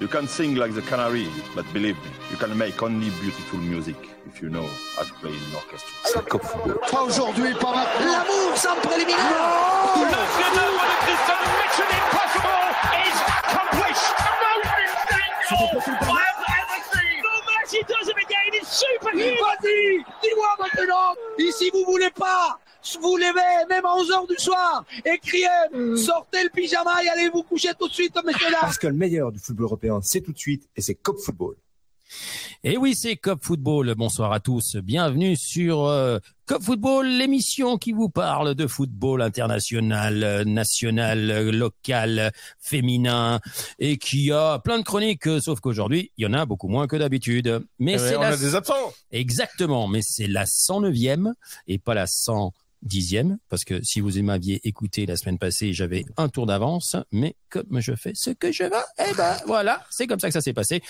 You can sing like the canary, but believe me, you can make only beautiful music if you know how to play in an orchestra. C'est comme football. Pas aujourd'hui, pas maintenant. L'amour sans préliminaire. No! Le final de Christian Mission Impossible is accomplished. He does it again. It's superhuman. Vas-y, dis-moi maintenant. Ici, vous voulez pas vous levez même à 11h du soir et criez sortez le pyjama et allez vous coucher tout de suite, messieurs Parce que le meilleur du football européen, c'est tout de suite et c'est Cop Football. Et oui, c'est Cop Football. Bonsoir à tous. Bienvenue sur euh, Cop Football, l'émission qui vous parle de football international, national, local, féminin et qui a plein de chroniques. euh, Sauf qu'aujourd'hui, il y en a beaucoup moins que d'habitude. Mais c'est on la a des absents. Exactement, mais c'est la 109e et pas la 110e, parce que si vous m'aviez écouté la semaine passée, j'avais un tour d'avance, mais comme je fais ce que je veux, eh ben voilà, c'est comme ça que ça s'est passé.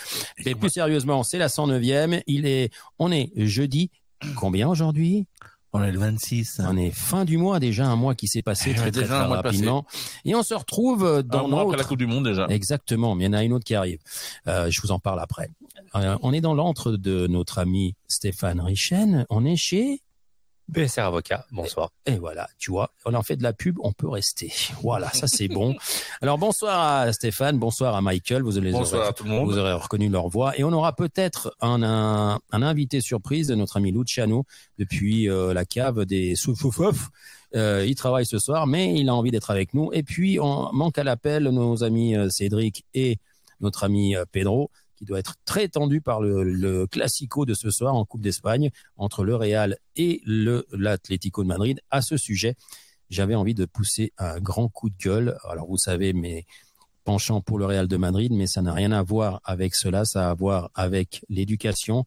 Et plus sérieusement, c'est la 109e, il est, on est jeudi, combien aujourd'hui? On est le 26. on est fin du mois déjà, un mois qui s'est passé très très, rapidement. Et on se retrouve dans Un mois après la Coupe du Monde déjà. Exactement, mais il y en a une autre qui arrive. Euh, je vous en parle après. Euh, on est dans l'antre de notre ami Stéphane Richen. On est chez... BSR Avocat, bonsoir. Et voilà, tu vois, on en fait de la pub, on peut rester. Voilà, ça c'est bon. Alors bonsoir à Stéphane, bonsoir à Michael, vous les Bonsoir aurez, à tout le monde. vous aurez reconnu leur voix. Et on aura peut-être un, un, un invité surprise, notre ami Luciano, depuis euh, la cave des Soufoufouf. Euh, il travaille ce soir, mais il a envie d'être avec nous. Et puis, on manque à l'appel nos amis euh, Cédric et notre ami euh, Pedro, qui doit être très tendu par le, le classico de ce soir en Coupe d'Espagne entre le Real et l'Atlético de Madrid. À ce sujet, j'avais envie de pousser un grand coup de gueule. Alors, vous savez, mes penchants pour le Real de Madrid, mais ça n'a rien à voir avec cela. Ça a à voir avec l'éducation,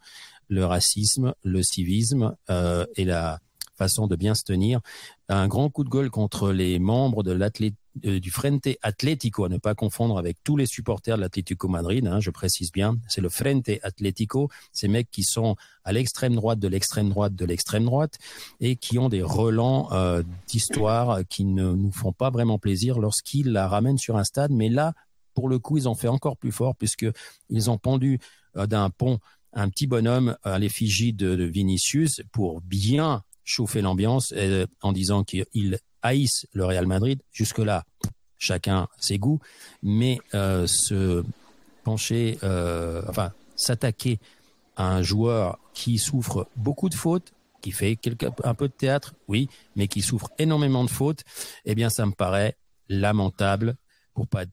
le racisme, le civisme euh, et la façon de bien se tenir. Un grand coup de gueule contre les membres de euh, du Frente Atlético, à ne pas confondre avec tous les supporters de l'Atlético Madrid, hein, je précise bien, c'est le Frente Atlético, ces mecs qui sont à l'extrême droite de l'extrême droite de l'extrême droite et qui ont des relents euh, d'histoire qui ne nous font pas vraiment plaisir lorsqu'ils la ramènent sur un stade, mais là, pour le coup, ils ont fait encore plus fort puisque ils ont pendu euh, d'un pont un petit bonhomme à l'effigie de, de Vinicius pour bien chauffer l'ambiance euh, en disant qu'ils haïssent le Real Madrid. Jusque-là, chacun ses goûts, mais euh, se pencher, euh, enfin s'attaquer à un joueur qui souffre beaucoup de fautes, qui fait un peu de théâtre, oui, mais qui souffre énormément de fautes, eh bien, ça me paraît lamentable pour pas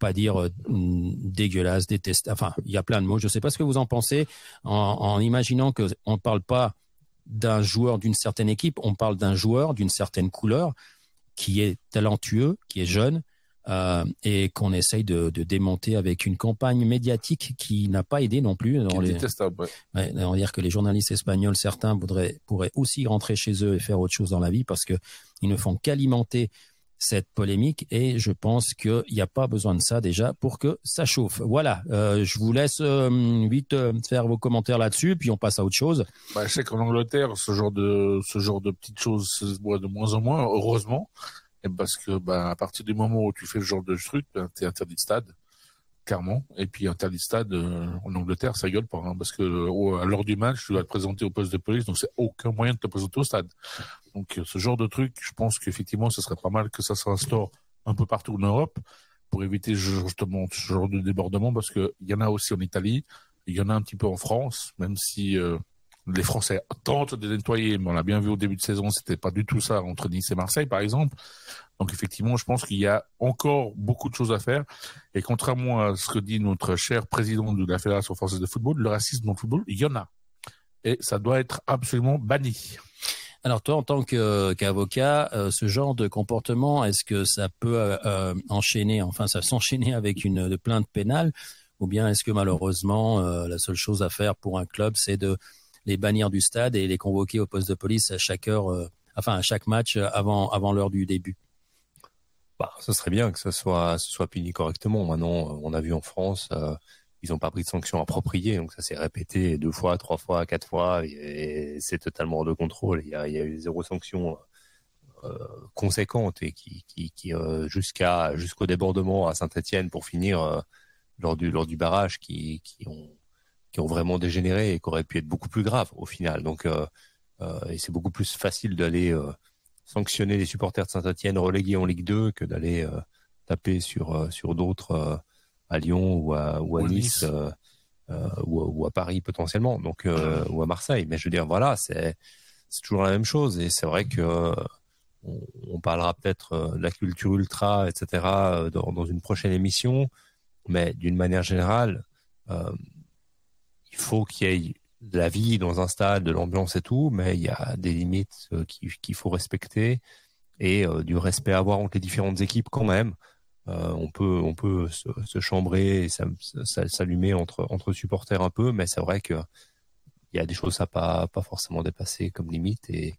pas dire euh, dégueulasse, déteste. Enfin, il y a plein de mots. Je sais pas ce que vous en pensez en, en imaginant que on ne parle pas d'un joueur d'une certaine équipe, on parle d'un joueur d'une certaine couleur qui est talentueux, qui est jeune, euh, et qu'on essaye de, de démonter avec une campagne médiatique qui n'a pas aidé non plus. Dans les, détestable. ouais. Ouais, on va dire que les journalistes espagnols, certains voudraient, pourraient aussi rentrer chez eux et faire autre chose dans la vie parce que ils ne font qu'alimenter cette polémique et je pense qu'il n'y a pas besoin de ça déjà pour que ça chauffe. Voilà, euh, je vous laisse euh, vite euh, faire vos commentaires là-dessus, puis on passe à autre chose. Bah, je sais qu'en Angleterre, ce genre de ce genre de petites choses se voit de moins en moins, heureusement, parce que bah, à partir du moment où tu fais ce genre de truc, ben, t'es interdit de stade, clairement. Et puis stade euh, en Angleterre, ça gueule pas, hein, parce que à l'heure du match, tu dois te présenter au poste de police, donc c'est aucun moyen de te présenter au stade. Donc euh, ce genre de truc, je pense qu'effectivement, ce serait pas mal que ça s'instaure un peu partout en Europe pour éviter justement ce genre de débordement, parce que il y en a aussi en Italie, il y en a un petit peu en France, même si euh, les Français tentent de nettoyer, mais on l'a bien vu au début de saison, c'était pas du tout ça entre Nice et Marseille, par exemple. Donc effectivement, je pense qu'il y a encore beaucoup de choses à faire. Et contrairement à ce que dit notre cher président de la Fédération française de football, le racisme dans le football, il y en a. Et ça doit être absolument banni. Alors toi, en tant que- qu'avocat, euh, ce genre de comportement, est-ce que ça peut euh, euh, enchaîner, enfin ça s'enchaîner avec une plainte pénale, ou bien est-ce que malheureusement euh, la seule chose à faire pour un club, c'est de les bannir du stade et les convoquer au poste de police à chaque heure, euh, enfin à chaque match euh, avant avant l'heure du début? Bah, ce serait bien que ce soit, puni correctement. Maintenant, euh, on a vu en France, euh, ils n'ont pas pris de sanctions appropriées, donc ça s'est répété deux fois, trois fois, quatre fois, et, c'est totalement hors de contrôle. Il y a, il y eu zéro sanction euh, conséquente et qui, euh, jusqu'à jusqu'au débordement à Saint-Étienne pour finir lors du lors du barrage qui ont vraiment dégénéré et qui auraient pu être beaucoup plus graves au final. Donc et c'est beaucoup plus facile d'aller sanctionner les supporters de Saint-Etienne relégués en Ligue 2 que d'aller euh, taper sur euh, sur d'autres euh, à Lyon ou à ou Nice, ou, à- ou à Paris potentiellement. Donc euh, ou à Marseille. Mais je veux dire voilà c'est c'est toujours la même chose et c'est vrai que on, on parlera peut-être de la culture ultra, etc. dans, dans une prochaine émission, mais d'une manière générale, il faut qu'il y ait de la vie dans un stade, de l'ambiance et tout, mais il y a des limites euh, qui- qu'il faut respecter et euh, du respect à avoir entre les différentes équipes quand même. Euh, on peut on peut se, chambrer et s'allumer entre entre supporters un peu, mais c'est vrai que il y a des choses à pas pas forcément dépasser comme limite et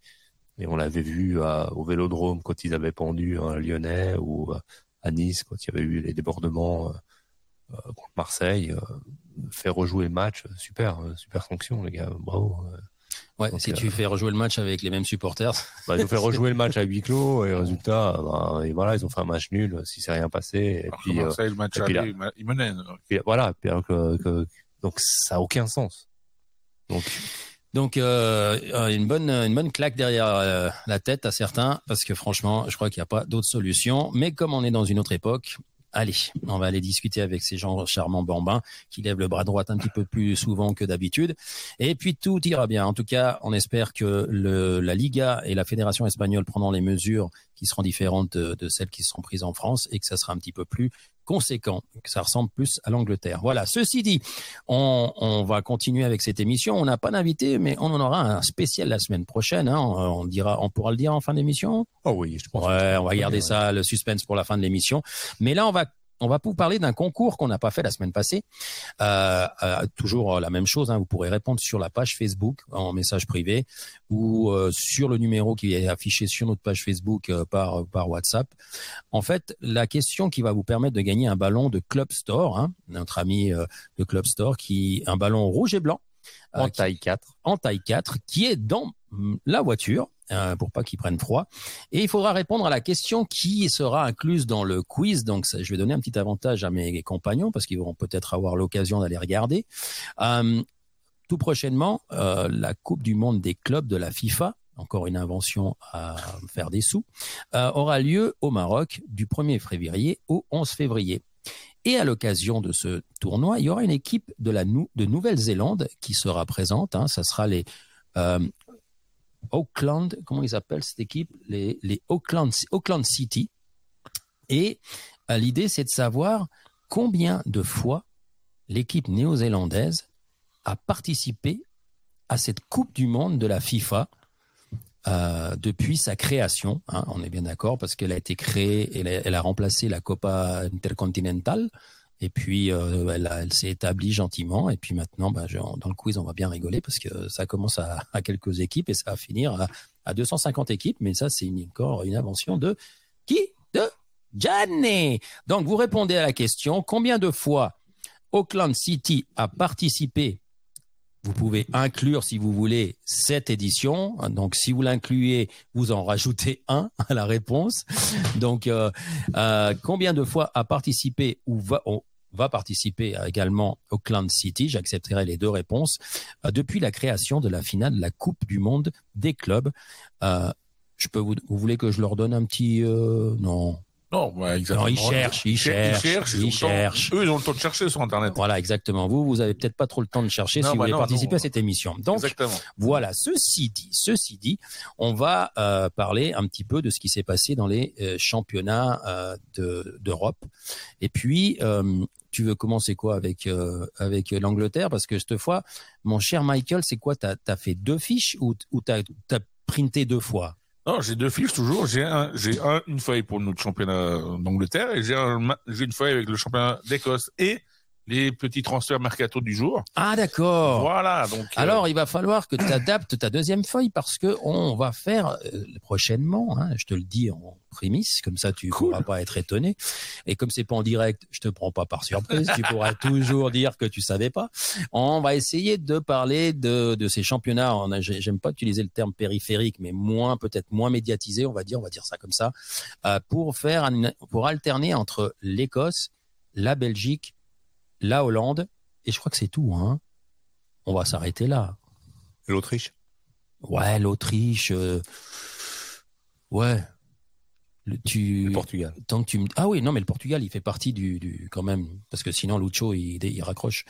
et on l'avait vu au Vélodrome quand ils avaient pendu un Lyonnais ou à Nice quand il y avait eu les débordements contre Marseille. Faire rejouer le match, euh, super, euh, super sanction les gars, bravo. euh. Ouais, Donc, si euh, tu fais rejouer le match avec les mêmes supporters, Bah, ils ont fait rejouer le match à huis clos et résultat, bah, et voilà, ils ont fait un match nul si c'est rien passé. Et Alors puis, euh, Marseille, le match et puis aller, ma- il menait. donc. puis voilà, puis alors que- que- donc ça a aucun sens. Donc Donc euh, une bonne une bonne claque derrière euh, la tête à certains parce que franchement, je crois qu'il n'y a pas d'autre solution. Mais comme on est dans une autre époque, allez, on va aller discuter avec ces gens charmants bambins qui lèvent le bras droit un petit peu plus souvent que d'habitude. Et puis tout ira bien. En tout cas, on espère que le, la Liga et la fédération espagnole prendront les mesures qui seront différentes de, de celles qui seront prises en France et que ça sera un petit peu plus conséquent, que ça ressemble plus à l'Angleterre. Voilà. Ceci dit, on, on va continuer avec cette émission. On n'a pas d'invité, mais on en aura un spécial la semaine prochaine. Hein. On, on dira, on pourra le dire en fin d'émission? oh oui, je pense. Ouais, on va garder ça, le suspense pour la fin de l'émission. Mais là, on va on va vous parler d'un concours qu'on n'a pas fait la semaine passée. Euh, euh, toujours la même chose, hein, vous pourrez répondre sur la page Facebook en message privé ou euh, sur le numéro qui est affiché sur notre page Facebook par par WhatsApp. En fait, la question qui va vous permettre de gagner un ballon de Club Store, hein, notre ami de Club Store, qui un ballon rouge et blanc En taille 4. en taille 4 qui est dans la voiture euh, pour pas qu'ils prennent froid. Et il faudra répondre à la question qui sera incluse dans le quiz. Donc, ça, je vais donner un petit avantage à mes compagnons parce qu'ils vont peut-être avoir l'occasion d'aller regarder. Euh, tout prochainement, euh, la Coupe du Monde des clubs de la FIFA, encore une invention à faire des sous, aura lieu au Maroc du 1er février au 11 février. Et à l'occasion de ce tournoi, il y aura une équipe de la nou- de Nouvelle-Zélande qui sera présente. Hein, ça sera les Auckland, comment ils appellent cette équipe? Les, les Auckland City. Et euh, l'idée, c'est de savoir combien de fois l'équipe néo-zélandaise a participé à cette Coupe du Monde de la FIFA euh, depuis sa création. hein, on est bien d'accord parce qu'elle a été créée, elle elle a remplacé la Copa Intercontinental. Et puis euh, elle, a- elle s'est établie gentiment. Et puis maintenant, bah, dans le quiz, on va bien rigoler parce que ça commence à, quelques équipes et ça va finir à, à 250 équipes. Mais ça, c'est encore une invention de qui? De Gianni. Donc vous répondez à la question combien de fois Auckland City a participé? Vous pouvez inclure, si vous voulez, cette édition. Donc, si vous l'incluez, vous en rajoutez un à la réponse. Donc, euh, euh, combien de fois a participé ou va, va participer également Auckland City J'accepterai les deux réponses euh, depuis la création de la finale de la Coupe du Monde des clubs. Euh, je peux vous, voulez que je leur donne un petit euh, non Non, bah, exactement. Non, ils cherchent, ils cherchent, ils, ils temps- cherchent. Eux, ils ont le temps de chercher sur Internet. Voilà, exactement. Vous, vous avez peut-être pas trop le temps de chercher Non, si vous bah voulez non, participer à cette émission. Donc, Exactement. voilà, ceci dit, ceci dit, on va euh, parler un petit peu de ce qui s'est passé dans les euh, championnats euh, de- d'Europe. Et puis, euh, tu veux commencer quoi avec euh, avec l'Angleterre? Parce que cette fois, mon cher Michael, c'est quoi? T'as as fait deux fiches ou, ou t'as as printé deux fois? Non, j'ai deux fiches toujours. J'ai un, j'ai un, une feuille pour notre championnat d'Angleterre et j'ai un, j'ai une feuille avec le championnat d'Écosse et les petits transferts mercato du jour. Ah d'accord. Voilà, donc. euh, Alors, il va falloir que tu adaptes ta deuxième feuille parce que on va faire euh, prochainement, hein, je te le dis en prémisse, comme ça tu ne Cool. pourras pas être étonné. Et comme c'est pas en direct, je te prends pas par surprise, tu pourras toujours dire que tu savais pas. On va essayer de parler de, de ces championnats. J'aime pas utiliser le terme périphérique, mais moins peut-être moins médiatisé, on va dire, on va dire ça comme ça, euh, pour faire un- pour alterner entre l'Écosse, la Belgique, la Hollande, et je crois que c'est tout. Hein. On va s'arrêter là. L'Autriche? Ouais, l'Autriche. euh, Ouais. Le, tu, Le Portugal. tant que tu me... Ah oui, non, mais le Portugal, il fait partie du, du quand même, parce que sinon Lucho, il, il raccroche.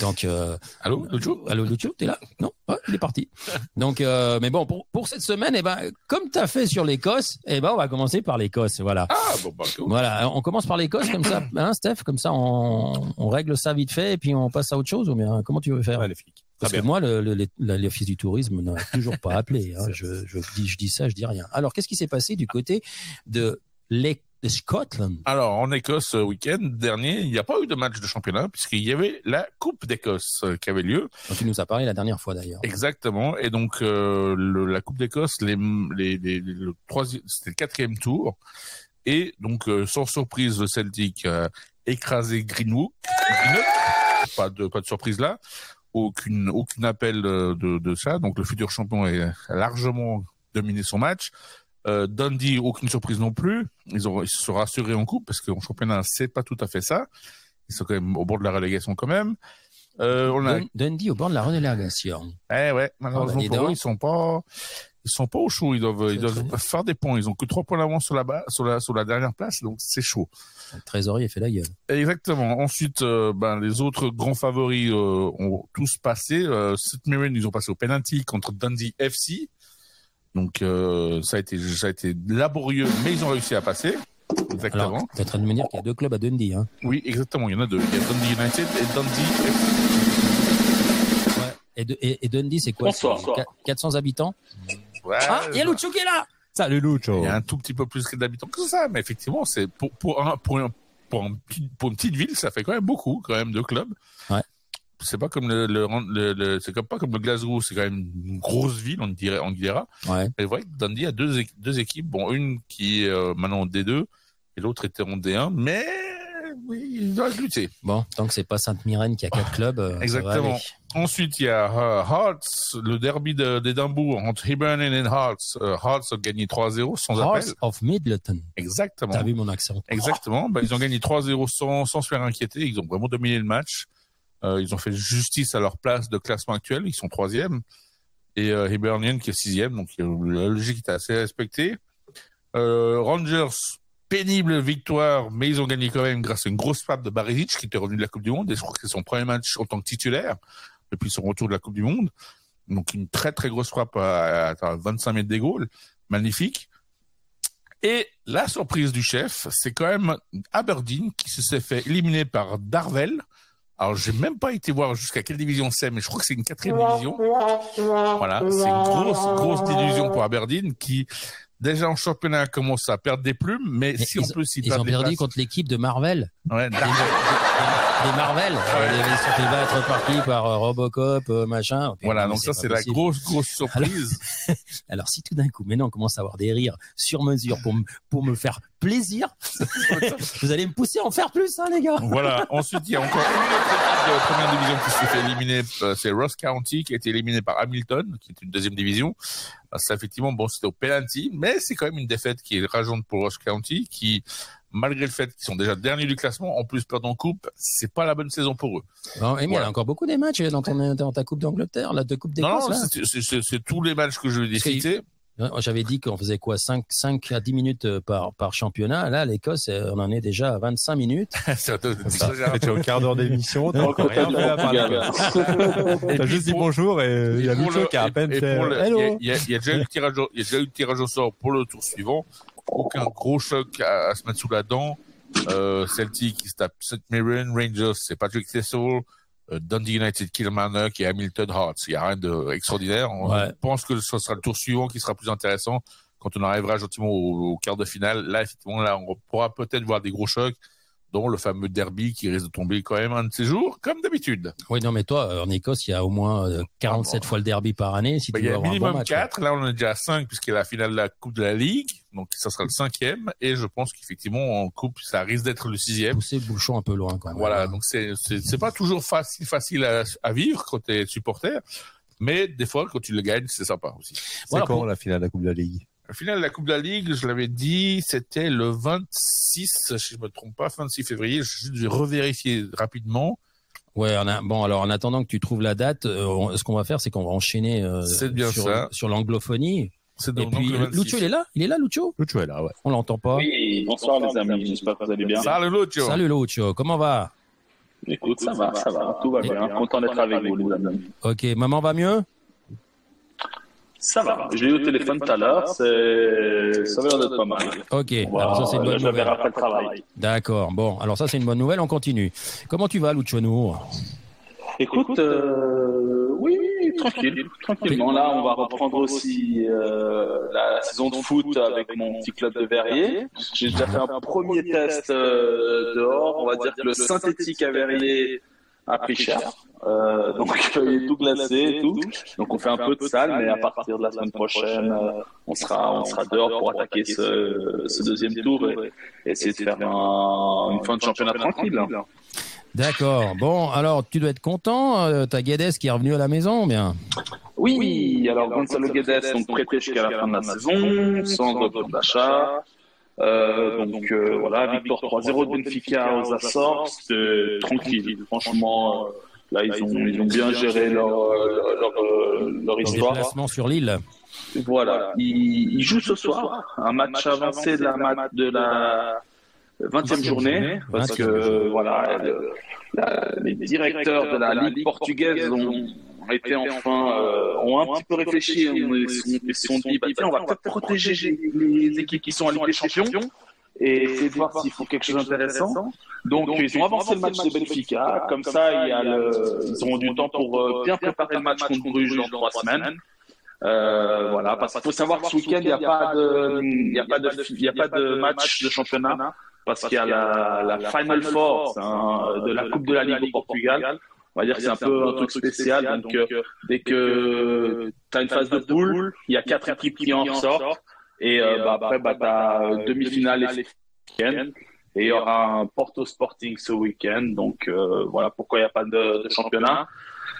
Donc, euh, Allô, Lucho? Allô Lucho, t'es là? Non, Ouais, il est parti. Donc, euh, mais bon, pour, pour cette semaine, eh ben, comme t'as fait sur l'Écosse, eh ben, on va commencer par l'Écosse, voilà. Ah, bon, bah, cool. Voilà, on commence par l'Écosse comme ça, hein, Steph, comme ça, on, on règle ça vite fait et puis on passe à autre chose. Ou bien, comment tu veux faire? Ouais, les flics. Parce que moi, le, le, le- l'office du tourisme n'a toujours pas appelé. hein. Je, je dis, je dis ça, je dis rien. Alors, qu'est-ce qui s'est passé du côté de, l'É- de Scotland? Alors, en Écosse, ce week-end dernier, il n'y a pas eu de match de championnat puisqu'il y avait la Coupe d'Écosse euh, qui avait lieu. dont tu nous as parlé la dernière fois d'ailleurs. Exactement. Et donc, euh, le- la Coupe d'Écosse, les, les, les- le troisième, c'était le quatrième tour. Et donc, euh, sans surprise, le Celtic a écrasé Greenwood. Pas de, pas de surprise là. Aucune, aucun appel euh, de, de ça. Donc, le futur champion a largement dominé son match. Euh, Dundee, aucune surprise non plus. Ils, ont, ils se sont rassurés en coupe parce qu'en championnat, c'est pas tout à fait ça. Ils sont quand même au bord de la relégation quand même. Euh, on a Dun- Dundee au bord de la relégation. eh ouais, malheureusement bah, pour eux, ils sont pas, ils sont pas au chaud. Ils doivent, ils faire des points. Ils ont que trois points d'avance sur la bas, sur la, sur la dernière place, donc c'est chaud. Le trésorier fait la gueule. Exactement. Ensuite, euh, ben les autres grands favoris euh, ont tous passé. Euh, St Mirren, ils ont passé au penalty contre Dundee FC. Donc euh, ça a été, ça a été laborieux, mais ils ont réussi à passer. Exactement. Tu es en train de me dire qu'il y a deux clubs à Dundee. Hein. oui, exactement. Il y en a deux. Il y a Dundee United et Dundee FC. Et, de- et, et Dundee, c'est quoi? Bonsoir. C'est qu- 400 habitants? Ouais, Ah, il y a Lucho qui est là Salut Lucho. Il y a un tout petit peu plus d'habitants que ça, mais effectivement, c'est pour pour un pour un- pour, un petit- pour une petite ville, ça fait quand même beaucoup quand même de clubs. Ouais. C'est pas comme le, le, le- le- c'est comme pas comme le Glasgow, c'est quand même une grosse ville, on dirait on dira. Ouais. Mais vrai que Dundee a deux équ- deux équipes, bon une qui est euh, maintenant en D2 et l'autre était en D1, mais ils doivent lutter. Bon, tant que c'est pas Sainte-Myrène qui a quatre clubs. euh, Exactement. Ensuite, il y a euh, Hearts, le derby de- d'Édimbourg entre Hibernian et Hearts. Euh, Hearts a gagné 3-0 sans appel. Hearts of Middleton. Exactement. T'as vu mon accent Exactement. Bah, ils ont gagné 3-0 sans, sans se faire inquiéter. Ils ont vraiment dominé le match. Euh, ils ont fait justice à leur place de classement actuel. Ils sont troisième. Et euh, Hibernian qui est sixième. Donc la logique est assez respectée. Euh, Rangers, pénible victoire, mais ils ont gagné quand même grâce à une grosse frappe de Barisic qui était revenu de la Coupe du Monde. Et je crois que c'est son premier match en tant que titulaire depuis son retour de la Coupe du Monde. Donc une très très grosse frappe à, à 25 mètres des Gaules. Magnifique. Et la surprise du chef, c'est quand même Aberdeen qui se s'est fait éliminer par Darvel. Alors, j'ai même pas été voir jusqu'à quelle division c'est, mais je crois que c'est une quatrième division. Voilà, c'est une grosse, grosse délusion pour Aberdeen qui, déjà en championnat, commence à perdre des plumes, mais, Mais si en plus ils, Ils ont perdu contre l'équipe de Marvel. Ouais, Des, Marvel. Euh, Ils sont fait battre par euh, Robocop, euh, machin. Voilà, donc ça, c'est la grosse, grosse surprise. Alors, si tout d'un coup, maintenant, on commence à avoir des rires sur mesure pour, me- pour me faire plaisir, vous allez me pousser à en faire plus, hein, les gars. Voilà. Ensuite, il y a encore une autre de première division qui s'est fait éliminer. euh, C'est Ross County qui a été éliminé par Hamilton, qui est une deuxième division. Ça, effectivement, bon, c'était au penalty, mais c'est quand même une défaite qui est rageante pour Ross County, qui, malgré le fait qu'ils sont déjà derniers du classement, en plus perdent en coupe, c'est pas la bonne saison pour eux. Bon, et il y a encore beaucoup des matchs dans, ton, dans ta Coupe d'Angleterre, la deux Coupes Non, d'Écosse. non, là. c'est- tous les matchs que je vais citer. Ouais, J'avais dit qu'on faisait quoi 5, 5 à 10 minutes euh, par, par championnat. Là, l'Écosse, euh, on en est déjà à 25 minutes. C'est un peu- Ça, c'est tu es au quart d'heure d'émission, t'as Encore encore rien fait à. Et T'as juste dit bonjour et il y a Lucho qui a à peine fait il y a déjà eu le tirage au sort pour le tour suivant. Aucun gros choc à, à se mettre sous la dent. Euh, Celtic qui se tape St Mirren, Rangers, c'est Patrick Thistle, euh, Dundee United, Kilmarnock et Hamilton Hearts. Il n'y a rien d'extraordinaire. On Ouais. pense que ce sera le tour suivant qui sera plus intéressant quand on arrivera gentiment au, au quart de finale. Là, effectivement, là, on pourra peut-être voir des gros chocs, dont le fameux derby qui risque de tomber quand même un de ces jours, comme d'habitude. Oui, non, mais toi, euh, en Écosse, il y a au moins euh, 47 Ah bon. fois le derby par année. Si Bah, tu il y veux a avoir un minimum bon match. quoi. 4. Là, on est déjà à 5 puisqu'il y a la finale de la Coupe de la Ligue. Donc, ça sera le cinquième. Et je pense qu'effectivement, en Coupe, ça risque d'être le sixième. Pousser le bouchon un peu loin quand même. Voilà. Donc, c'est, pas toujours facile, facile à, à vivre quand t'es supporter. Mais des fois, quand tu le gagnes, c'est sympa aussi. C'est Voilà, quand pour- la finale de la Coupe de la Ligue? La finale de la Coupe de la Ligue, je l'avais dit, c'était le 26, si je me trompe pas, 26 février. Je vais revérifier rapidement. Ouais, on a, bon, alors en attendant que tu trouves la date, euh, on- ce qu'on va faire, c'est qu'on va enchaîner euh, bien sur, ça. sur l'anglophonie. C'est Et donc puis, le 26. Lucho, il est là? Il est là, Lucho? Lucho est là, ouais. On l'entend pas. Oui, bonsoir les amis, j'espère que vous allez bien. Salut Lucho. Salut Lucho, comment va? Écoute, ça va, ça va, tout va bien. Content d'être avec vous les amis. Ok, maman va mieux? Ça va, j'ai eu au téléphone tout à l'heure, ça va l'air d'être pas mal. Ok, alors ça c'est une bonne je nouvelle. après le travail. D'accord, bon, alors ça c'est une bonne nouvelle, on continue. Comment tu vas, Lucho Nour Écoute, euh, oui, tranquille, tranquillement. Là, on va reprendre aussi euh, la saison de foot avec mon petit club de Verrier. J'ai déjà fait un premier test euh, dehors. On va dire que le synthétique à Verrier a pris cher. Euh, donc, il est tout glacé et tout. Donc, on fait un peu de salle, mais à partir de la semaine prochaine, euh, on sera, on sera dehors pour attaquer ce, ce deuxième tour et, et essayer de faire un- une fin de championnat tranquille. D'accord, bon, alors tu dois être content, euh, t'as Guedes qui est revenu à la maison, bien? Oui, alors Gonzalo Guedes, donc prêté jusqu'à la fin de la saison, sans option d'achat. Euh, donc euh, voilà, victoire 3-0 de Benfica aux Açores, c'était tranquille. Franchement, euh, là ils ont, ils ont bien géré leur, euh, leur, euh, leur Le histoire. déplacement sur l'île. Voilà, ils, ils jouent ce soir un match avancé de la, mat- de la 20e journée, parce que voilà, le- la- les directeurs de la Ligue portugaise ont été enfin, euh, ont un petit peu réfléchi, ils se sont- dit, bah, tiens, on va peut-être protéger les, équipes qui sont à Ligue des Champions et essayer de voir s'il faut quelque chose d'intéressant. Donc, ils ont avancé le match de Benfica, comme ça, il y a le, ils auront du temps pour euh, bien préparer le match contre Bruges dans trois semaines. Euh, voilà, parce qu'il faut savoir que ce week-end, il n'y a pas de, il a pas de, il y a pas de match de championnat, parce qu'il y a la, la Final Four hein, de la Coupe de la Ligue au Portugal. On va dire que c'est un peu un truc spécial. Donc, euh, dès que tu as une phase de poule, il y a quatre équipes qui en ressortent. Et euh, bah, après, bah, tu as demi-finale et week-end. Et il y aura un Porto Sporting ce week-end. Donc euh, voilà pourquoi il n'y a pas de, championnat.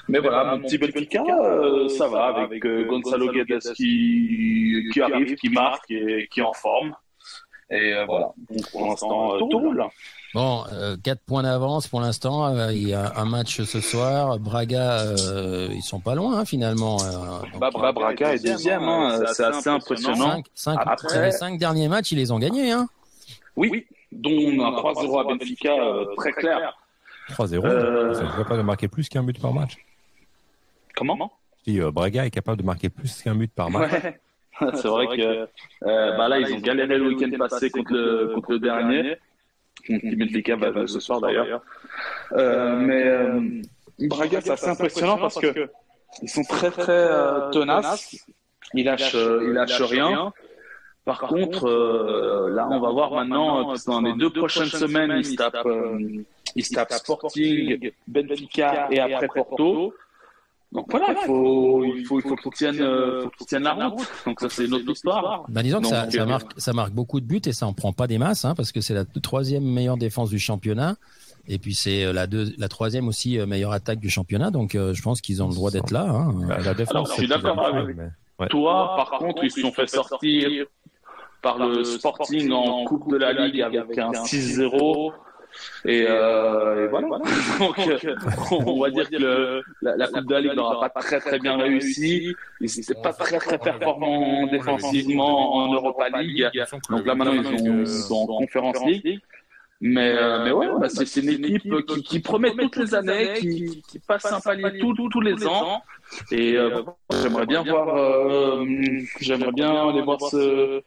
Mais voilà, mon petit Benfica, euh, ça va avec euh, Gonzalo Guedes qui, qui arrive, qui marque et qui est en forme. Et euh, voilà, donc pour l'instant, euh, tout roule. Bon, euh, quatre points d'avance pour l'instant. euh, il y a un match ce soir. Braga, euh, ils sont pas loin hein, finalement. euh, donc, Bah, bah, Braga est deuxième, hein, c'est assez impressionnant. cinq, cinq, Après- les cinq derniers matchs, ils les ont gagnés. Hein. Oui, dont un 3-0 à Benfica, euh, très clair. 3-0, Euh, ils sont capables de marquer plus qu'un but par match. Comment? Euh, Braga est capable de marquer plus qu'un but par match. Ouais. C'est vrai que euh, bah là, ils ont galéré le week-end passé contre le, contre le dernier. Contre Benfica bah, ce soir d'ailleurs. Euh, mais euh, Braga, c'est assez impressionnant parce que ils sont très très euh, tenaces. Ils lâchent, ils lâchent rien. Par contre, euh, là, on va voir maintenant, euh, dans les deux prochaines semaines, ils se tapent, euh, ils se tapent Sporting, Benfica et après Porto. Donc voilà, il faut, il faut, il faut qu'ils tiennent, euh, faut qu'ils tiennent la route. Donc ça, c'est une autre histoire. Bah, disons que ça, ça marque, ça marque beaucoup de buts et ça en prend pas des masses, hein, parce que c'est la troisième meilleure défense du championnat. Et puis c'est euh, la, deux, la troisième aussi euh, meilleure attaque du championnat. Donc euh, je pense qu'ils ont le droit d'être là. Hein. La défense, Alors, je suis d'accord avec mais- ouais. Toi, par contre, ils se sont fait sortir par le Sporting en Coupe de la Ligue avec un 6-0. Et, euh, et voilà. Donc, euh, on va dire que le- la, la Coupe de la Ligue n'aura pas très très bien réussi. Ils n'étaient pas très très performants défensivement en Europa League. Donc là maintenant ils, ont, ils sont en Conference League. Mais, euh, mais ouais, bah, c'est c'est une équipe qui, qui promet toutes les années, qui, qui passe un palier tous les ans. Et euh, j'aimerais bien voir, euh, j'aimerais bien les voir se,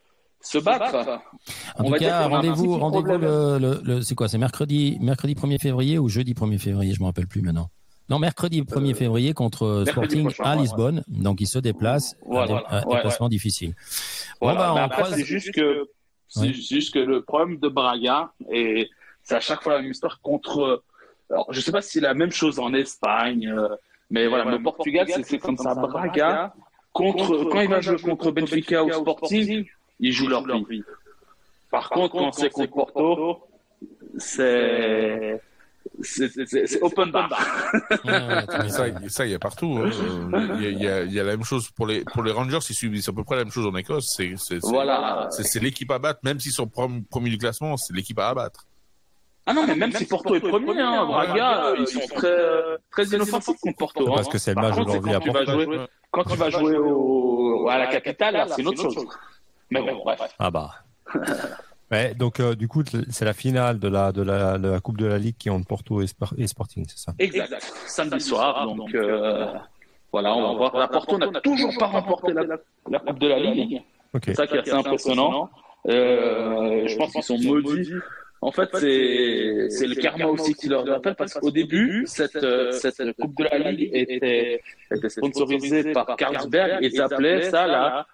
se battre. En On tout va dire cas, rendez-vous, rendez-vous le, le, le- c'est quoi C'est mercredi, mercredi 1er février ou jeudi 1er février Je me rappelle plus maintenant. Non, mercredi 1er février contre Euh, Sporting prochain, à ouais, Lisbonne. Donc ils se déplacent. Voilà, un, dé- un ouais, déplacement difficile. Voilà. Bon, bah, on après, croise- c'est juste que, c'est juste que le problème de Braga, et c'est à chaque fois la même histoire contre, alors, je sais pas si c'est la même chose en Espagne, euh, mais voilà, le Portugal, c'est- c'est comme ça. Braga, contre, quand il va jouer contre Benfica ou Sporting, ils jouent leur vie. Par contre, quand c'est contre Porto, c'est, c'est, open bar. Mais ça, il y a partout. hein. Euh, Il y, a, il y a- il y a la même chose pour les pour les Rangers. Ils subissent à peu près la même chose en Écosse. C'est c'est c'est- Voilà. c'est- l'équipe à battre, même s'ils sont premiers du classement. C'est l'équipe à abattre. Ah non, mais même si Porto est premier, hein, Braga, ils sont très, très inoffensifs contre Porto. Parce hein. que c'est le Par match d'aujourd'hui à quand tu vas Porto. jouer, quand tu vas jouer au, à la capitale, c'est une autre chose. Mais bon, bref. Ah bah. Ouais, donc euh, du coup, c'est la finale de la, de, la, de la Coupe de la Ligue qui est entre Porto et, Sporting, c'est ça? Exact. Samedi soir, donc euh, voilà, on va voir. La Porto n'a toujours pas remporté la, la Coupe de la Ligue. Ok. C'est ça qui est assez impressionnant. Euh, je pense qu'ils sont maudits. En fait, c'est c'est le karma aussi qui leur appelle parce qu'au début, cette euh, cette Coupe de la Ligue était était sponsorisée par Carlsberg et ils appelaient ça la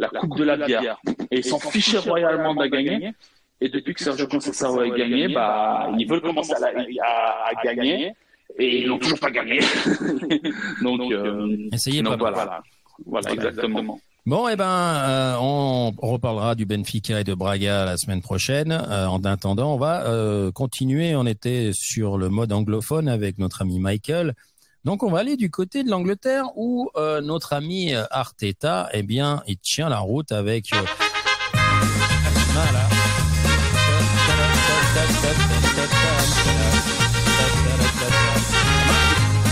la Coupe de la bière. Et ils s'en fichaient royalement de la gagner. Et depuis que Sergio Conceição a gagné, bah ils veulent commencer à, la- à, à gagner et ils n'ont toujours pas gagné. donc euh, Essayez donc pas. voilà, voilà exactement. Bon, eh ben, euh, on reparlera du Benfica et de Braga la semaine prochaine. Euh, en attendant, on va euh, continuer. On était sur le mode anglophone avec notre ami Michael. Donc, on va aller du côté de l'Angleterre où euh, notre ami euh, Arteta, eh bien, il tient la route avec. euh, voilà.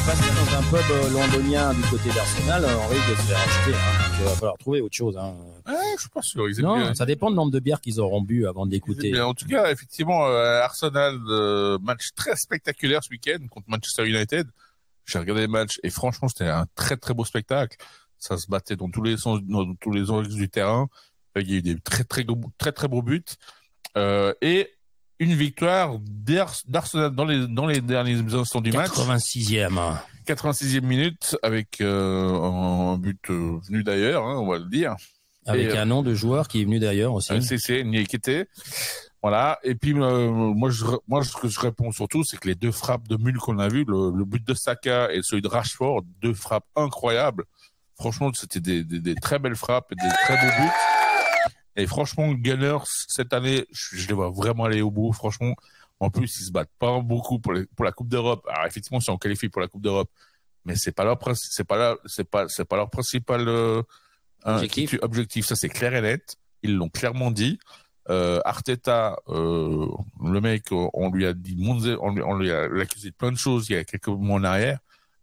Passer dans un pub euh, londonien du côté d'Arsenal, euh, on risque de se faire acheter. Hein, donc, il va falloir trouver autre chose. Hein. Ouais, je suis pas sûr. Ils Non, bien. ça dépend du nombre de bières qu'ils auront bu avant d'écouter. En tout cas, effectivement, euh, Arsenal, euh, match très spectaculaire ce week-end contre Manchester United. J'ai regardé le match et franchement, c'était un très très beau spectacle. Ça se battait dans tous les sens, dans tous les angles du terrain. Euh, Il y a eu des très très gros- très très beaux buts euh, et une victoire d'Ars- d'Arsenal dans les dans les derniers instants du match. 86e. 86e minute avec euh, un but euh, venu d'ailleurs, hein, on va le dire. Avec Et, un nom de joueur qui est venu d'ailleurs aussi. CC, Niekete. Voilà. Et puis, euh, moi, je, moi, ce que je réponds surtout, c'est que les deux frappes de Mule qu'on a vu, le, le but de Saka et celui de Rashford, deux frappes incroyables. Franchement, c'était des, des, des très belles frappes et des très beaux buts. Et franchement, Gunners, cette année, je, je les vois vraiment aller au bout. Franchement, en plus, ils se battent pas beaucoup pour, les, pour la Coupe d'Europe. Alors, effectivement, si on qualifie pour la Coupe d'Europe, mais c'est pas leur, c'est pas leur, c'est pas, c'est pas leur principal, euh, Objectif. titu- objectif. Ça, c'est clair et net. Ils l'ont clairement dit. Euh, Arteta, euh, le mec, euh, on lui a dit, on lui, on lui a accusé de plein de choses il y a quelques mois en arrière.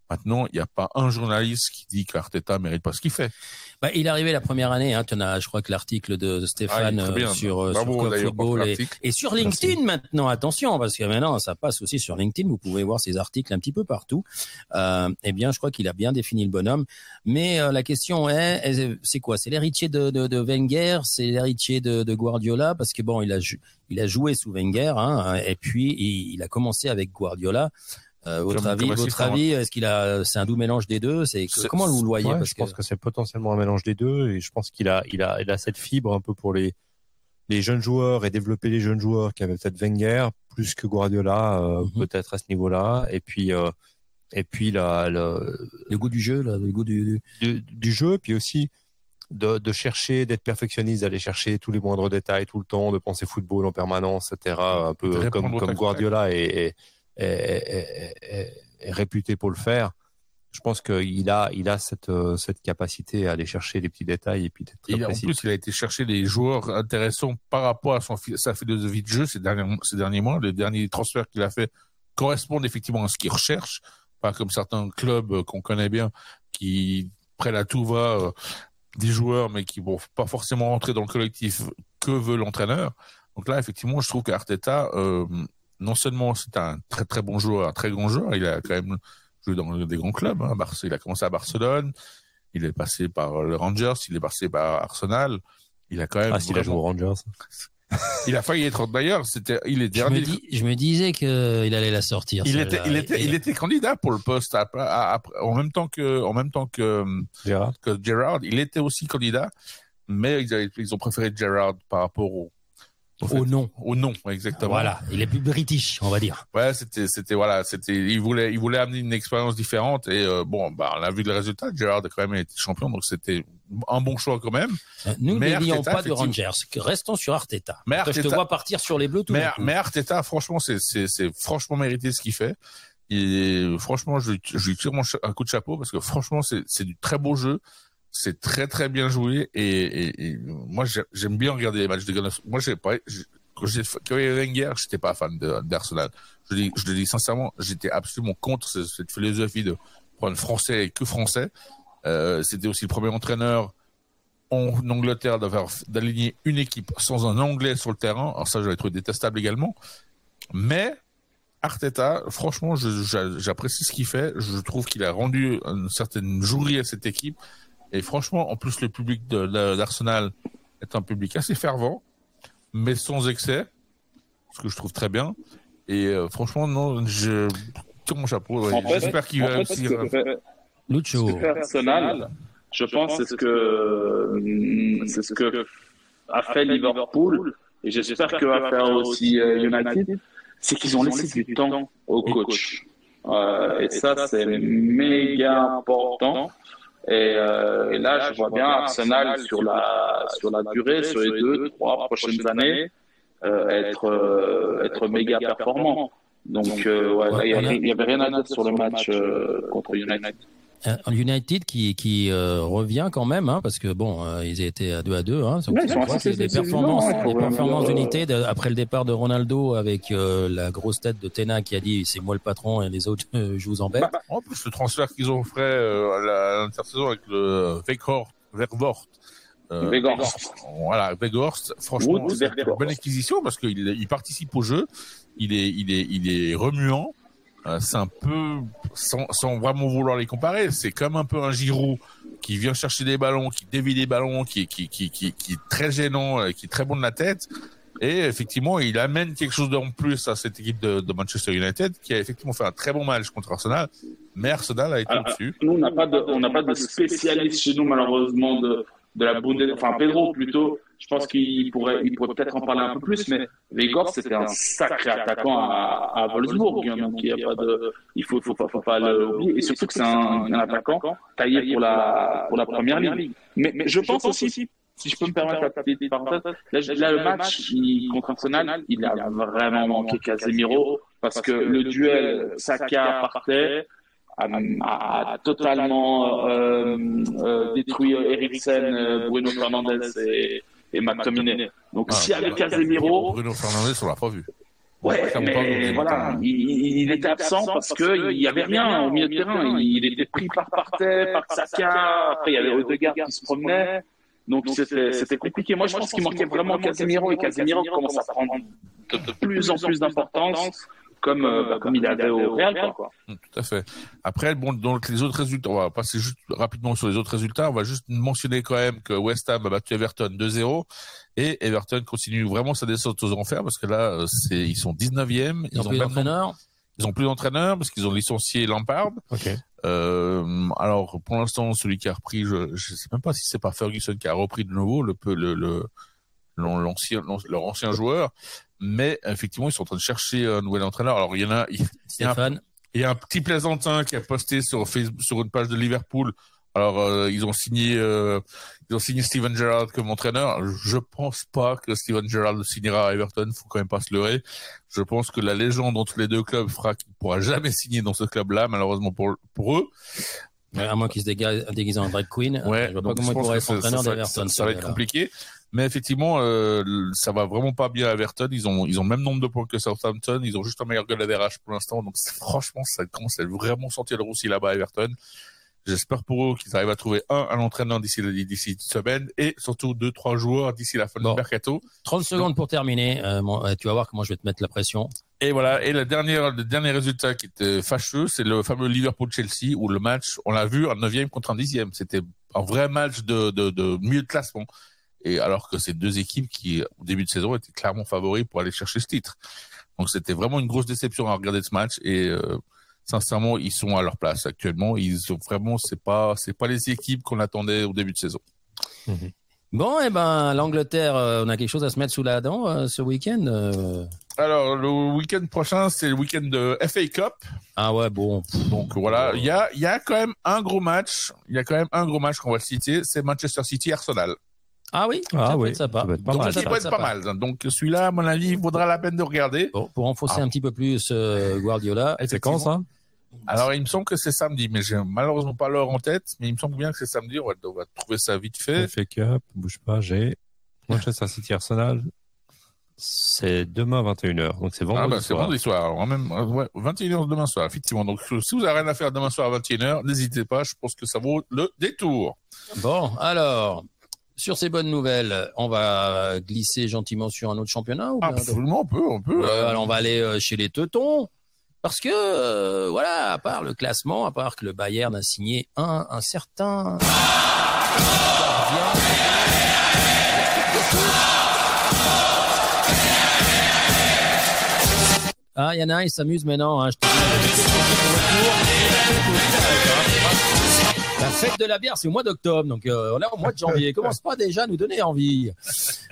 Maintenant, il n'y a pas un journaliste qui dit qu'Arteta mérite pas ce qu'il fait. Bah, il est arrivé la première année. Hein, tu en as, je crois que l'article de Stéphane Ah, euh, sur, euh, Bravo, sur Club Football et, sur LinkedIn maintenant. Attention, parce que maintenant ça passe aussi sur LinkedIn. Vous pouvez voir ses articles un petit peu partout. Euh, eh bien, je crois qu'il a bien défini le bonhomme. Mais euh, la question est, est- c'est quoi? C'est l'héritier de, de, de Wenger, c'est l'héritier de, de Guardiola, parce que bon, il a, il a joué sous Wenger, hein, et puis il, il a commencé avec Guardiola. Euh, votre avis, votre avis, est-ce qu'il a, c'est un doux mélange des deux? C'est comment vous le voyez? Ouais, parce je pense que c'est potentiellement un mélange des deux et je pense qu'il a, il a, il a cette fibre un peu pour les, les jeunes joueurs et développer les jeunes joueurs qui avaient peut-être Wenger plus que Guardiola euh, Mhm. peut-être à ce niveau-là. Et puis euh, et puis la, le, le goût du jeu, là, le goût du, du, du jeu puis aussi de, de chercher d'être perfectionniste d'aller chercher tous les moindres détails tout le temps de penser football en permanence etc un peu comme Guardiola est, est, est- est- est réputé pour le faire je pense qu'il a il a cette euh, cette capacité à aller chercher les petits détails et puis d'être très en plus, il a été chercher des joueurs intéressants par rapport à son, sa philosophie de jeu ces derniers, ces derniers mois. Les derniers transferts qu'il a fait correspondent effectivement à ce qu'il recherche. Pas comme certains clubs euh, qu'on connaît bien qui prennent à tout va euh, des joueurs, mais qui vont pas forcément rentrer dans le collectif que veut l'entraîneur. Donc là, effectivement, je trouve qu'Arteta, euh, non seulement c'est un très très bon joueur, un très grand joueur, il a quand même joué dans des grands clubs. Hein. Barce- Il a commencé à Barcelone, il est passé par le Rangers, il est passé par Arsenal. Il a quand même. ah s'il a joué aux Rangers Il a failli être d'ailleurs. C'était, il est Je me, dernier. dis- je me disais qu'il allait la sortir. Il était, il était, Et- il était candidat pour le poste à- à- à- en même temps que, en même temps que, Gérard que Gerrard. Il était aussi candidat, mais ils, avaient- ils ont préféré Gerrard par rapport au, au, fait- nom. au nom, exactement. Voilà, il est plus british, on va dire. Ouais, c'était, c'était voilà, c'était, il voulait, il voulait amener une expérience différente et euh, bon, bah, on a vu le résultat. Gerrard a quand même été champion, donc c'était un bon choix quand même. Euh, Nous Arteta, pas de. Rangers. Restons sur Arteta. Mais que Je te Arteta- vois partir sur les bleus tout Mais, mais Arteta, franchement, c'est, c'est, c'est franchement mérité ce qu'il fait. Et franchement, je, lui- je lui tire mon un coup de chapeau parce que franchement, c'est, c'est du très beau jeu. C'est très très bien joué et, moi j'ai- j'aime bien regarder les matchs de Gunners. Moi j'ai pas, quand j'ai avait Wenger, j'étais pas fan d'Arsenal. Je, je le dis sincèrement, j'étais absolument contre ce- cette philosophie de prendre français et que français. Euh, C'était aussi le premier entraîneur en Angleterre d'aligner une équipe sans un anglais sur le terrain. Alors ça, j'avais trouvé détestable également. Mais Arteta, franchement, j'apprécie ce qu'il fait. Je trouve qu'il a rendu une certaine jouerie à cette équipe. Et franchement, en plus, le public d'Arsenal est un public assez fervent, mais sans excès, ce que je trouve très bien. Et euh, franchement, non, je tire mon chapeau. ouais. En fait- J'espère qu'il va réussir. fait- Lucho. Arsenal, je pense, c'est ce que c'est ce que a fait Liverpool et j'espère que va faire aussi euh, United, c'est qu'ils ont laissé du temps au coach. Euh, et ça, c'est méga important. Et, euh, et là, je vois bien Arsenal sur la sur la durée, sur les deux, trois prochaines années, euh, être euh, être méga performant. Donc, euh, ouais, il y avait- il y avait rien à dire sur le match euh, contre United. Euh, United qui, qui euh, revient quand même, hein, parce que bon, euh, ils étaient à 2 à 2. Hein, Ouais, a des performances, des performances euh, après le départ de Ronaldo avec euh, la grosse tête de Tena qui a dit c'est moi le patron et les autres euh, je vous embête. Bah, en plus, le transfert qu'ils ont fait euh, à l'intersaison avec le Weghorst, Vervoort, euh, Weghorst. voilà, Weghorst, franchement, c'est une bonne acquisition parce qu'il il participe au jeu, il est, il est, il est remuant. Euh, c'est un peu, sans, sans vraiment vouloir les comparer, c'est comme un peu un Giroud qui vient chercher des ballons, qui dévie des ballons, qui, qui, qui, qui, qui est très gênant, euh, qui est très bon de la tête. Et effectivement, il amène quelque chose en plus à cette équipe de, de Manchester United qui a effectivement fait un très bon match contre Arsenal. Mais Arsenal a été Alors, au-dessus. Nous, on n'a pas de, on n'a pas de spécialiste chez nous, malheureusement, de, de la Bundesliga. Enfin, Pedro, plutôt. Je pense qu'il pourrait, il pourrait peut-être en parler un peu plus, mais Weghorst, c'était un sacré attaquant à, Wolfsburg. hein, donc, il y a pas de, il faut, faut pas, l'oublier. Et surtout que c'est un, attaquant taillé pour la, pour la première ligue. Mais, je pense aussi, si je peux me permettre la petite là, le match contre Arsenal, il a vraiment manqué Casemiro parce que le duel Saka partait, a, totalement euh, euh, détruit Eriksen, euh, Bruno Fernandes et, et McTominay. Donc Ah, s'il y avait Casemiro, Bruno Fernandes, on l'a pas vu. ouais, mais voilà, il, était absent parce que il y avait rien au milieu de terrain. Il était pris par Partey, par Saka. Après, il y avait Odegaard qui se promenait. Donc c'était compliqué. Moi, je pense qu'il manquait vraiment Casemiro et Casemiro commence à prendre de plus en plus d'importance, comme euh, bah, comme il avait au Real, quoi. Mm, Tout à fait. Après, bon, donc les autres résultats, on va passer juste rapidement sur les autres résultats. On va juste mentionner quand même que West Ham a battu Everton 2-0 et Everton continue vraiment sa descente aux enfers parce que là, euh, c'est ils sont 19e. Ils ont plus d'entraîneur. Ils ont plus d'entraîneur parce qu'ils ont licencié Lampard. Euh, alors pour l'instant, celui qui a repris, je, je sais même pas si c'est pas Ferguson qui a repris de nouveau le peu le l'ancien leur ancien joueur, mais effectivement ils sont en train de chercher un nouvel entraîneur. Alors il y en a, il y a un il y a un petit plaisantin qui a posté sur Facebook, sur une page de Liverpool. Alors euh, ils ont signé, euh, ils ont signé Steven Gerrard comme entraîneur. Je pense pas que Steven Gerrard signera à Everton. Faut quand même pas se leurrer. Je pense que la légende entre les deux clubs fera qu'il pourra jamais signer dans ce club-là, malheureusement pour pour eux. À moins qu'il se déguise en drag queen. Ouais, je vois pas comment il pourrait être entraîneur ça- d'Everton. Ça, ça va être compliqué. Mais effectivement, euh, ça va vraiment pas bien à Everton. Ils ont, ils ont le même nombre de points que Southampton. Ils ont juste un meilleur goal average pour l'instant. Donc, franchement, ça commence à vraiment sentir le roussi là-bas à Everton. J'espère pour eux qu'ils arrivent à trouver un, un entraîneur d'ici, d'ici une semaine et surtout deux, trois joueurs d'ici la fin Bon. du mercato. 30 secondes pour terminer. Euh, euh, tu vas voir comment je vais te mettre la pression. Et voilà. Et le dernier, le dernier résultat qui était fâcheux, c'est le fameux Liverpool-Chelsea où le match, on l'a vu, un neuvième contre un dixième. C'était un vrai match de, de, de milieu de classement. Et alors que ces deux équipes qui, au début de saison, étaient clairement favoris pour aller chercher ce titre. Donc c'était vraiment une grosse déception à regarder ce match. Et euh, sincèrement, ils sont à leur place actuellement. Ils ont vraiment, c'est pas, c'est pas les équipes qu'on attendait au début de saison. Bon, eh ben, l'Angleterre, euh, on a quelque chose à se mettre sous la dent euh, ce week-end. euh. Alors le week-end prochain, c'est le week-end de FA Cup. Ah ouais, bon. Donc voilà, il y a, il y a quand même un gros match. Il y a quand même un gros match qu'on va le citer, c'est Manchester City Arsenal. Ah oui, Ah ça peut oui, être sympa. ça va être pas Donc, mal, ça Ça peut peut être pas mal. Donc celui-là, à mon avis, il vaudra la peine de regarder. Bon, pour enfoncer Ah. un petit peu plus euh, Guardiola. C'est quand ça? Alors il me semble que c'est samedi, mais j'ai malheureusement pas l'heure en tête. Mais il me semble bien que c'est samedi. On va, on va trouver ça vite fait. FA Cup, bouge pas, j'ai Manchester City Arsenal. C'est demain 21h, donc c'est vendredi Ah bah c'est soir. vendredi soir. Alors, même, euh, ouais, 21h demain soir, effectivement. Donc si vous avez rien à faire demain soir à 21h, n'hésitez pas, je pense que ça vaut le détour. Bon, alors, sur ces bonnes nouvelles, on va glisser gentiment sur un autre championnat ou Absolument, on peut, on peut. Euh, alors on va aller euh, chez les Teutons. Parce que, euh, voilà, à part le classement, à part que le Bayern a signé un, un certain... Ah, il y en a un, il s'amuse maintenant. Hein, je te dis. Fête de la bière, c'est au mois d'octobre, donc euh, on est au mois de janvier. Commence pas déjà à nous donner envie.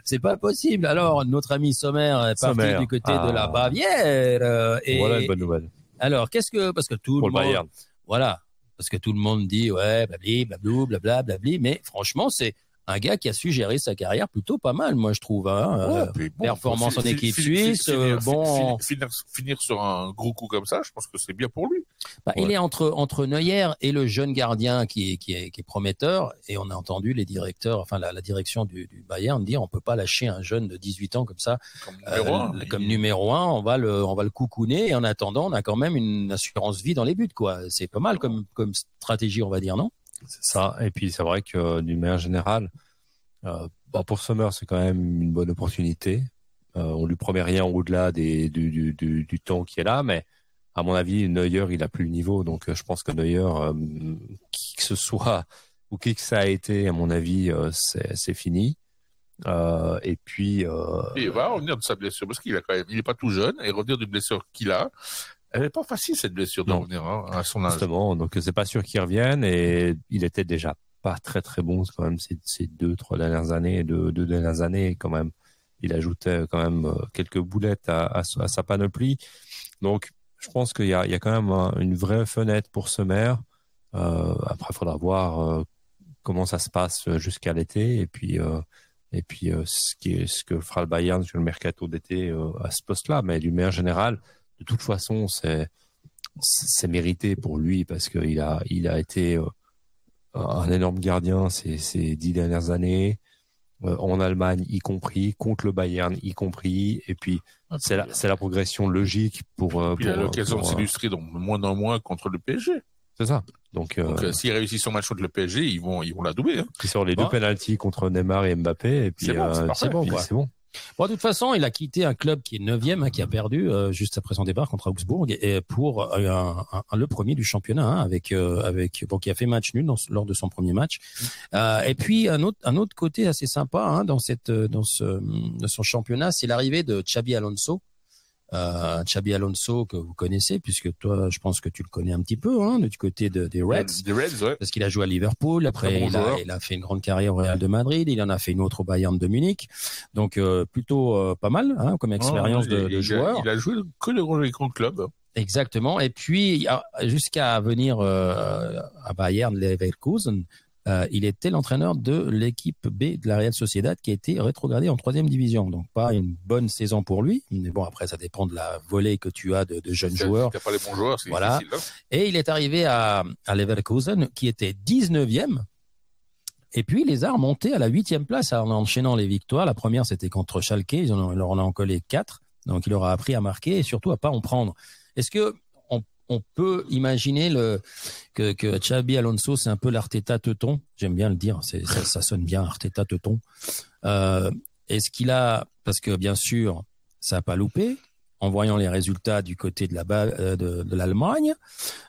C'est pas possible. Alors, notre ami Sommer est parti Sommer. du côté Ah. de la Bavière. euh, et Voilà une bonne nouvelle. alors, qu'est-ce que parce que tout Pour le le monde, Bayern. voilà, parce que tout le monde dit ouais, blabli, blablou, blabla, blabli, mais franchement, c'est un gars qui a su gérer sa carrière plutôt pas mal, moi je trouve. Hein. ouais, Euh, puis bon, performance en équipe suisse, finir- euh, bon. fi- Finir, finir sur un gros coup comme ça, je pense que c'est bien pour lui. Bah, Il est entre entre Neuer et le jeune gardien qui est qui est, qui est prometteur et on a entendu les directeurs, enfin la, la direction du, du Bayern dire on peut pas lâcher un jeune de 18 ans comme ça Comme euh, numéro un. comme numéro un, on va le on va le coucouner et en attendant on a quand même une assurance vie dans les buts quoi. C'est pas mal comme comme stratégie on va dire non? C'est ça. Et puis c'est vrai que d'une manière générale, euh, bah, pour Sommer, c'est quand même une bonne opportunité. Euh, on lui promet rien au-delà du, temps qui est là, mais à mon avis, Neuer, il a plus le niveau. Donc euh, je pense que Neuer, euh, qui que ce soit ou qui que ça a été, à mon avis, c'est fini. Et puis, il va revenir de sa blessure parce qu'il a pas tout jeune et revenir d'une blessure qu'il a, elle est pas facile cette blessure de Non. revenir hein, à son âge. Justement, donc c'est pas sûr qu'il revienne et il était déjà pas très très bon quand même ces, ces deux trois dernières années, deux, deux dernières années quand même. Il ajoutait quand même euh, quelques boulettes à, à, à sa panoplie. Donc je pense qu'il y y a quand même un- une vraie fenêtre pour Sommer. Euh, après, il faudra voir euh, comment ça se passe jusqu'à l'été et puis euh, et puis ce qui est ce que fera le Bayern sur le mercato d'été à ce poste-là. Mais d'une manière générale, de toute façon, c'est c'est mérité pour lui parce qu'il a, il a été euh, un énorme gardien ces, ces dix dernières années, euh, en Allemagne y compris, contre le Bayern y compris, et puis c'est la, c'est la progression logique pour. euh, Puis il a pour, l'occasion de pour, s'illustrer donc moins en moins contre le PSG. C'est ça. Donc, Donc euh, s'il réussit son match contre le PSG, ils vont ils vont la doubler. Hein. il sort les deux penalties contre Neymar et Mbappé, et puis C'est bon, euh. C'est bon. Bon, de toute façon, il a quitté un club qui est neuvième, hein, qui a perdu euh, juste après son départ contre Augsbourg, et pour euh, le premier du championnat, hein, avec euh, avec bon, qui a fait match nul lors de son premier match. Euh, et puis un autre un autre côté assez sympa hein, dans cette euh, dans ce dans son championnat, c'est l'arrivée de Xabi Alonso. Euh, Xabi Alonso que vous connaissez, puisque toi, je pense que tu le connais un petit peu, hein, du côté de, des Reds Des Reds, ouais. parce qu'il a joué à Liverpool. Après, bon il, a, joueur. il a fait une grande carrière au Real de Madrid. Il en a fait une autre au Bayern de Munich. Donc euh, plutôt euh, pas mal hein, comme expérience Oh, de, de il, joueur. Il a joué que le gros grands clubs. Exactement. Et puis jusqu'à venir euh, à Bayern Leverkusen, euh, il était l'entraîneur de l'équipe B de la Real Sociedad qui a été rétrogradée en troisième division. Donc pas une bonne saison pour lui. Mais bon, après ça dépend de la volée que tu as de, de jeunes joueurs. T'as pas les bons joueurs, c'est Voilà. difficile. hein. Et il est arrivé à, à Leverkusen, qui était 19e. Et puis, il les a remontés à la huitième place en enchaînant les victoires. La première, c'était contre Schalke. Ils en ont, leur en ont collé quatre. Donc, il leur a appris à marquer et surtout à pas en prendre. Est-ce que on, peut imaginer le, que, que Xabi Alonso, c'est un peu l'Arteta teuton J'aime bien le dire. Ça, sonne bien, Arteta teuton. Euh, est-ce qu'il a, parce que bien sûr, ça n'a pas loupé, en voyant les résultats du côté de euh, de, de l'Allemagne,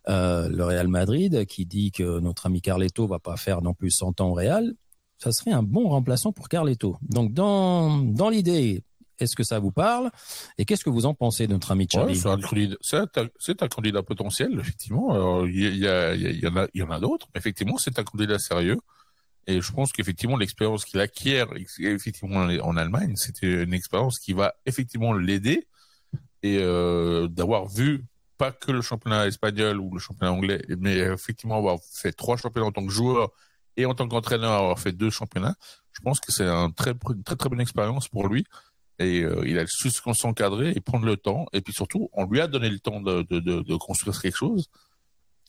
euh, le Real Madrid qui dit que notre ami Carleto va pas faire non plus 100 ans au Real, ça serait un bon remplaçant pour Carleto. Donc dans dans l'idée, est-ce que ça vous parle? Et qu'est-ce que vous en pensez de notre ami Ouais, Xavi c'est un candidat, un, potentiel, effectivement. Il y, a- il en a, il y en a d'autres, effectivement, c'est un candidat sérieux. Et je pense qu'effectivement, l'expérience qu'il acquiert, effectivement, en en Allemagne, c'était une expérience qui va effectivement l'aider et euh, d'avoir vu pas que le championnat espagnol ou le championnat anglais, mais effectivement avoir fait trois championnats en tant que joueur et en tant qu'entraîneur avoir fait deux championnats. Je pense que c'est un très, une très très bonne expérience pour lui et euh, il a su s'encadrer et prendre le temps et puis surtout on lui a donné le temps de, de, de, de construire quelque chose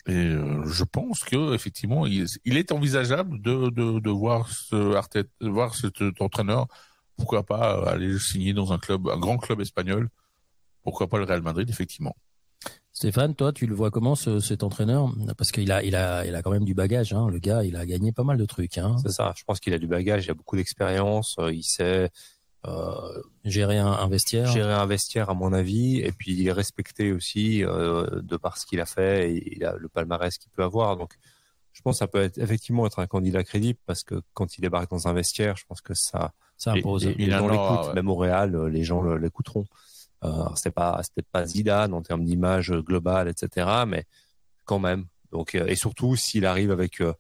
et euh, je pense que effectivement il, il est envisageable de, de, de voir ce Arteta, de voir cet entraîneur pourquoi pas euh, aller signer dans un club, un grand club espagnol. Pourquoi pas le Real Madrid, effectivement. Stéphane, toi, tu le vois comment ce, cet entraîneur? Parce qu'il a, il a, il a quand même du bagage. Hein. Le gars, il a gagné pas mal de trucs. Hein. C'est ça. Je pense qu'il a du bagage. Il a beaucoup d'expérience. Euh, il sait euh, gérer un, un, vestiaire. Gérer un vestiaire, à mon avis, et puis il est respecté aussi euh, de par ce qu'il a fait et il a le palmarès qu'il peut avoir. Donc, je pense que ça peut être, effectivement être un candidat crédible parce que quand il débarque dans un vestiaire, je pense que ça, ça impose. Les, les, les gens l'écoutent, ouais. même au Real, les gens l'écouteront. Euh, c'est pas, c'est peut-être pas Zidane en termes d'image globale, etc. Mais quand même. Donc, euh, et surtout s'il arrive avec euh,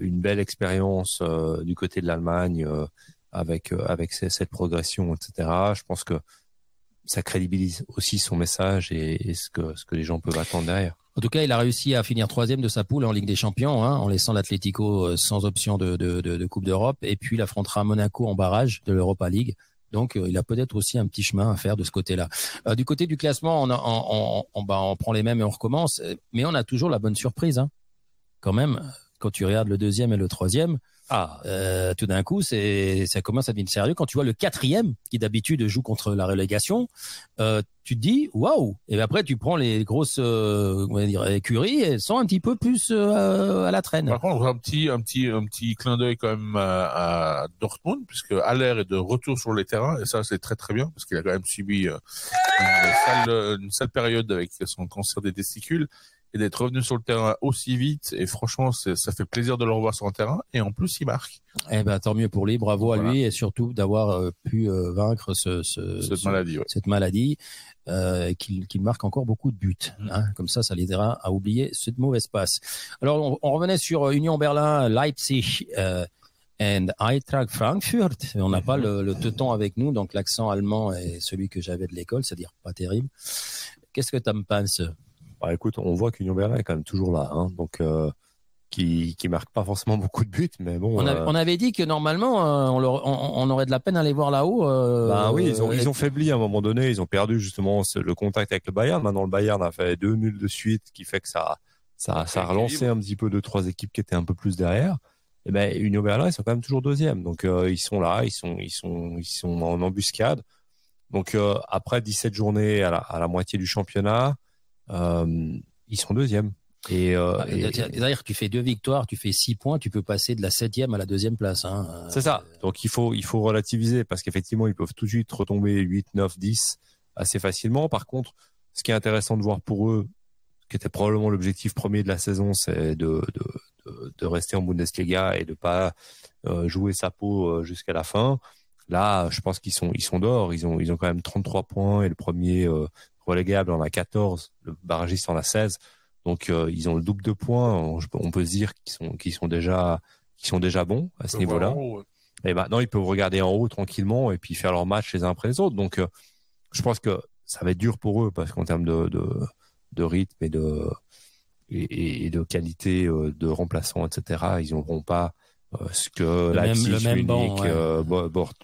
une belle expérience du côté de l'Allemagne, avec avec cette progression, etc. Je pense que ça crédibilise aussi son message et, ce que ce que les gens peuvent attendre derrière. En tout cas, il a réussi à finir troisième de sa poule en Ligue des Champions, hein, en laissant l'Atlético sans option de, de, de, Coupe d'Europe, et puis il affrontera Monaco en barrage de l'Europa League. Donc, euh, il a peut-être aussi un petit chemin à faire de ce côté-là. Euh, du côté du classement, on, on, on, bah, on, prend les mêmes et on recommence, mais on a toujours la bonne surprise. Hein. Quand même, quand tu regardes le deuxième et le troisième, ah, euh, tout d'un coup, c'est ça commence à devenir sérieux. Quand tu vois le quatrième, qui d'habitude joue contre la relégation, euh, tu te dis waouh. Et après, tu prends les grosses, euh, on va dire, écuries, elles sont un petit peu plus euh, à la traîne. Par contre, un petit, un petit, un petit clin d'œil quand même à, à, Dortmund, puisque Haller est de retour sur les terrains, et ça, c'est très très bien, parce qu'il a quand même subi euh, une sale, une sale période avec son cancer des testicules et d'être revenu sur le terrain aussi vite. Et franchement, ça fait plaisir de le revoir sur le terrain. Et en plus, il marque. Eh ben, tant mieux pour lui. Bravo voilà. à lui et surtout d'avoir euh, pu euh, vaincre ce, ce, cette ce, maladie. Ouais. Cette maladie. Euh, qu'il qu marque encore beaucoup de buts. Hein. Comme ça, ça l'aidera à oublier cette mauvaise passe. Alors, on, on revenait sur Union Berlin, Leipzig. And Eintracht Frankfurt. On n'a pas le, le teuton avec nous, donc l'accent allemand est celui que j'avais de l'école, c'est-à-dire pas terrible. Qu'est-ce que tu me penses? Bah, écoute, on voit qu'Union Berlin est quand même toujours là, hein, donc euh, qui qui marque pas forcément beaucoup de buts, mais bon. On, a, euh... on avait dit que normalement euh, on, leur, on, on, aurait de la peine à les voir là-haut. Euh, bah oui, ils ont ils ont faibli à un moment donné, ils ont perdu justement le contact avec le Bayern. Maintenant le Bayern a fait deux nuls de suite, qui fait que ça ça ça a relancé un petit peu deux trois équipes qui étaient un peu plus derrière. Et ben Union Berlin ils sont quand même toujours deuxième, donc euh, ils sont là, ils sont ils sont ils sont en embuscade. Donc euh, après 17 journées à la, à la moitié du championnat. Euh, ils sont deuxièmes. Et, euh, bah, et... c'est-à-dire que tu fais deux victoires, tu fais six points, tu peux passer de la septième à la deuxième place. Hein. C'est ça. Donc il faut il faut relativiser parce qu'effectivement ils peuvent tout de suite retomber 8, 9, 10 assez facilement. Par contre, ce qui est intéressant de voir pour eux, qui était probablement l'objectif premier de la saison, c'est de, de, de, de, rester en Bundesliga et de pas euh, jouer sa peau jusqu'à la fin. Là, je pense qu'ils sont ils sont dehors. Ils ont ils ont quand même 33 points et le premier euh, relégable en a 14, le barragiste en a 16. Donc euh, ils ont le double de points. On, on peut se dire qu'ils sont qu'ils sont déjà qu'ils sont déjà bons à ce niveau-là. Ouais. Et maintenant ils peuvent regarder en haut tranquillement et puis faire leur match les uns après les autres. Donc euh, je pense que ça va être dur pour eux parce qu'en termes de, de, de rythme et de et, et de qualité euh, de remplaçants etc. Ils n'auront pas euh, ce que le Leipzig, même, le même banc, Munich, euh,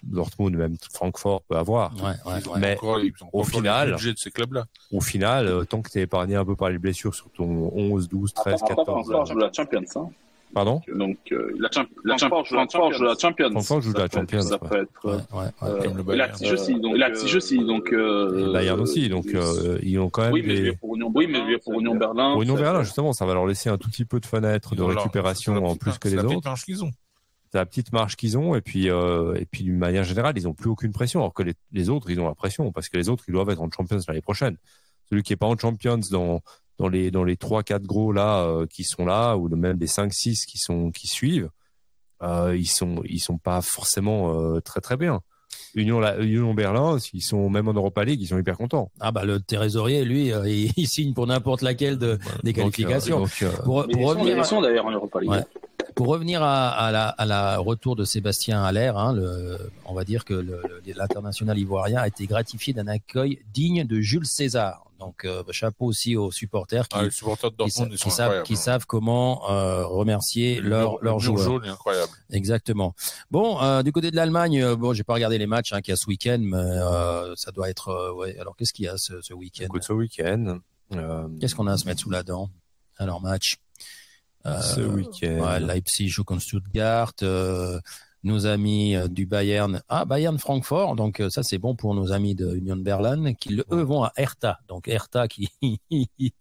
Dortmund, même Francfort peut avoir. Ouais, ouais, mais encore, au final, de ces clubs-là. Au final, euh, tant que tu es épargné un peu par les blessures sur ton 11, 12, 13, 14. Francfort joue la Champions. Hein. Pardon Donc euh, la, champ la Francfort joue la Champions. la Champions. Francfort joue la Champions. Ça peut être. Ouais, ouais, euh, Leipzig aussi. Donc Leipzig aussi. Donc. Euh, Bayern aussi. Donc euh, ils ont quand même. Oui, mais des... pour Union, oui, mais pour Union Berlin. Pour Union Berlin, justement, ça va leur laisser un tout petit peu de fenêtre de récupération en plus que les autres. qu'ils ont la petite marge qu'ils ont et puis euh, et puis d'une manière générale ils ont plus aucune pression alors que les, les, autres ils ont la pression parce que les autres ils doivent être en Champions l'année prochaine celui qui est pas en Champions dans dans les dans les trois quatre gros là euh, qui sont là ou même les 5 6 qui sont qui suivent euh, ils sont ils sont pas forcément euh, très très bien Union, la, Union Berlin, s'ils sont même en Europa League, ils sont hyper contents. Ah bah le trésorier, lui, euh, il, il, signe pour n'importe laquelle de, des qualifications. Donc, euh, pour, pour revenir, d'ailleurs en Europa League. Ouais. Pour revenir à, à, la, à la retour de Sébastien Haller, hein, le, on va dire que l'international ivoirien a été gratifié d'un accueil digne de Jules César. Donc euh, chapeau aussi aux supporters qui, ah, supporters qui, sa qui savent, qui savent comment euh, remercier leurs leur joueurs. Jaune est incroyable. Exactement. Bon, euh, du côté de l'Allemagne, euh, bon, j'ai pas regardé les matchs hein, qu'il y a ce week-end, mais euh, ça doit être. euh, ouais. Alors qu'est-ce qu'il y a ce, ce week-end? Ce week-end. Qu'est-ce qu'on a à se mettre sous la dent Alors match? ce week-end. Ouais, Leipzig joue contre Stuttgart. Nos amis euh, du Bayern. Ah, Bayern Francfort. Donc euh, ça, c'est bon pour nos amis de Union Berlin qui eux vont à Hertha. Donc Hertha qui,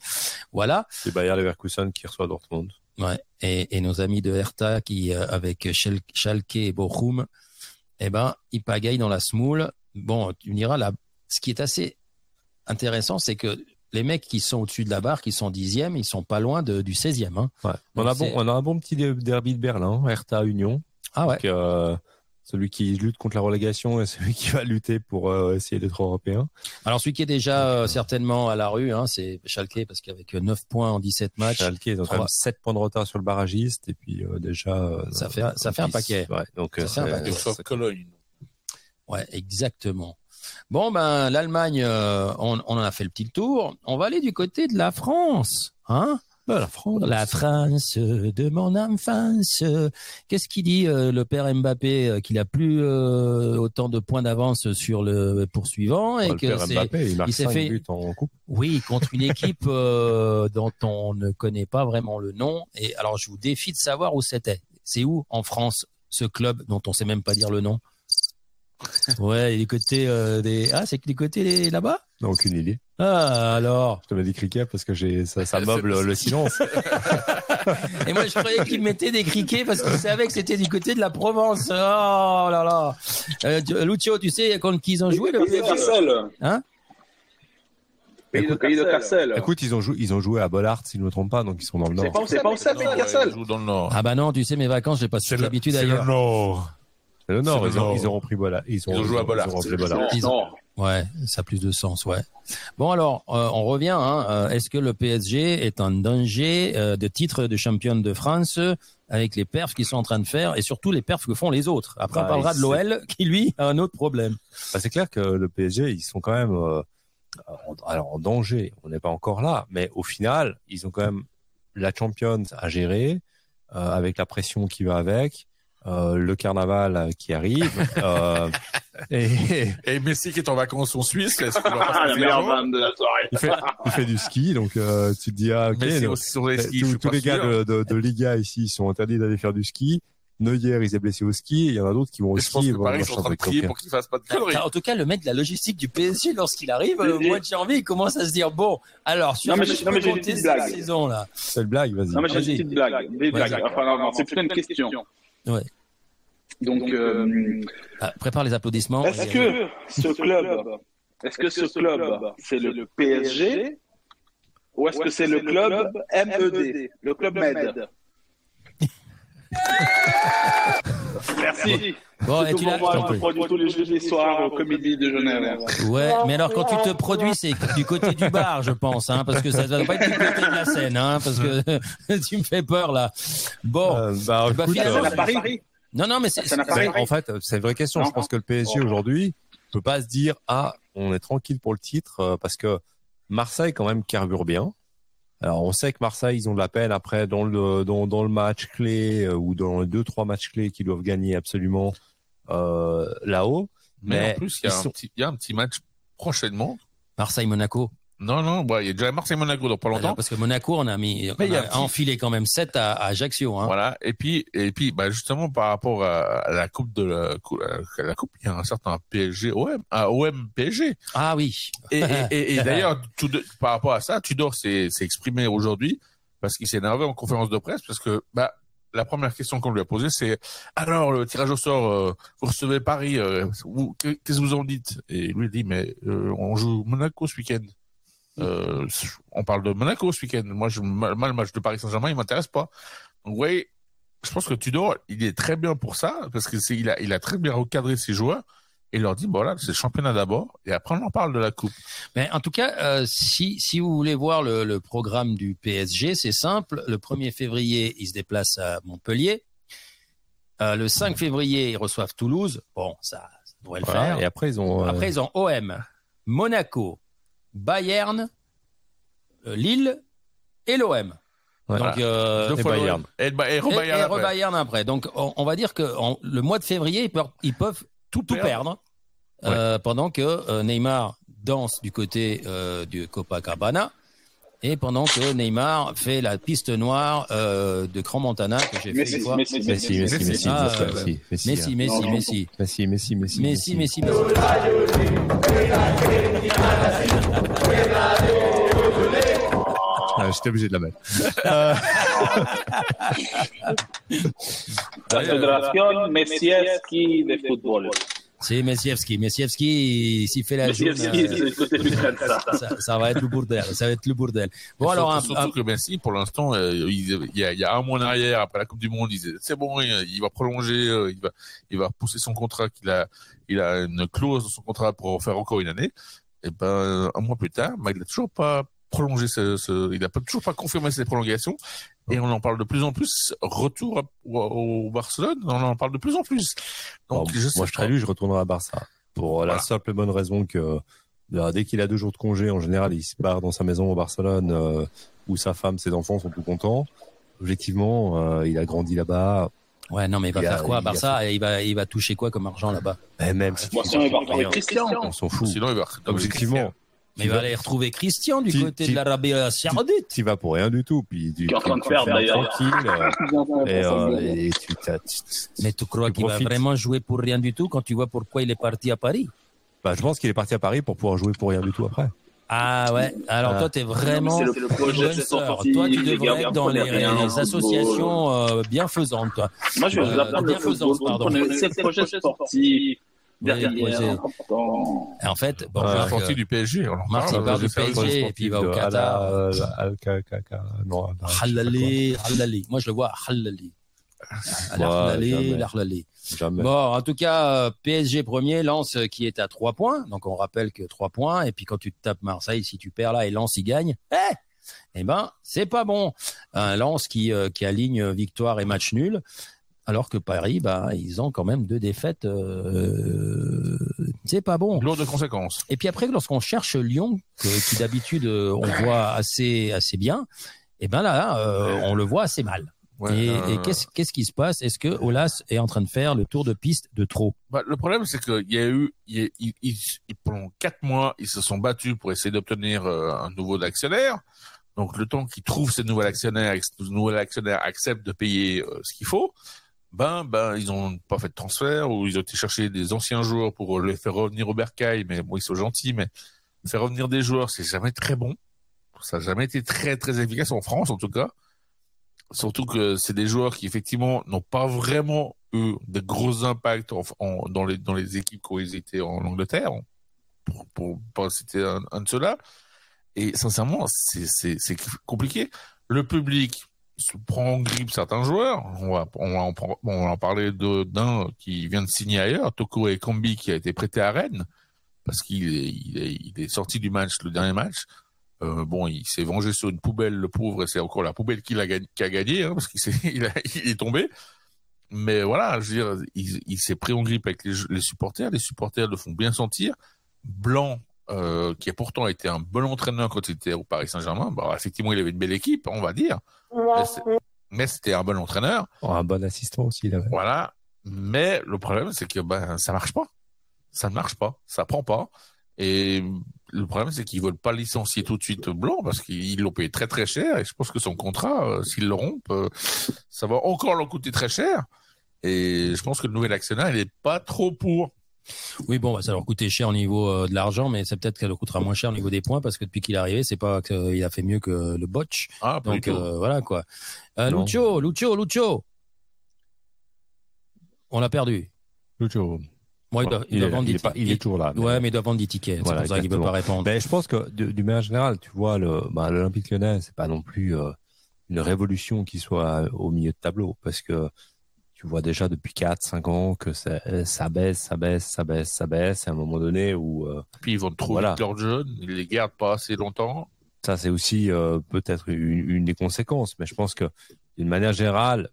voilà. C'est Bayer Leverkusen qui reçoit Dortmund. Ouais. Et, et nos amis de Hertha qui euh, avec Schal- Schalke et Bochum, eh ben, ils pagayent dans la smoule. Bon, tu me diras là, ce qui est assez intéressant, c'est que les mecs qui sont au-dessus de la barre, qui sont dixièmes, ils sont pas loin de, du 16e. Hein. Ouais. On, a bon, on a un bon petit derby de Berlin, Hertha Union. Ah ouais. Donc, euh, celui qui lutte contre la relégation et celui qui va lutter pour euh, essayer d'être européen. Alors celui qui est déjà euh, certainement à la rue, hein, c'est Schalke parce qu'avec 9 points en 17 matchs, Schalke, quand trois- même 7 points de retard sur le barragiste et puis euh, déjà euh, Ça fait un- ça fait un paquet. Ouais, donc Ça fait un paquet. Sauf Cologne. Ouais, exactement. Bon, ben, l'Allemagne, euh, on, on en a fait le petit tour. On va aller du côté de la France, hein Bah, la France. La France de mon enfance. Qu'est-ce qu'il dit euh, le père Mbappé euh, qu'il a plus euh, autant de points d'avance sur le poursuivant et le que père c'est Mbappé, il il s'est 5 fait- buts en coupe. oui contre une équipe euh, dont on ne connaît pas vraiment le nom. Et alors, je vous défie de savoir où c'était. C'est où en France ce club dont on sait même pas dire le nom? Ouais, il est du côté euh, des ah c'est du côté là-bas? Non, aucune idée. Ah alors Je te mets des criquets parce que j'ai ça, ça C'est- meuble le silence. Et moi je croyais qu'il mettait des criquets parce qu'il savait que c'était du côté de la Provence. Oh là là. Euh, Lucio, tu sais contre qui ils ont joué le Pays de Cassel. Hein Pays de Pays de Cassel. Écoute, ils ont joué, ils ont joué à Bollard, si je ne me trompe pas, donc ils sont dans le C'est nord. c'est pas au Pays de Non, ouais, Cassel. ils jouent dans le Nord. Ah bah non, tu sais mes vacances, j'ai pas C'est su l'habitude c'est le. Nord. C'est le nord. C'est le Ils ont, nord. ils ont repris Bollard. Ils ont, Ils ont joué à Bollard. Ils ont repris C'est- Bollard. Ouais, ça a plus de sens, ouais. Bon alors, euh, on revient. Hein, euh, Est-ce que le PSG est en danger euh, de titre de championne de France avec les perfs qu'ils sont en train de faire et surtout les perfs que font les autres? Après, on Bah, parlera de l'OL qui lui a un autre problème. Bah, c'est clair que le PSG, ils sont quand même euh, en, alors en danger. On n'est pas encore là, mais au final, ils ont quand même la Champions à gérer euh, avec la pression qui va avec, euh, le carnaval qui arrive. et Et Messi qui est en vacances en Suisse, Ah, la meilleure vanne de la soirée. il fait, il fait du ski, donc euh, tu te dis ah ok. Messi donc, aussi sur les euh, skis, tous, tous les gars de, de, de Liga ici ils sont interdits d'aller faire du ski. Neuer, il s'est blessé au ski. Il y en a d'autres qui vont au Et je pense ski. Paris vont sont en train de coquin. pour qu'il fasse pas de conneries. En tout cas, le mec de la logistique du PSG, lorsqu'il arrive au mois de janvier, il commence à se dire bon, alors sur Non, mais mais j'ai une petite cette blague. saison là. C'est le blague, vas-y. Non, mais j'ai une petite blague. Des Vas-y. blagues. Enfin, non, non, c'est plutôt une question. Ouais. Donc, euh, Ah, prépare les applaudissements. est-ce que ce club, est-ce que ce club, c'est le PSG ou est-ce que c'est le club MED, le club MED Merci. Bon, et tu l'as. produis tous les jeudis soirs au Comédie de Genève. Ouais, mais alors quand tu te produis, c'est du côté du bar, je pense, hein, parce que ça doit pas être du côté de la scène, hein, parce que tu me fais peur là. Bon, Euh, bah, bah, écoute, finalement, euh, C'est à Paris non, non, mais c'est en fait, c'est une vraie question. Non. Je pense que le PSG aujourd'hui peut pas se dire ah on est tranquille pour le titre euh, parce que Marseille quand même carbure bien. Alors on sait que Marseille ils ont de la peine après dans le dans, dans le match clé euh, ou dans les deux trois matchs clés qu'ils doivent gagner absolument euh, là-haut. Mais, Mais en plus, il y, a ils un sont- petit, il y a un petit match prochainement. Marseille-Monaco. Non, non, ouais, il y a déjà Marseille-Monaco dans pas longtemps. Parce que Monaco, on a mis, on a a enfilé quand même 7 à, à Ajaccio. Hein. Voilà. Et puis, et puis, bah, justement, par rapport à, à la coupe de la, à la coupe, il y a un certain PSG, OM, ah, OM PSG. Ah oui. Et, et, et, et d'ailleurs, tout de- par rapport à ça, Tudor s'est s'est exprimé aujourd'hui parce qu'il s'est énervé en conférence de presse parce que, bah, la première question qu'on lui a posée, c'est alors le tirage au sort, euh, vous recevez Paris, euh, qu'est-ce que vous en dites? Et lui il dit mais euh, on joue Monaco ce week-end. Euh, on parle de Monaco ce week-end. Moi, je, moi, le match de Paris Saint-Germain, il m'intéresse pas. Donc, voyez, je pense que Tudor, il est très bien pour ça parce que c'est, il a, il a très bien recadré ses joueurs et il leur dit, bon là, c'est le championnat d'abord et après on en parle de la coupe. Mais en tout cas, euh, si, si vous voulez voir le, le programme du PSG, c'est simple. Le 1er février, ils se déplacent à Montpellier. Euh, le 5 février, ils reçoivent Toulouse. Bon, ça, ça devrait le Voilà. faire. Et après ils ont Après, ils ont OM, Monaco, Bayern, euh, Lille et l'OM. Ouais. Donc, euh, et le- Bayern. Et, le Ba- et et, Bayern et après. Bayern après. Donc, on, on va dire que en- le mois de février, ils peuvent, ils peuvent tout, tout perdre, euh, pendant que euh, Neymar danse du côté euh, du Copacabana Et pendant que Neymar fait la piste noire euh, de Grand Montana que j'ai fait Messi, une fois. Messi, Messi, Messi, Messi, Ah. Messi, Messi, Messi, hein. Messi. Messi. Messi, Messi, Messi, Messi, Messi, Messi. Ah, J'étais obligé de la mettre. La Fédération Messiewski de football. C'est Messiewski. Messiewski, s'il fait la Messiewski, euh, ça. ça, ça va être le bordel. Ça va être le bordel. Bon, alors, un, surtout, surtout un- que Messi, pour l'instant, euh, il, il y a, il y a un mois en arrière, après la Coupe du Monde, il disait c'est bon, il, il va prolonger, euh, il va, il va repousser son contrat, qu'il a, il a une clause dans son contrat pour faire encore une année. Et ben, un mois plus tard, bah, il a toujours pas prolongé ce, ce- il a pas, toujours pas confirmé ses prolongations. Et on en parle de plus en plus. Retour à- au, Barcelone, on en parle de plus en plus. Donc, je moi, je serais lui, je retournerai à Barça. Pour la simple et bonne raison que euh, dès qu'il a deux jours de congé, en général, il se barre dans sa maison au Barcelone euh, où sa femme, ses enfants sont tout contents. Objectivement, euh, il a grandi là-bas. ouais, non, mais il va il a- faire quoi, a Barça? Il va, il va toucher quoi comme argent là-bas? Et même si Bon, tu sinon, il va Christian. on s'en fout. Sinon, il va. Objectivement, Mais il va aller retrouver Christian du côté de l'Arabie Saoudite. tu vas pour rien du tout. Puis tu, Qui est en train de faire, d'ailleurs. tranquille. euh, euh, Mais tu crois qu'il va vraiment jouer pour rien du tout quand tu vois pourquoi il est parti à Paris? bah, je pense qu'il est parti à Paris pour pouvoir jouer pour rien du tout après. Ah ouais. Alors Ah. toi, t'es vraiment C'est le- le projet Toi, tu devrais être dans les, rien associations euh, bienfaisantes, toi. Moi, je vais Euh, vous apprendre le bienfaisance, football. pardon. Le projet sportif Derrière. oui, important. Et en fait, bon, sorti euh, du PSG. on en Marc, parle, il part euh, du. PSG et puis il va au Qatar. Non, sais pas quoi. Halali, Halali. Moi, je le vois Halali. Halali, jamais. Halali. Jamais. Bon, en tout cas, PSG premier, Lens euh, qui est à 3 points. Donc, on rappelle que 3 points. Et puis, quand tu te tapes Marseille, si tu perds là et Lens, il gagne, eh, eh ben, c'est pas bon. Un Lens qui, euh, qui aligne victoire et match nul. Alors que Paris, bah, ils ont quand même deux défaites. Euh, c'est pas bon. Lourd de conséquences. Et puis après, lorsqu'on cherche Lyon, que- qui d'habitude euh, on voit assez assez bien, et ben là, euh, on le voit assez mal. Ouais, et euh, et qu'est-ce qu'est-ce qui se passe? Est-ce que Olas est en train de faire le tour de piste de trop? Bah, le problème, c'est qu'il y a eu, il y a- pendant quatre mois, ils se sont battus pour essayer d'obtenir euh, un nouveau actionnaire. Donc, le temps qu'ils trouvent ces nouveaux actionnaires, et que ce nouvel actionnaire accepte de payer euh, ce qu'il faut, ben, ben, ils ont pas fait de transfert ou ils ont été chercher des anciens joueurs pour les faire revenir au Bercail. Mais bon, ils sont gentils, mais faire revenir des joueurs, c'est jamais très bon. Ça n'a jamais été très, très efficace en France, en tout cas. Surtout que c'est des joueurs qui, effectivement, n'ont pas vraiment eu de gros impacts dans, les, dans les équipes quand ils étaient en Angleterre, pour, pour pas citer un, un de ceux-là. Et sincèrement, c'est compliqué. Le public prend en grippe certains joueurs. On va, on va, en, parler d'un qui vient de signer ailleurs, Toko Ekambi, qui a été prêté à Rennes, parce qu'il est, sorti du match, le dernier match. Euh, bon, il s'est vengé sur une poubelle, le pauvre, et c'est encore la poubelle qu'il a, a gagné, hein, parce qu'il il, est tombé. Mais voilà, je veux dire, il, s'est pris en grippe avec les, supporters. Les supporters le font bien sentir. Blanc, euh, qui a pourtant été un bon entraîneur quand il était au Paris Saint-Germain, bah, effectivement, il avait une belle équipe, on va dire. Mais c'était un bon entraîneur. Oh, un bon assistant aussi, là. Voilà. Mais le problème, c'est que ben, ça marche pas. Ça ne marche pas. Ça prend pas. Et le problème, c'est qu'ils veulent pas licencier tout de suite Blanc parce qu'ils l'ont payé très très cher. Et je pense que son contrat, euh, s'ils le rompent, euh, ça va encore leur coûter très cher. Et je pense que le nouvel actionnaire, il est pas trop pour. Oui, bon, bah, ça leur coûtait cher au niveau euh, de l'argent, mais c'est peut-être qu'elle leur coûtera moins cher au niveau des points parce que depuis qu'il est arrivé, c'est pas qu'il a fait mieux que le botch. Ah, Donc euh, voilà quoi. Euh. Lucio, Lucio, Lucio. On l'a perdu. Lucho. Moi, il doit, il vendre des pas- il est tickets. toujours là. mais- Ouais, mais il doit vendre des tickets. Voilà, c'est pour ça qu'il veut pas répondre. Ben, je pense que du- d'une manière générale, tu vois, le, ben, l'Olympique lyonnais, c'est pas non plus euh, une révolution qui soit au milieu de tableau, parce que tu vois déjà depuis 4, 5 ans que ça, ça baisse, ça baisse, ça baisse, ça baisse, à un moment donné où euh, Puis ils vont trop Voilà. vite leurs jeunes, ils les gardent pas assez longtemps. ça c'est aussi euh, peut-être une, une des conséquences, mais je pense que d'une manière générale,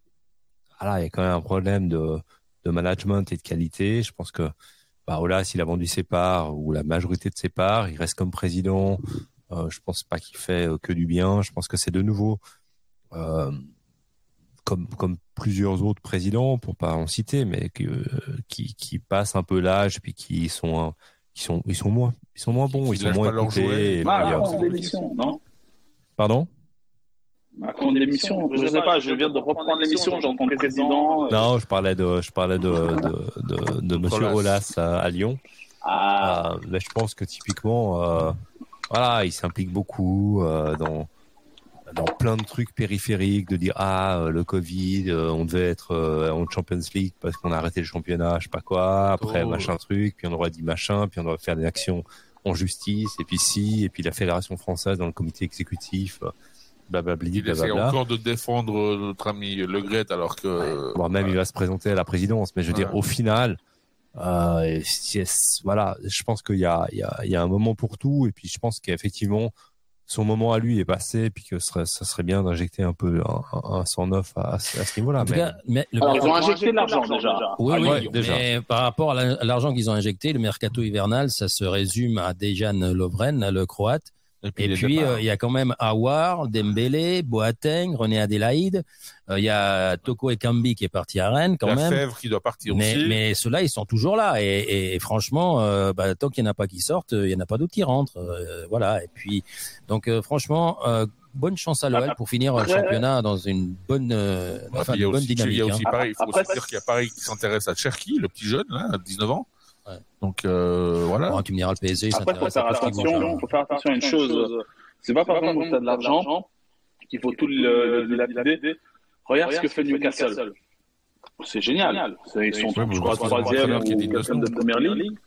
voilà, il y a quand même un problème de, de management et de qualité. Je pense que bah, Olas, il a vendu ses parts ou la majorité de ses parts, il reste comme président. Euh, je pense pas qu'il fait euh, que du bien. Je pense que c'est de nouveau euh, comme comme plusieurs autres présidents, pour pas en citer, mais que, euh, qui qui passent un peu l'âge puis qui sont un- qui sont ils sont moins ils sont moins bons, Qui ils sont moins écoutés. jouets. et Ah, puis, euh, non, Pardon? Macron l'émission, je sais pas, je viens de reprendre l'émission, j'entends le président. euh, Non, je parlais de, je parlais de, de, de, de Monsieur. Aulas à, à Lyon. Ah, Euh, mais je pense que typiquement, euh, voilà, il s'implique beaucoup euh, dans dans plein de trucs périphériques, de dire ah euh, le Covid, euh, on devait être euh, en Champions League parce qu'on a arrêté le championnat, je sais pas quoi. Après Oh. machin truc, puis on aurait dit machin, puis on aurait faire des actions en justice, et puis si, et puis la fédération française dans le comité exécutif, blablabli, Il essaie blablabla. encore de défendre notre ami Le Gret alors que. voire même il va se présenter à la présidence. Mais je veux dire, Ouais. au final, euh, c'est- voilà, je pense qu'il y a, il y, a, il y a un moment pour tout, et puis je pense qu'effectivement, son moment à lui est passé, et puis que ce serait, ça serait bien d'injecter un peu un, un, un 109 à, à ce à ce niveau-là. Mais cas, mais le alors ils ont injecté de l'argent déjà. Oui, Ah, oui, ouais, déjà. mais par rapport à l'argent qu'ils ont injecté, le mercato hivernal, ça se résume à Dejan Lovren, le croate. Et puis, euh, il y a quand même Awar, Dembélé, Boateng, René Adélaïde. Euh, Il y a Toko Ekambi qui est parti à Rennes quand la même. Fèvre qui doit partir Mais, aussi. mais ceux-là, ils sont toujours là. Et, et franchement, euh, bah, tant qu'il n'y en a pas qui sortent, il n'y en a pas d'autres qui rentrent. Euh, voilà. Et puis, donc euh, franchement, euh, bonne chance à l'OL pour finir le championnat dans une bonne, euh, Ouais, enfin, il y a une bonne aussi, dynamique. il y a aussi hein. pareil, il faut Après, aussi dire qu'il y a Paris qui s'intéresse à Cherki, le petit jeune, là, à 19 ans. Ouais. Donc euh, voilà. Bon, tu me diras le PSG, il Après, faut faire attention, faut faire attention à une chose. C'est pas par exemple que tu as de l'argent qu'il faut tout le, le dilapider. Regarde ce que fait Newcastle. C'est génial. C'est- Ils sont, je crois, troisième de première ligue.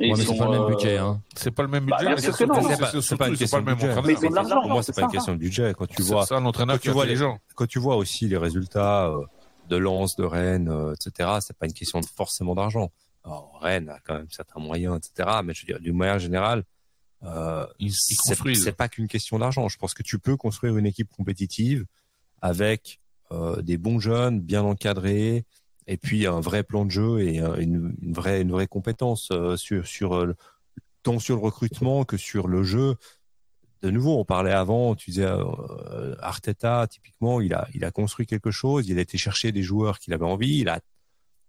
Ouais, c'est pas le même euh, budget. Hein. C'est pas le même Bah, budget. c'est pas, une question de budget. Mais Pour moi, c'est pas une question de budget. Quand tu vois, ça, un entraîneur quand tu vois les gens. quand tu vois aussi les résultats euh, de Lens, de Rennes, euh, etc., c'est pas une question de forcément d'argent. Alors, Rennes a quand même certains moyens, etc., mais je veux dire, d'une manière générale, euh, Ils, ils c'est pas qu'une question d'argent. Je pense que tu peux construire une équipe compétitive avec euh, des bons jeunes, bien encadrés, et puis un vrai plan de jeu et euh, une, une vraie une vraie compétence euh, sur sur euh, le- tant sur le recrutement que sur le jeu. De nouveau, on parlait avant, tu disais euh, Arteta typiquement, il a il a construit quelque chose, il a été chercher des joueurs qu'il avait envie, il a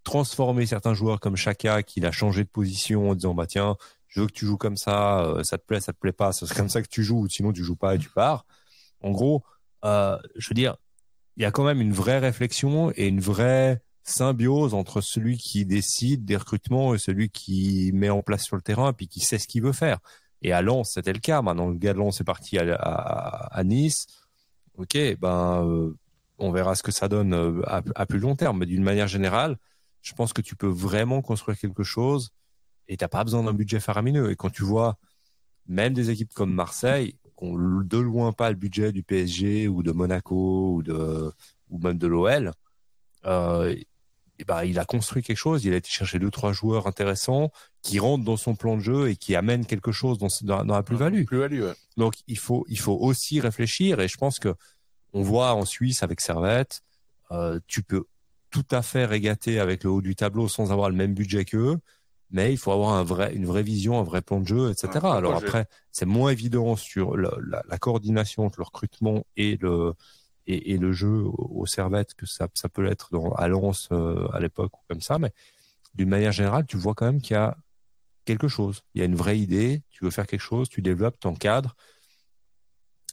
transformé certains joueurs comme Chaka qu'il a changé de position en disant bah tiens je veux que tu joues comme ça, euh, ça te plaît, ça te plaît pas, c'est comme ça que tu joues, sinon tu joues pas et tu pars. En gros, euh, je veux dire, il y a quand même une vraie réflexion et une vraie symbiose entre celui qui décide des recrutements et celui qui met en place sur le terrain puis qui sait ce qu'il veut faire. Et à Lens, c'était le cas. Maintenant, le gars de Lens est parti à, à, à Nice. Ok, ben, euh, on verra ce que ça donne euh, à, à plus long terme. Mais d'une manière générale, je pense que tu peux vraiment construire quelque chose et t'as pas besoin d'un budget faramineux. Et quand tu vois même des équipes comme Marseille, qui ont de loin pas le budget du PSG ou de Monaco ou de ou même de l'OL, euh, et ben il a construit quelque chose. Il a été chercher deux trois joueurs intéressants qui rentrent dans son plan de jeu et qui amènent quelque chose dans, dans, dans la plus-value. Plus-value, ouais. Donc il faut il faut aussi réfléchir et je pense que on voit en Suisse avec Servette, euh, tu peux tout à fait régater avec le haut du tableau sans avoir le même budget qu'eux, mais il faut avoir un vrai une vraie vision, un vrai plan de jeu, etc. Alors projet. après c'est moins évident sur la, la coordination entre le recrutement et le et, et le jeu au, au Servette que ça ça peut l'être dans à Lens euh, à l'époque ou comme ça, mais d'une manière générale tu vois quand même qu'il y a quelque chose. Il y a une vraie idée, tu veux faire quelque chose, tu développes, t'encadres.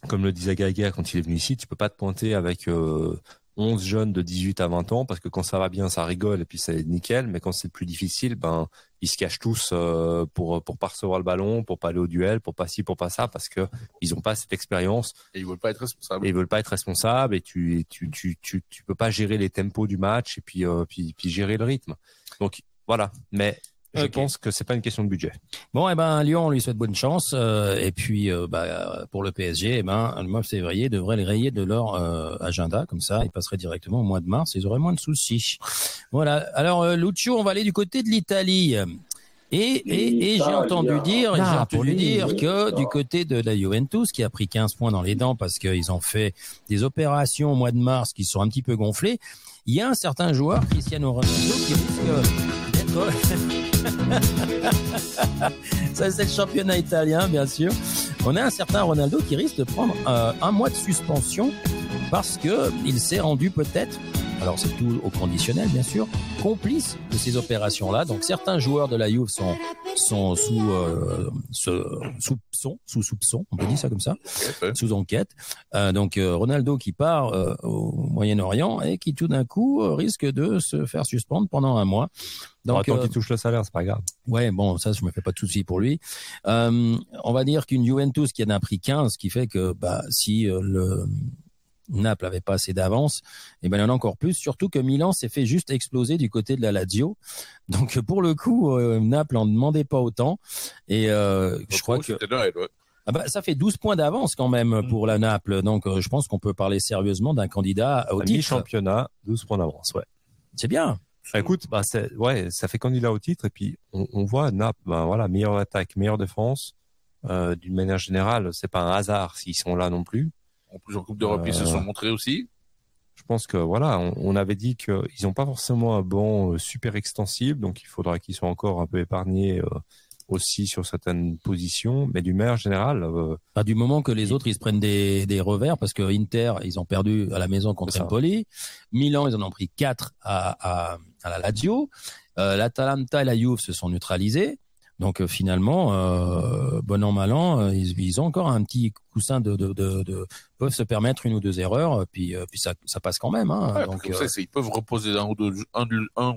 Comme le disait Gaga quand il est venu ici, tu peux pas te pointer avec euh, 11 jeunes de 18 à 20 ans parce que quand ça va bien, ça rigole et puis c'est nickel, mais quand c'est plus difficile, ben ils se cachent tous euh, pour pour pas recevoir le ballon, pour pas aller au duel, pour pas ci, pour pas ça parce que ils ont pas cette expérience Et ils veulent pas être responsables. et ils veulent pas être responsables et tu tu tu tu tu peux pas gérer les tempos du match et puis euh, puis puis gérer le rythme. Donc voilà, mais je pense que c'est pas une question de budget. Bon, eh ben, Lyon, on lui souhaite bonne chance. euh, et puis, euh, bah, pour le PSG, eh ben, le mois de février devrait les rayer de leur euh, agenda. Comme ça, ils passeraient directement au mois de mars. Ils auraient moins de soucis. Voilà. Alors, euh, Lucio, on va aller du côté de l'Italie. Et, et, et j'ai entendu dire, j'ai entendu dire que du côté de la Juventus, qui a pris 15 points dans les dents parce qu'ils ont fait des opérations au mois de mars qui sont un petit peu gonflées, il y a un certain joueur, Cristiano Ronaldo, qui risque ça, c'est le championnat italien, bien sûr. On a un certain Ronaldo qui risque de prendre euh, un mois de suspension parce que il s'est rendu peut-être alors c'est tout au conditionnel bien sûr, complice de ces opérations-là. Donc certains joueurs de la Juve sont sont sous euh, ce, soupçon, sous soupçon, on peut dire ça comme ça, sous enquête. Euh, donc euh, Ronaldo qui part euh, au Moyen-Orient et qui tout d'un coup euh, risque de se faire suspendre pendant un mois. Donc, tant qu'il touche le salaire, c'est pas grave. Ouais, bon, ça, je me fais pas de soucis pour lui. Euh, on va dire qu'une Juventus qui en a pris 15, ce qui fait que bah, si euh, le Naples avait pas assez d'avance, eh ben, il y en a encore plus. Surtout que Milan s'est fait juste exploser du côté de la Lazio. Donc, pour le coup, euh, Naples en demandait pas autant. Et euh, je crois que ah bah, ça fait 12 points d'avance quand même pour la Naples. Donc, euh, je pense qu'on peut parler sérieusement d'un candidat au titre. mi-championnat, 12 points d'avance, ouais. C'est bien. Bah, écoute, bah, ouais, ça fait candidat au titre et puis on, on voit Naples, voilà, meilleure attaque, meilleure défense. Euh, d'une manière générale, c'est pas un hasard s'ils sont là non plus. En plus, en Coupe d'Europe, ils se Euh, sont montrés aussi. Je pense que voilà, on, on avait dit qu'ils n'ont pas forcément un banc euh, super extensible, donc il faudra qu'ils soient encore un peu épargnés euh, aussi sur certaines positions. Mais d'une manière générale, euh, Enfin, du moment que les autres ils se prennent des, des revers parce que Inter ils ont perdu à la maison contre. Empoli, Milan ils en ont pris quatre à, à, à la Lazio, euh, l'Atalanta et la Juve se sont neutralisés. Donc euh, finalement, euh, bon an mal an, euh, ils, ils ont encore un petit coussin de, de, de, de- peuvent se permettre une ou deux erreurs, euh, puis puis ça, ça passe quand même. Hein, Ouais, donc euh, ça, ils peuvent reposer un ou deux, un,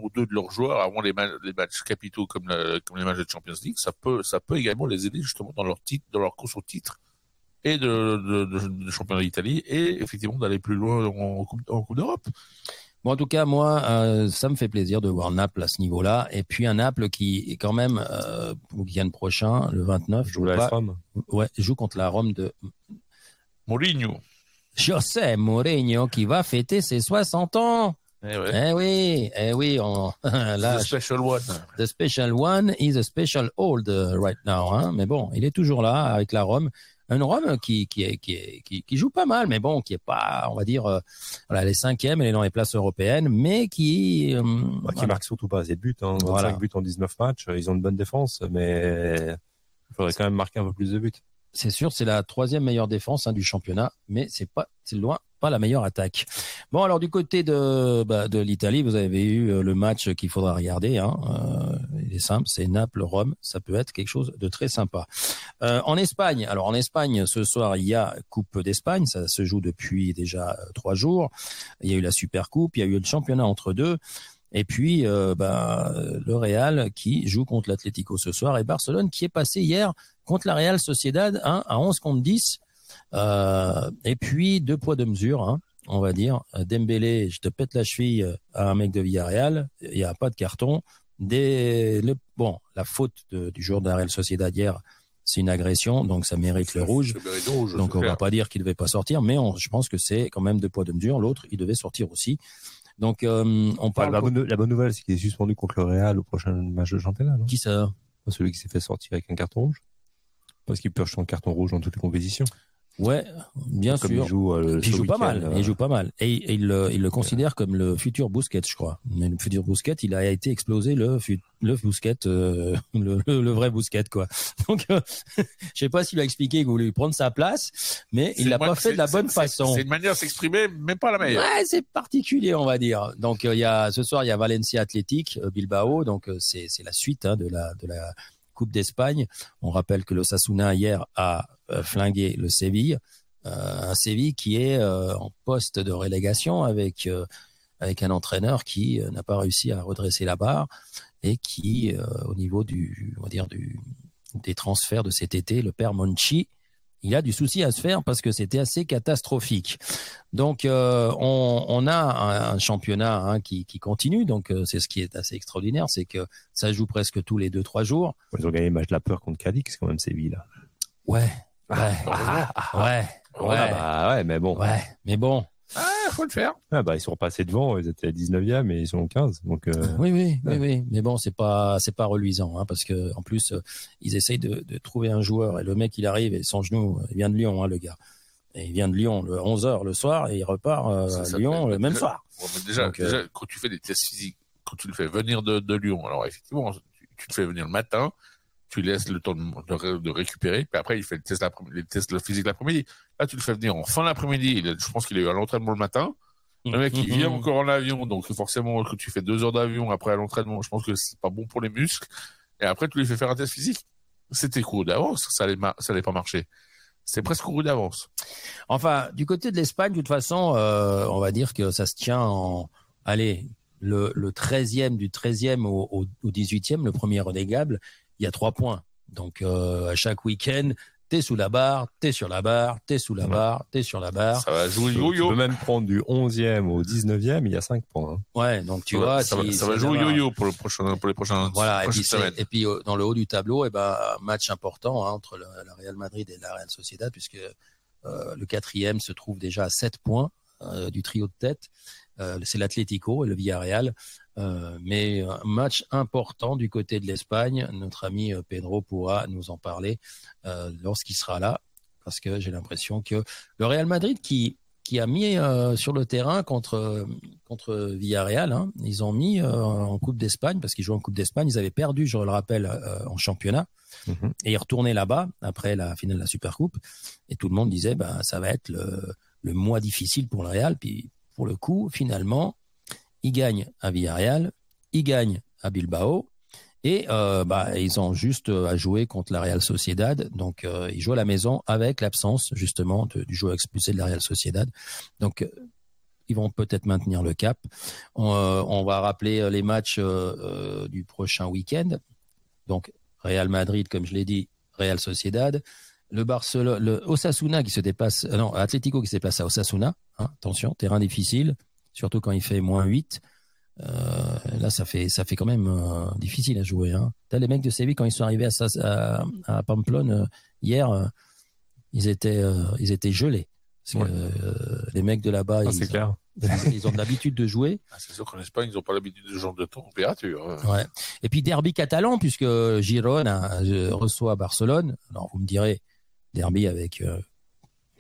ou deux de leurs joueurs avant les, ma- les matchs capitaux comme, la- comme les matchs de Champions League. Ça peut, ça peut également les aider justement dans leur titre, dans leur course au titre et de, de, de, de championnat d'Italie et effectivement d'aller plus loin en coupe d'Europe. Bon, en tout cas, moi, euh, ça me fait plaisir de voir Naples à ce niveau-là. Et puis un Naples qui est quand même euh, pour le week-end prochain, le 29, joue la Rome. ouais, joue contre la Rome de Mourinho. José Mourinho qui va fêter ses 60 ans. Eh ouais. Eh oui, eh oui, on, là, The special one. the special one is a special old uh, right now. Hein? Mais bon, il est toujours là avec la Rome. Une Rome qui, qui, qui, qui, qui joue pas mal, mais bon, qui est pas, on va dire, euh, voilà, elle est cinquième, elle est dans les places européennes, mais qui, euh, Bah, qui voilà. marque surtout pas assez de buts. Hein. 25 Voilà. buts en 19 matchs. Ils ont une bonne défense, mais il faudrait quand même marquer un peu plus de buts. c'est sûr, c'est la troisième meilleure défense hein, du championnat, mais c'est pas, c'est loin pas la meilleure attaque. Bon, alors du côté de bah, de l'Italie, vous avez eu euh, le match qu'il faudra regarder. Hein. Euh, il simple, c'est Naples-Rome. Ça peut être quelque chose de très sympa. Euh, en Espagne, alors en Espagne, ce soir il y a Coupe d'Espagne. Ça se joue depuis déjà euh, trois jours. Il y a eu la Super Coupe, il y a eu le championnat entre deux. Et puis, euh, bah, le Real qui joue contre l'Atlético ce soir et Barcelone qui est passé hier contre la Real Sociedad hein, à 11 contre 10. Euh, et puis, deux poids, deux mesures, hein, on va dire. Dembélé, je te pète la cheville à un mec de Villarreal, il n'y a pas de carton. Des, le, bon, la faute de- du la Real Sociedad hier, c'est une agression, donc ça mérite le rouge. Mérite Donc on va clair. pas dire qu'il devait pas sortir, mais on- je pense que c'est quand même deux poids deux mesures. L'autre, il devait sortir aussi. Donc euh, on parle la, bonne, la bonne nouvelle, c'est qu'il est suspendu contre le Real au prochain match de championnat. Non? Qui ça? Celui qui s'est fait sortir avec un carton rouge? Parce qu'il pioche son carton rouge dans toutes les compétitions. Ouais, bien Comme sûr. il joue, euh, il joue pas mal. euh, Il joue pas mal. Et, et il, le- il le considère comme le futur Bousquet, je crois. Mais le futur Bousquet, il a été explosé le le Bousquet, euh, le, le, le vrai Bousquet, quoi. Donc, euh, je sais pas s'il a expliqué qu'il voulait prendre sa place, mais il l'a pas fait de la bonne façon. C'est une manière de s'exprimer, mais pas la meilleure. Ouais, c'est particulier, on va dire. Donc euh, il y a ce soir il y a Valencia Athletic euh, Bilbao, donc euh, c'est c'est la suite hein, de la de la D'Espagne. On rappelle que le Sasuna hier a euh, flingué le Séville, euh, un Séville qui est euh, en poste de relégation avec avec un entraîneur qui n'a pas réussi à redresser la barre et qui au niveau des transferts de cet été, le père Monchi il a du souci à se faire parce que c'était assez catastrophique. Donc euh, on, on a un, un championnat hein, qui, qui continue, donc euh, c'est ce qui est assez extraordinaire, c'est que ça joue presque tous les deux trois jours. Ils ont gagné le match de la peur contre Cadix, quand même, Séville, là. Ouais, ouais, Ah, ouais, ouais, Ouais, bah, ouais, mais bon. ouais. Mais bon, Ah, faut le faire. Ah, bah, ils sont passés devant, ils étaient à 19e et ils sont 15. Donc, euh, oui, oui, oui, Ouais. oui. Mais bon, c'est pas c'est pas reluisant, hein, parce que en plus euh, ils essayent de, de trouver un joueur et le mec il arrive et son genou, il vient de Lyon, hein, le gars. Et il vient de Lyon le 11 h le soir et il repart euh, Ça à Lyon le même déjà- soir. Déjà, Donc, euh, déjà, quand tu fais des tests physiques, quand tu le fais venir de, de Lyon, alors effectivement, tu, tu le fais venir le matin, tu laisses le temps de, de ré- de récupérer, puis après il fait tests, l'après- les tests physiques l'après-midi. Là, tu le fais venir en fin d'après-midi. Je pense qu'il a eu un entraînement le matin. Le mec, il vient encore en avion, donc forcément que tu fais deux heures d'avion après à l'entraînement, je pense que c'est pas bon pour les muscles. Et après, tu lui fais faire un test physique. C'était couru d'avance, ça allait, pas marcher. C'est presque couru d'avance. Enfin, du côté de l'Espagne, de toute façon, euh, on va dire que ça se tient en, allez, le, le 13e du 13e au, au, au 18e, le premier relégable, il y a trois points. Donc, euh, à chaque week-end, t'es sous la barre, t'es sur la barre, t'es sous la barre, t'es sur la barre. Ça va jouer Tu yo-yo. peux même prendre du 11e au 19e, il y a 5 points. hein. Ouais, donc tu Ça va- vois, ça, va, si- jouer yo-yo pour le prochain, pour les prochains. Voilà, et puis, et euh, dans le haut du tableau, eh ben, un match important hein, entre le, la Real Madrid et la Real Sociedad, puisque euh, le quatrième se trouve déjà à 7 points euh, du trio de tête. Euh, c'est l'Atlético et le Villarreal. Euh, mais un match important du côté de l'Espagne. Notre ami euh, Pedro pourra nous en parler euh, lorsqu'il sera là, parce que j'ai l'impression que le Real Madrid qui qui a mis euh, sur le terrain contre contre Villarreal. Hein. Ils ont mis en Coupe d'Espagne parce qu'ils jouent en Coupe d'Espagne. Ils avaient perdu, je le rappelle, en championnat Mhm. et ils retournaient là-bas après la finale de la Supercoupe. Et tout le monde disait, ben ça va être le, le mois difficile pour le Real. Puis pour le coup, finalement, ils gagnent à Villarreal, ils gagnent à Bilbao. Et euh, bah, ils ont juste euh, à jouer contre la Real Sociedad. Donc, euh, ils jouent à la maison avec l'absence, justement, du joueur expulsé de la Real Sociedad. Donc, euh, ils vont peut-être maintenir le cap. On, euh, on va rappeler euh, les matchs du prochain week-end. Donc, Real Madrid, comme je l'ai dit, Real Sociedad. Le Barcelone, le Osasuna qui se déplace, euh, non, Atlético qui se déplace à Osasuna. hein, attention, terrain difficile, surtout quand il fait moins 8. Euh, là, ça fait, ça fait quand même euh, difficile à jouer. Hein. T'as les mecs de Séville quand ils sont arrivés à, à, à Pamplone euh, hier, euh, ils étaient, euh, ils étaient gelés. Parce que, Ouais. euh, les mecs de là-bas, Ah, ils, c'est clair. ils ont de l'habitude de jouer. Ah, c'est sûr qu'en Espagne, ils n'ont pas l'habitude de ce genre de température. hein. Ouais. Et puis derby catalan puisque Girona euh, reçoit Barcelone. Alors vous me direz derby avec euh,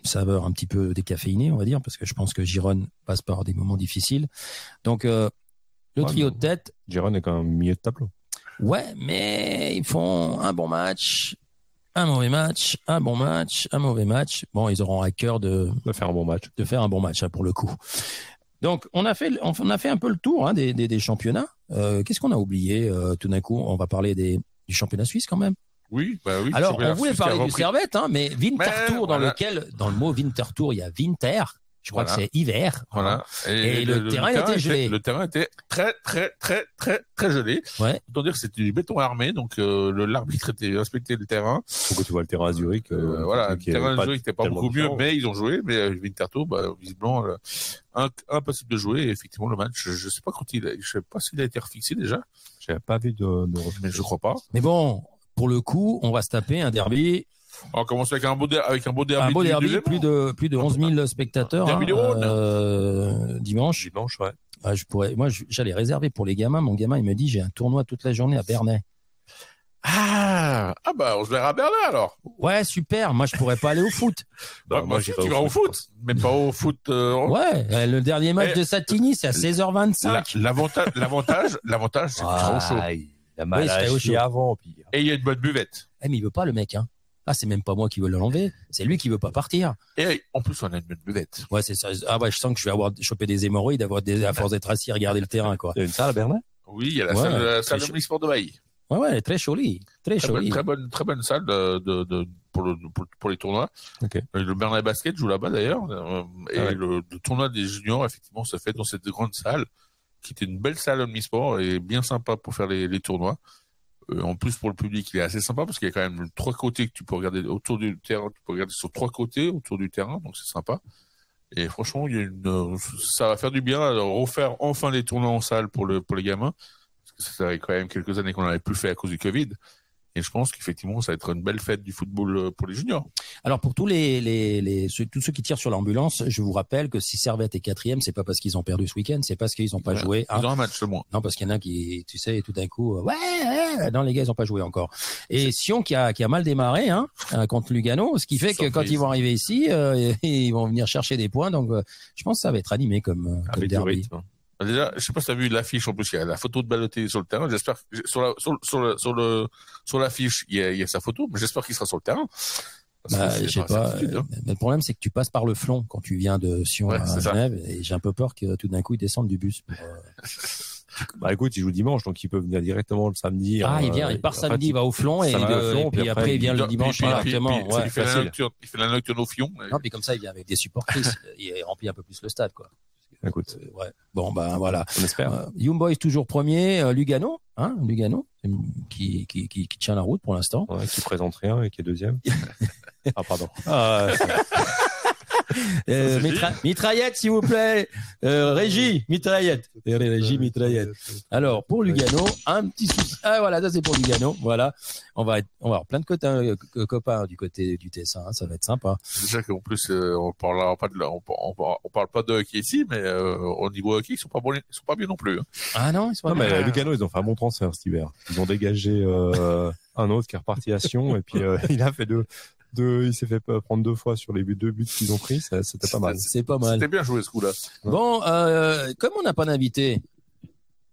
saveur un petit peu décaféinée, on va dire, parce que je pense que Girona passe par des moments difficiles. Donc euh, le Ouais, trio de tête, Giron est quand même milieu de tableau. ouais, mais ils font un bon match, un mauvais match, un bon match, un mauvais match. Bon, ils auront à cœur de De faire un bon match. de faire un bon match hein, pour le coup. Donc on a fait on a fait un peu le tour hein, des, des, des championnats. Euh, Qu'est-ce qu'on a oublié euh, tout d'un coup? On va parler des, du championnat suisse quand même. Oui, bah oui. Alors on voulait parler du. Servette, hein, mais Winterthur dans voilà. lequel dans le mot Winterthur il y a Winter. Je crois Voilà. que c'est hiver. Voilà. Et le terrain était gelé. Le terrain était très, très, très, très, très gelé. Ouais. Autant dire que c'était du béton armé, donc euh, l'arbitre était respecté le terrain. Pourquoi tu vois le terrain à Zurich Euh, euh, voilà, le terrain de jeu n'était pas beaucoup mieux, mais ils ont joué. Mais euh, Winterthur, bah, visiblement, euh, impossible de jouer. Et effectivement, le match, je sais pas quand il, a- je sais pas s'il a été refixé déjà, J'avais pas vu de, de mais je crois pas. Mais bon, pour le coup, on va se taper un derby, On commence avec un beau, der- avec un beau derby. un beau du- derby, plus de plus de 11 000 spectateurs Derby hein, euh, dimanche. dimanche, ouais. Ah, je pourrais, moi, j'allais réserver pour les gamins. Mon gamin, il me dit, j'ai un tournoi toute la journée à Bernay. Ah, ah bah, on se verra à Berlin alors. Ouais, super. Moi, je pourrais pas aller au foot. Bah, Bah, moi, tu vas au foot, foot, mais pas au foot. euh, Ouais, euh, le dernier match Eh, de Satigny, c'est à 16h25. la- L'avantage, l'avantage, l'avantage, c'est que tu seras au chaud. Il a mal Oui, à c'était au chier chaud. avant. Puis... Et il y a une bonne buvette. Eh, mais il veut pas, le mec, hein. Ah, c'est même pas moi qui veux l'enlever. C'est lui qui veut pas partir. Et en plus, on a une bonne buvette. Ouais, c'est ça. Ah, ouais, je sens que je vais avoir chopé des hémorroïdes avoir des, à force d'être assis à regarder le terrain, quoi. Il y a une salle à Bernay Oui, il y a la Ouais, salle, la salle de sport de Bailly. Ouais, ouais, très joli. Très, Très bonne, très bonne, très bonne salle de, de, de- pour, le, pour, pour les tournois. Le Bernay Basket joue là-bas d'ailleurs. Euh, Et Ah ouais. le, le tournoi des juniors, effectivement, se fait dans cette grande salle, qui était une belle salle omnisport et bien sympa pour faire les, tournois. Euh, en plus, pour le public, il est assez sympa parce qu'il y a quand même trois côtés que tu peux regarder autour du terrain. Tu peux regarder sur trois côtés autour du terrain, donc c'est sympa. Et franchement, il y a une, euh, ça va faire du bien de refaire enfin les tournois en salle pour le pour les gamins. Parce que ça fait quand même quelques années qu'on n'avait plus fait à cause du Covid. Et je pense qu'effectivement, ça va être une belle fête du football euh, pour les juniors. Alors, pour tous les, les, les, ceux, tous ceux qui tirent sur l'ambulance, je vous rappelle que si Servette est quatrième, c'est pas parce qu'ils ont perdu ce week-end, c'est parce qu'ils ont pas Ouais. joué. Ils ont un match de moins. Non, parce qu'il y en a qui, tu sais, tout d'un coup, euh, ouais, ouais, non, les gars, ils ont pas joué encore. Et Sion qui a, qui a mal démarré, hein, euh, contre Lugano, ce qui fait que quand ils vont arriver ici, euh, ils vont venir chercher des points. Donc, euh, je pense que ça va être animé comme, comme derby. rythme. Déjà, je sais pas si tu as vu l'affiche en plus, il y a la photo de Balotelli sur le terrain. J'espère sur la sur, le- sur le sur le sur l'affiche, il y a, il y a sa photo, mais j'espère qu'il sera sur le terrain. Bah, je sais pas certitude, hein. euh, mais le problème, c'est que tu passes par le flon quand tu viens de Sion Ouais, à ça. Genève, et j'ai un peu peur que tout d'un coup ils descendent du bus. pour, euh, Bah écoute, il joue dimanche, donc il peut venir directement le samedi. Ah, euh, il vient, il part samedi, il va au flon et, puis puis après, après, il vient le dimanche directement. puis- ouais. il, fait la facile. nocturne, il fait la nocturne au Fion. et- Non, puis comme ça, il vient avec des supportrices. il remplit un peu plus le stade, quoi. Écoute, Euh, ouais. Bon, ben voilà. on espère. Euh, Young Boys toujours premier, euh, Lugano, hein, Lugano, qui, qui, qui, qui tient la route pour l'instant. Ouais, qui présente rien et qui est deuxième. ah pardon. Ah, Euh, mitra- mitraillette, s'il vous plaît. Euh, régie, mitraillette. Euh, Régie, mitraillette. Alors, pour Lugano, un petit souci. Ah, voilà, ça c'est pour Lugano. Voilà. On va être, on va avoir plein de copains, euh, co- copains du côté du Tessin. hein, ça va être sympa. Déjà qu'en plus, euh, on parlera pas de la- on, on, on parle pas de hockey ici, mais euh, au niveau hockey, ils sont pas bons, ils sont pas bien non plus. hein. Ah non, ils sont pas non, mais bien. euh, Lugano, ils ont fait un bon transfert cet hiver. Ils ont dégagé euh, un autre qui est reparti à Sion et puis euh, il a fait deux, deux il s'est fait prendre deux fois sur les buts, deux buts qu'ils ont pris. C'était pas mal. C'est pas mal. C'était bien joué ce coup-là. Bon, euh, comme on n'a pas d'invité,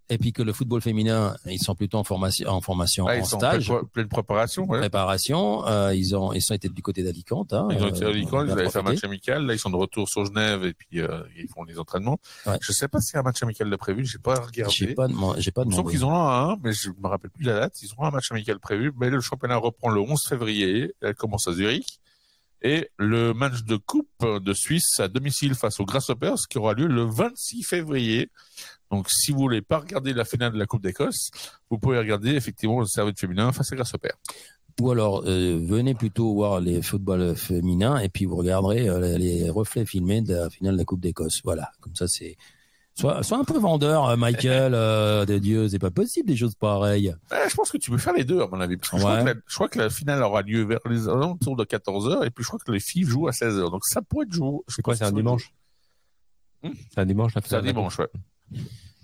et puis que le football féminin, ils sont plutôt en formation, en formation, Ah, en ils sont en stage, pleine, pleine préparation. Ouais. préparation. euh, ils ont, ils sont été du côté d'Alicante. Hein, Ils ont été à euh, Alicante, ils avaient fait un match amical. Là, ils sont de retour sur Genève et puis euh, ils font les entraînements. Ouais. Je sais pas s'il y a un match amical de prévu. J'ai pas regardé. J'ai pas, j'ai pas Il me semble demandé. qu'ils en ont un, mais je me rappelle plus la date. Ils ont un match amical prévu. Mais le championnat reprend le 11 février. Elle commence à Zurich. Et le match de coupe de Suisse à domicile face aux Grasshoppers qui aura lieu le 26 février. Donc, si vous voulez pas regarder la finale de la Coupe d'Écosse, vous pouvez regarder effectivement le service féminin face à Grasshoppers. Ou alors, euh, venez plutôt voir les footballs féminins et puis vous regarderez euh, les reflets filmés de la finale de la Coupe d'Écosse. Voilà, comme ça c'est. Sois, sois un peu vendeur, euh, Michael, euh, de Dieu, c'est pas possible des choses pareilles. Je pense que tu peux faire les deux, à mon avis. Parce que je, crois que la, je crois que la finale aura lieu vers les alentours de 14h, et puis je crois que les filles jouent à 16h. Donc ça pourrait être joué. C'est quoi, c'est un dimanche Hmm. C'est un dimanche la C'est un finale. dimanche, ouais.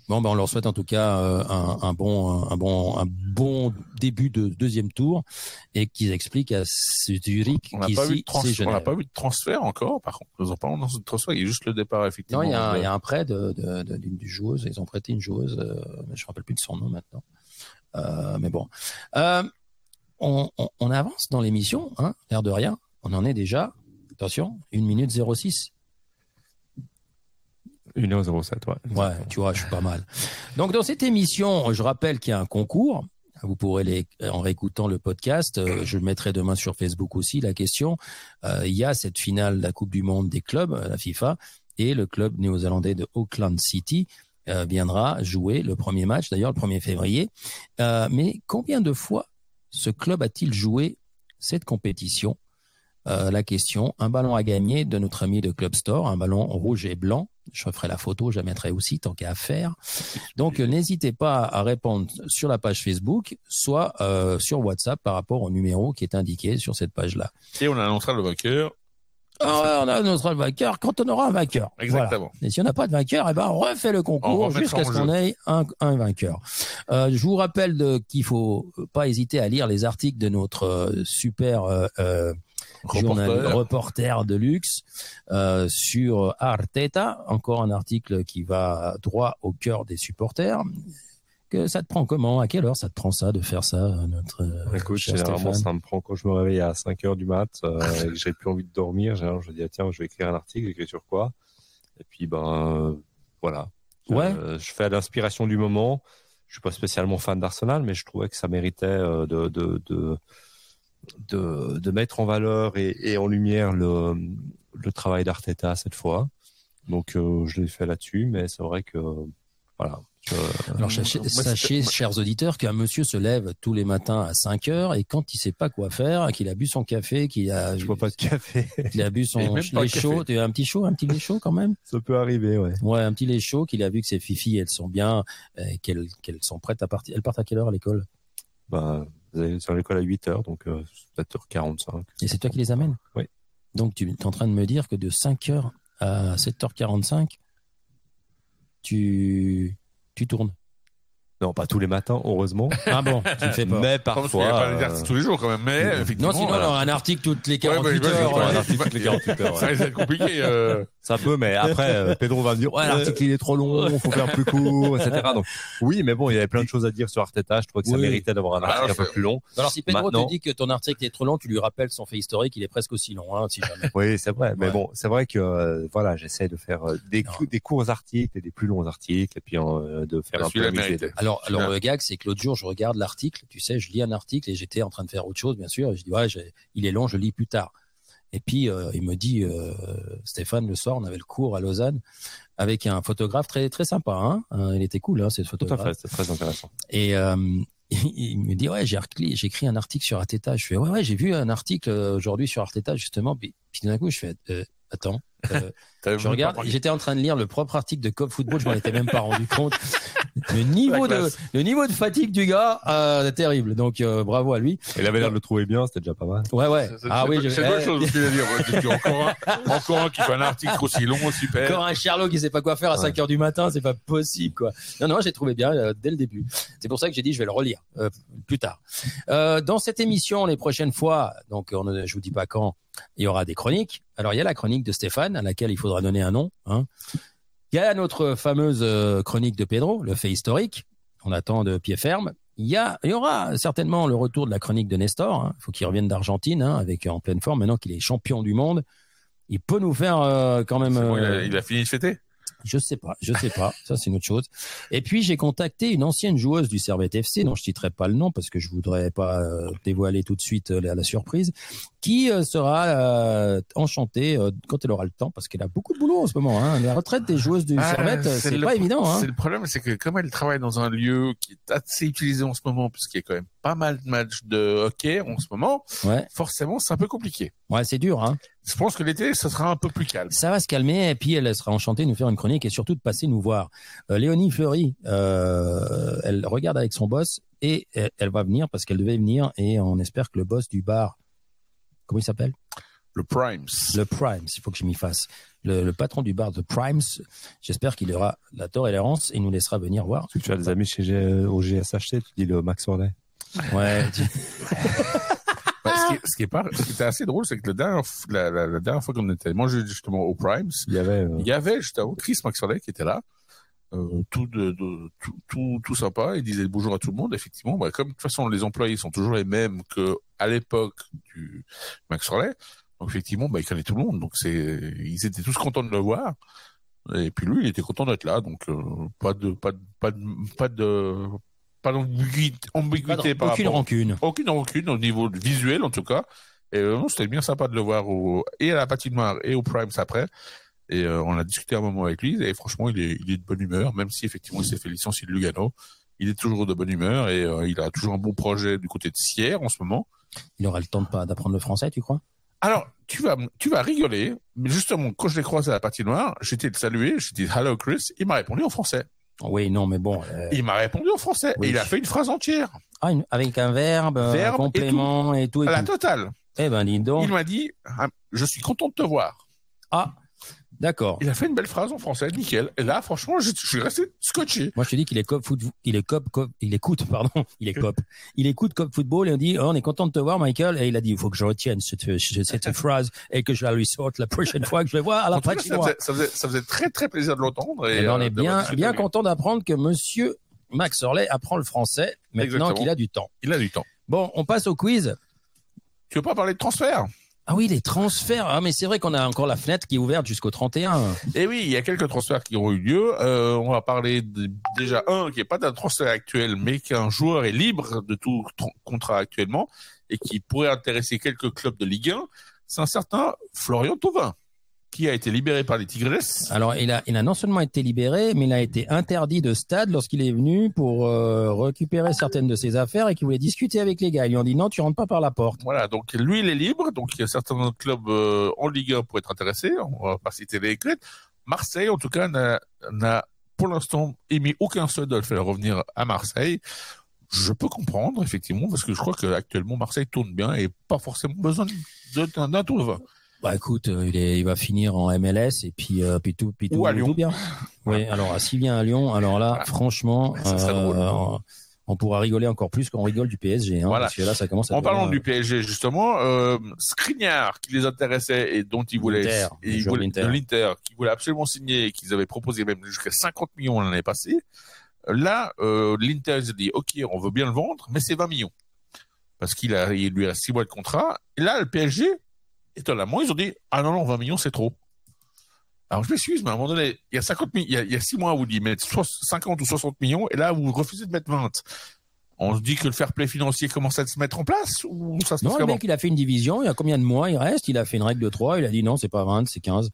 Bon, ben on leur souhaite en tout cas euh, un, un bon, un bon, un bon début de deuxième tour et qu'ils expliquent à Zurich pas, qu'ici de c'est on n'a pas vu de transfert encore, par contre. Nous en parlons dans ce transfert, il y a juste le départ, effectivement. Non, il y, a un, de- il y a un prêt de, de, de- d'une joueuse. Ils ont prêté une joueuse, euh, je me rappelle plus de son nom maintenant. Euh, mais bon, on, on, on avance dans l'émission, hein, l'air de rien. On en est déjà, attention, 1 minute 06. 1h07, ouais. Ouais, tu vois, je suis pas mal. Donc dans cette émission, je rappelle qu'il y a un concours. Vous pourrez les, en réécoutant le podcast, euh, je le mettrai demain sur Facebook aussi. La question, euh, il y a cette finale de la Coupe du Monde des clubs, euh, la FIFA, et le club néo-zélandais de Auckland City euh, viendra jouer le premier match, d'ailleurs le 1er février. Euh, mais combien de fois ce club a-t-il joué cette compétition? Euh, La question, un ballon à gagner de notre ami de Club Store, un ballon rouge et blanc. Je ferai la photo, je la mettrai aussi tant qu'à faire. Donc euh, n'hésitez pas à répondre sur la page Facebook, soit euh, sur WhatsApp par rapport au numéro qui est indiqué sur cette page-là. Et on annoncera le vainqueur. Ah, on a notre vainqueur quand on aura un vainqueur. Exactement. Voilà. Et si on n'a pas de vainqueur, eh ben on refait le On concours jusqu'à ce qu'on ait un, un vainqueur. Euh, je vous rappelle qu'il faut pas hésiter à lire les articles de notre euh, super euh, euh, journal- Reporter. de luxe euh, sur Arteta. Encore un article qui va droit au cœur des supporters. Que ça te prend comment? À quelle heure ça te prend ça de faire ça, notre euh, Écoute, cher généralement, Stéphane? ça me prend quand je me réveille à 5 heures du mat, euh, et que j'ai plus envie de dormir. Généralement, je me dis, ah, tiens, je vais écrire un article, j'écris sur quoi? Et puis, ben, euh, voilà. Ouais. Euh, je fais à l'inspiration du moment. Je suis pas spécialement fan d'Arsenal, mais je trouvais que ça méritait euh, de, de, de, de, de mettre en valeur et, et en lumière le, le travail d'Arteta cette fois. Donc, euh, je l'ai fait là-dessus, mais c'est vrai que, voilà. Je- Alors, sachez, Moi, sachez, c'était- chers auditeurs, qu'un monsieur se lève tous les matins à 5 heures et quand il sait pas quoi faire, qu'il a bu son café, qu'il a, je bois pas de café. qu'il a bu son lait chaud, tu as un petit chaud, un petit lait chaud quand même? ça peut arriver, ouais. Ouais, un petit lait chaud, qu'il a vu que ses filles, elles sont bien, euh, qu'elles, qu'elles sont prêtes à partir. Elles partent à quelle heure à l'école? Ben, vous allez sur l'école à 8 heures, donc euh, 7h45. Et c'est toi qui les amènes? Oui. Donc, tu es en train de me dire que de 5 heures à 7h45, tu, tu tournes? Non, pas tous les matins, heureusement. Ah bon, tu me fais peur. Mais Parce qu'il n'y a parfois. pas les articles euh, tous les jours, quand même. Mais, effectivement. Non, sinon, voilà. alors, un article toutes les Ouais, bah, 48 heures. ouais, euh, un article toutes les 48 heures. Ça risque d'être compliqué. euh, Ça peut, mais après, euh, Pedro va me dire, ouais, l'article il est trop long, faut faire plus court, etc. Donc, oui, mais bon, il y avait plein de choses à dire sur Arteta. Je trouvais que ça méritait d'avoir un article un peu plus long. Alors si Pedro Maintenant- te dit que ton article est trop long, tu lui rappelles son fait historique, il est presque aussi long, hein, si jamais. Oui, c'est vrai. Mais Ouais. bon, c'est vrai que euh, voilà, j'essaie de faire euh, des, cou- des courts articles et des plus longs articles, et puis euh, de faire Bah, un peu méritait. deux. Alors, alors le gag, c'est que l'autre jour, je regarde l'article, tu sais, je lis un article et j'étais en train de faire autre chose, bien sûr, et je dis, ouais, il est long, je lis plus tard. Et puis, euh, il me dit, euh, Stéphane, le soir, on avait le cours à Lausanne avec un photographe très très sympa. Hein Euh, il était cool, hein, ce Tout à photographe. fait, c'est très intéressant. Et euh, il me dit, ouais, j'ai écrit un article sur Arteta. Je fais, ouais, ouais, j'ai vu un article aujourd'hui sur Arteta, justement. Puis, puis d'un coup, je fais, attends. Euh, je regarde, j'étais en train de lire le propre article de Cop Football, je m'en étais même pas rendu compte. Le niveau de, classe. le niveau de fatigue du gars, euh, terrible. Donc, euh, bravo à lui. Il avait l'air de le trouver bien, c'était déjà pas mal. Ouais, ouais. C'est- Ah oui, c'est bonne eh, chose aussi à dire. ouais. Tu dis Encore un, encore un qui fait un article aussi long, super. Encore un Sherlock qui sait pas quoi faire à Ouais. 5 heures du matin, c'est pas possible, quoi. Non, non, j'ai trouvé bien euh, dès le début. C'est pour ça que j'ai dit, je vais le relire euh, plus tard. Euh, dans cette émission, les prochaines fois, donc on ne, je vous dis pas quand, il y aura des chroniques. Alors, il y a la chronique de Stéphane, à laquelle il faudra donner un nom. Hein. Il y a notre fameuse euh, chronique de Pedro, le fait historique. On attend de pied ferme. Il y, a, il y aura certainement le retour de la chronique de Nestor. hein. Il faut qu'il revienne d'Argentine, hein, avec en pleine forme. Maintenant qu'il est champion du monde, il peut nous faire euh, quand même. Il, a, euh, il a fini de fêter. Je sais pas, je sais pas. Ça, c'est une autre chose. Et puis, j'ai contacté une ancienne joueuse du Servette FC, dont je citerai pas le nom parce que je voudrais pas euh, dévoiler tout de suite euh, la, la surprise, qui euh, sera euh, enchantée euh, quand elle aura le temps, parce qu'elle a beaucoup de boulot en ce moment. Hein. La retraite des joueuses du Ah, Servette, c'est pas évident. Hein. C'est le problème, c'est que comme elle travaille dans un lieu qui est assez utilisé en ce moment, puisqu'il y a quand même pas mal de matchs de hockey en ce moment, Ouais, forcément, c'est un peu compliqué. ouais, c'est dur. Hein. Je pense que l'été, ça sera un peu plus calme. Ça va se calmer et puis elle sera enchantée de nous faire une chronique et surtout de passer nous voir. Euh, Léonie Fleury, euh, elle regarde avec son boss et elle, elle va venir parce qu'elle devait venir et on espère que le boss du bar, comment il s'appelle? Le Primes. Le Primes, il faut que je m'y fasse. Le, le patron du bar The Primes, j'espère qu'il aura la tolérance et nous laissera venir voir. Tu as des amis chez G- au GSHC, tu dis le Max Orley. Ouais, ce, qui est, ce qui est pas, ce qui était assez drôle, c'est que la la, la, la dernière fois qu'on était mangé justement au Primes, Il y avait, euh, il y avait justement Chris Maxwell qui était là, euh, tout, de, de- tout, tout, tout sympa. Il disait bonjour à tout le monde. Effectivement, bah, comme de toute façon les employés sont toujours les mêmes que à l'époque du Maxwell, donc effectivement, bah, il connaît tout le monde. Donc c'est, ils étaient tous contents de le voir. Et puis lui, il était content d'être là. Donc euh, pas de, pas de, pas de, pas de, pas d'ambiguïté aucune rapport rancune. aucune rancune au niveau visuel en tout cas. Et euh, c'était bien sympa de le voir au, et à la patinoire et au Primes après. Et euh, on a discuté un moment avec lui et franchement, il est, il est de bonne humeur, même si effectivement il s'est fait licencier de Lugano. Il est toujours de bonne humeur et euh, il a toujours un bon projet du côté de Sierre en ce moment. Il aura le temps de pas d'apprendre le français, tu crois? Alors, tu vas, tu vas rigoler, mais justement, quand je l'ai croisé à la patinoire, j'étais le saluer, j'ai dit Hello Chris, il m'a répondu en français. Oui, non, mais bon. euh, Il m'a répondu en français Oui. et il a fait une phrase entière, ah, une- avec un verbe, un et complément et tout. Et à la tout. totale. Eh ben, dis donc. Il m'a dit Ah, Je suis content de te voir. Ah, d'accord. Il a fait une belle phrase en français, nickel. Et là, franchement, je, je suis resté scotché. Moi, je te dis qu'il est cop foot, il est cop, cop, il écoute, pardon, il est cop. Il écoute cop football et on dit, oh, on est content de te voir, Michael. Et il a dit, il faut que je retienne cette, cette phrase et que je la lui sorte la prochaine fois que je le vois à la ça ça, faisait, ça faisait très très plaisir de l'entendre. Et, Eh ben, on euh, est d'avoir bien, bien content d'apprendre que monsieur Max Orley apprend le français maintenant qu'il a du temps. Il a du temps. Bon, on passe au quiz. Tu veux pas parler de transfert? Ah oui, les transferts. Ah, mais c'est vrai qu'on a encore la fenêtre qui est ouverte jusqu'au 31. Eh oui, il y a quelques transferts qui ont eu lieu. Euh, on va parler déjà un qui n'est pas d'un transfert actuel, mais qu'un joueur est libre de tout tr- contrat actuellement et qui pourrait intéresser quelques clubs de Ligue 1. C'est un certain Florian Thauvin qui a été libéré par les Tigresses. Alors, il a, il a non seulement été libéré, mais il a été interdit de stade lorsqu'il est venu pour euh, récupérer certaines de ses affaires et qu'il voulait discuter avec les gars. Ils lui ont dit non, tu rentres pas par la porte. Voilà, donc lui, il est libre. Donc il y a certains clubs euh, en Ligue 1 pour être intéressés. On va pas citer les clubs. Marseille, en tout cas, n'a- pour l'instant émis aucun souhait de le faire revenir à Marseille. Je peux comprendre, effectivement, parce que je crois qu'actuellement, Marseille tourne bien et pas forcément besoin d'un Thauvin. Bah écoute, euh, il, est, il va finir en MLS et puis, euh, puis tout, puis Ou tout, à Lyon. tout bien. Oui, alors s'il vient à Lyon, alors là, Voilà. franchement, Ça serait drôle. euh, on pourra rigoler encore plus quand on rigole du PSG. Hein, Voilà. Parce que là, ça commence à En parlant du PSG, justement, euh, Skriniar, qui les intéressait et dont ils voulaient, L'Inter, qui voulaient absolument signer, et qu'ils avaient proposé même jusqu'à 50 millions l'année passée. Là, euh, l'Inter, ils ont dit, OK, on veut bien le vendre, mais c'est 20 millions. Parce qu'il a, il lui reste 6 mois de contrat. Et là, le PSG, étonnamment, ils ont dit, ah non, non, 20 millions, c'est trop. Alors, je m'excuse, mais à un moment donné, il y a 50 mi- il y a, il y a 6 mois, on vous dit, mettre 50 ou 60 millions, et là, vous refusez de mettre 20. On se dit que le fair play financier commence à se mettre en place, ou ça se Non, passe le mec, il a fait une division. Il y a combien de mois il reste? Il a fait une règle de 3. Il a dit non, c'est pas 20, c'est 15.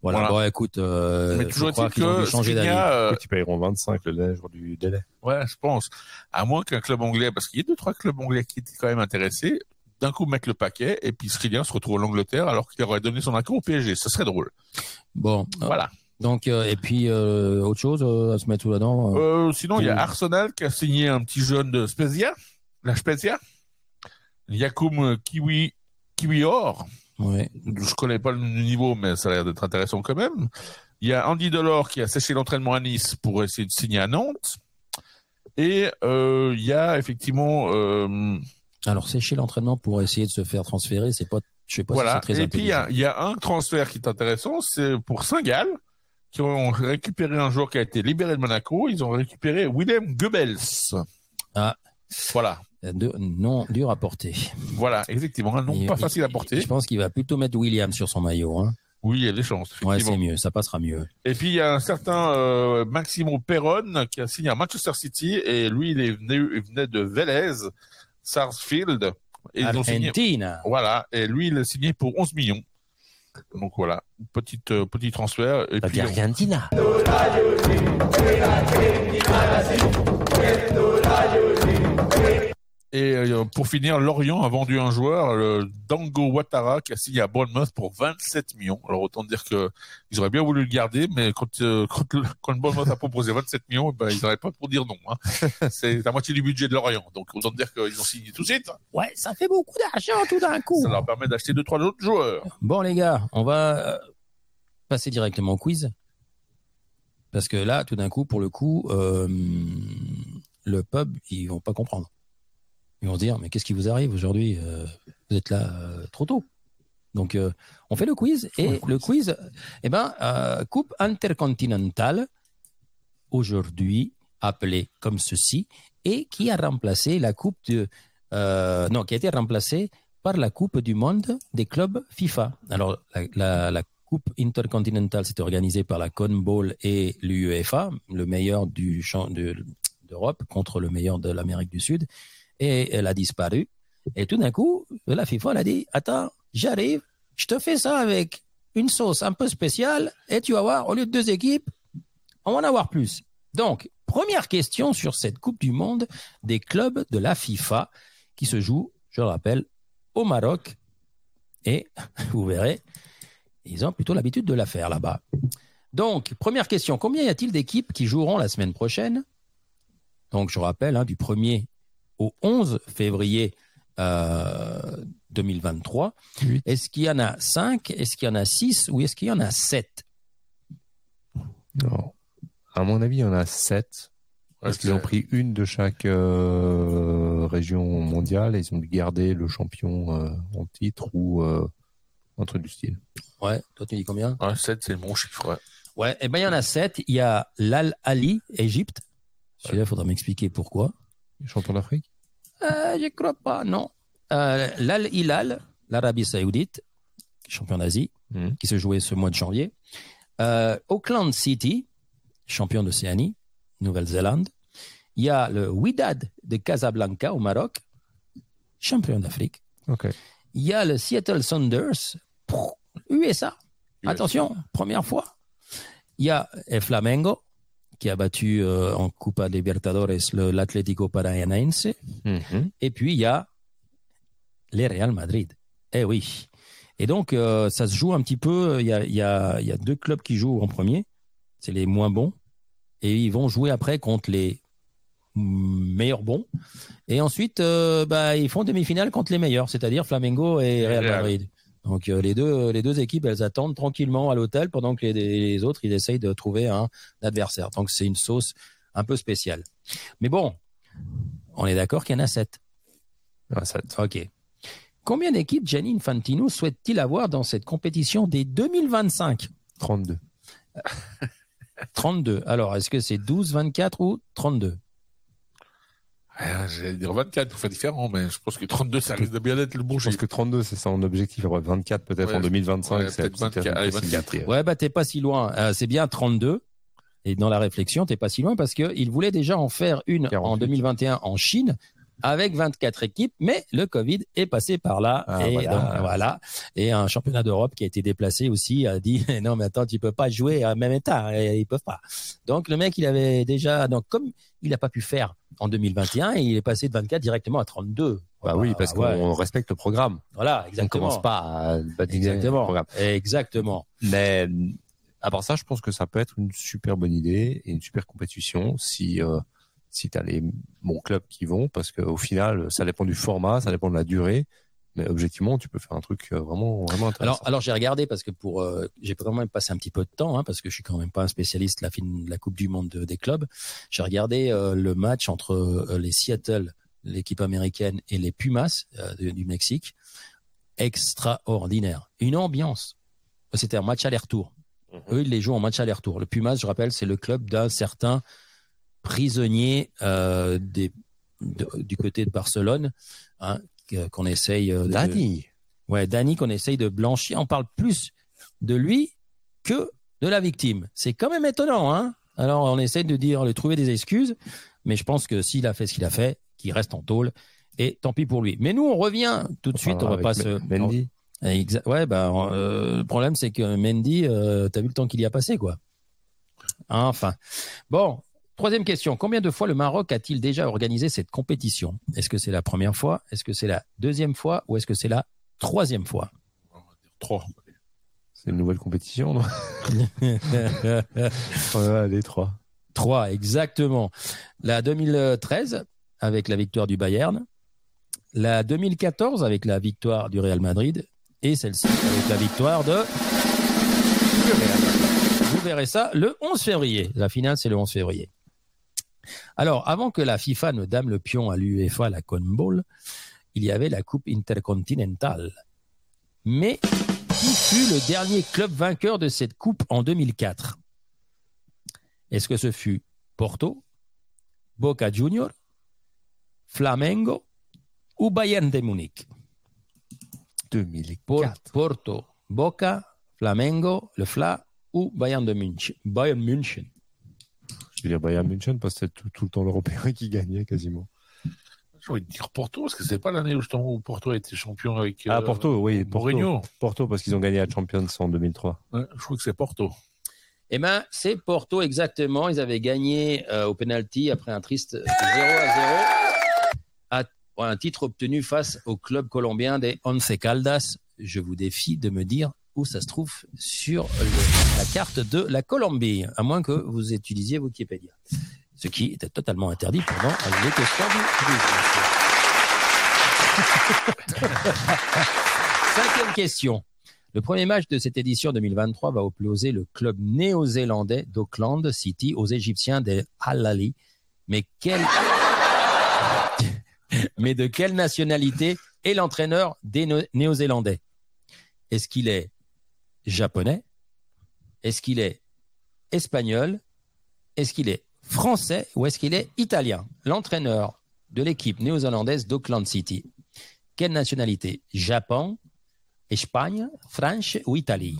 Voilà. Voilà. Bon, écoute, euh, Mais je toujours crois est-il qu'ils ont d'avis. Euh, ils payeront 25 le jour du délai. Ouais, je pense. À moins qu'un club anglais, parce qu'il y a deux, trois clubs anglais qui étaient quand même intéressés, d'un coup mettre le paquet, et puis Skriniar se retrouve en Angleterre alors qu'il aurait donné son accord au PSG. Ce serait drôle. Bon, Voilà. donc euh, et puis euh, autre chose euh, à se mettre euh, Euh, sinon, il y a. Arsenal qui a signé un petit jeune de Spezia, la Spezia. Yakoum Kiwi, Kiwior. ouais. Je connais pas le niveau, mais ça a l'air d'être intéressant quand même. Il y a Andy Delors qui a séché l'entraînement à Nice pour essayer de signer à Nantes. Et euh, il y a effectivement euh, Alors sécher l'entraînement pour essayer de se faire transférer, c'est pas, je sais pas si Voilà. c'est très Et puis il y, a, y un transfert qui est intéressant, c'est pour Saint-Gall, qui ont récupéré un joueur qui a été libéré de Monaco. Ils ont récupéré Willem Goebbels. Ah. Voilà. De- non dur à porter. Voilà, effectivement, un nom Et- pas facile à porter. Je pense qu'il va plutôt mettre William sur son maillot. Hein. Oui, il y a des chances. Ouais, c'est mieux, ça passera mieux. et puis il y a un certain euh, Maximo Perron qui a signé à Manchester City et lui il est venu, il venait de Vélez, Sarsfield. Et ils ont signé. Argentina. Voilà, et lui il a signé pour 11 millions. Donc voilà, petite euh, petit transfert. Et puis, on- Argentina. Et euh, pour finir, Lorient a vendu un joueur, le Dango Ouattara, qui a signé à Bournemouth pour 27 millions. Alors autant dire que ils auraient bien voulu le garder, mais quand euh, quand, le, quand le Bournemouth a proposé 27 millions, ben, ils n'auraient pas pour dire non. Hein. C'est la moitié du budget de Lorient, donc autant dire qu'ils ont signé tout de suite. Ouais, ça fait beaucoup d'argent tout d'un coup. Ça leur permet d'acheter deux trois autres joueurs. Bon les gars, on va euh, passer directement au quiz. Parce que là, tout d'un coup, pour le coup, euh, le pub, ils vont pas comprendre. Ils vont se dire, mais qu'est-ce qui vous arrive aujourd'hui Euh, Vous êtes là euh, trop tôt. Donc, euh, on fait le quiz. Et le quiz, eh ben, Coupe intercontinentale, aujourd'hui appelée comme ceci, et qui a remplacé la Coupe de... euh, non, qui a été remplacée par la Coupe du Monde des clubs FIFA. Alors, la, la- la Coupe intercontinentale s'est organisée par la CONBOL et l'UEFA, le meilleur du champ de- d'Europe contre le meilleur de l'Amérique du Sud, et elle a disparu. Et tout d'un coup, la FIFA elle a dit Attends, j'arrive, je te fais ça avec une sauce un peu spéciale, et tu vas voir, au lieu de deux équipes, on va en avoir plus. Donc, première question sur cette Coupe du Monde des clubs de la FIFA qui se joue, je le rappelle, au Maroc. Et vous verrez, ils ont plutôt l'habitude de la faire là-bas. Donc, première question, combien y a-t-il d'équipes qui joueront la semaine prochaine? Donc, je rappelle, hein, du 1er au 11 février euh, 2023. Est-ce qu'il y en a 5 Est-ce qu'il y en a 6 Ou est-ce qu'il y en a 7 Non. À mon avis, il y en a 7. Parce qu'ils ont pris une de chaque euh, région mondiale et ils ont dû garder le champion euh, en titre ou euh, un truc du style. Ouais, toi tu dis combien? Ouais, 7, c'est le bon chiffre. ouais. Ouais, eh ben il y en a 7. Il y a l'Al Ali, Égypte. Celui-là, il faudra m'expliquer pourquoi. Champion d'Afrique? Euh, je crois pas, non. Euh, L'Al Hilal, l'Arabie Saoudite, champion d'Asie, Mhm. qui se jouait ce mois de janvier. Euh, Auckland City, champion d'Océanie, Nouvelle-Zélande. Il y a le Wydad de Casablanca au Maroc, champion d'Afrique. Ok. Il y a le Seattle Sounders, pff, USA. Attention, première fois. Il y a Flamengo, qui a battu euh, en Copa Libertadores l'Atlético Paranaense. Mhm. Et puis, il y a les Real Madrid. Eh oui. Et donc, euh, ça se joue un petit peu. Il y a, y, a, y a deux clubs qui jouent en premier. C'est les moins bons. Et ils vont jouer après contre les meilleurs bons. Et ensuite, euh, bah, ils font demi-finale contre les meilleurs, c'est-à-dire Flamengo et Real. Madrid. Donc, euh, les, deux, les deux équipes, elles attendent tranquillement à l'hôtel pendant que les, les autres, ils essayent de trouver un adversaire. Donc, c'est une sauce un peu spéciale. Mais bon, On est d'accord qu'il y en a 7. Ah, Ok. Combien d'équipes Gianni Infantino souhaite-t-il avoir dans cette compétition dès 2025 32. 32. Alors, est-ce que c'est 12, 24 ou 32 Ah, J'allais dire 24 pour faire différent, mais je pense que 32, ça risque de bien être le bon Je pense que 32, c'est son objectif. Après 24, peut-être Ouais, en 2025. ouais, c'est la peut-être petite 24, allez, possibilité. Ouais, bah t'es pas si loin. Euh, c'est bien 32. Et dans la réflexion, t'es pas si loin parce qu'il voulait déjà en faire une en 48. 2021 en Chine avec 24 équipes, mais le Covid est passé par là. Ah, et voilà. donc, voilà. Et un championnat d'Europe qui a été déplacé aussi a dit non mais attends, tu peux pas jouer à même état. Et ils peuvent pas. Donc le mec, il avait déjà donc comme il n'a pas pu faire en 2021, il est passé de 24 directement à 32. Bah oui, parce ouais. qu'on respecte le programme. Voilà, On exactement. commence pas à badiner le Exactement. programme. Exactement. Mais à part ça, je pense que ça peut être une super bonne idée et une super compétition si euh, si t'as les bons clubs qui vont, parce qu'au final, ça dépend du format, ça dépend de la durée. Mais objectivement, tu peux faire un truc euh, vraiment vraiment intéressant. Alors, alors j'ai regardé parce que pour euh, j'ai quand même passé un petit peu de temps hein, parce que je suis quand même pas un spécialiste de la, fin- de la Coupe du Monde de- des clubs. J'ai regardé euh, le match entre euh, les Seattle, l'équipe américaine, et les Pumas euh, de- du Mexique. Extraordinaire, une ambiance. C'était un match aller-retour. Eux, ils les jouent en match aller-retour. Le Pumas, je rappelle, c'est le club d'un certain prisonnier euh, des, de- du côté de Barcelone, hein, qu'on essaye euh, de, Dani, Ouais, Danny qu'on essaye de blanchir. On parle plus de lui que de la victime. C'est quand même étonnant, hein Alors, on essaye de dire, de trouver des excuses, mais je pense que s'il a fait ce qu'il a fait, qu'il reste en tôle, et tant pis pour lui. Mais nous, on revient tout de suite. On va pas se. Mendy. Exa- Ouais, bah, euh, le problème, c'est que Mendy, euh, t'as vu le temps qu'il y a passé, quoi. Enfin. Bon. Troisième question. Combien de fois le Maroc a-t-il déjà organisé cette compétition? Est-ce que c'est la première fois? Est-ce que c'est la deuxième fois? Ou est-ce que c'est la troisième fois? 3. C'est une nouvelle compétition, non? Les trois. 3, exactement. La 2013 avec la victoire du Bayern, la 2014 avec la victoire du Real Madrid et celle-ci avec la victoire de du Real Madrid. Vous verrez ça le 11 février. La finale, c'est le 11 février. Alors, avant que la FIFA ne dame le pion à l'UEFA, la CONBOL, il y avait la Coupe intercontinentale. Mais qui fut le dernier club vainqueur de cette coupe en 2004 Est-ce que ce fut Porto, Boca Junior, Flamengo ou Bayern de Munich? 2004. Por- Porto, Boca, Flamengo, le Fla ou Bayern de München Bayern München? Je veux dire Bayern München parce que c'est tout, tout le temps l'Européen qui gagnait quasiment. J'ai envie de dire Porto, parce que c'est pas l'année où, Porto a été champion avec. Ah, euh, Porto, oui, Porto. Mourinho. Porto parce qu'ils ont gagné la Champions en 2003. Ouais, je crois que c'est Porto. Eh ben, c'est Porto exactement. Ils avaient gagné euh, au penalty après un triste 0 à 0. À- pour un titre obtenu face au club colombien des Once Caldas. Je vous défie de me dire où ça se trouve sur la carte de la Colombie, à moins que vous utilisiez Wikipédia. Ce qui était totalement interdit pendant les questions du. Cinquième question. Le premier match de cette édition 2023 va opposer le club néo-zélandais d'Auckland City aux Égyptiens des Al-Ali. Mais quel... Mais de quelle nationalité est l'entraîneur des néo-zélandais? Est-ce qu'il est japonais Est-ce qu'il est espagnol? Est-ce qu'il est français ou est-ce qu'il est italien? L'entraîneur de l'équipe néo-zélandaise d'Auckland City. Quelle nationalité? Japon, Espagne, France ou Italie?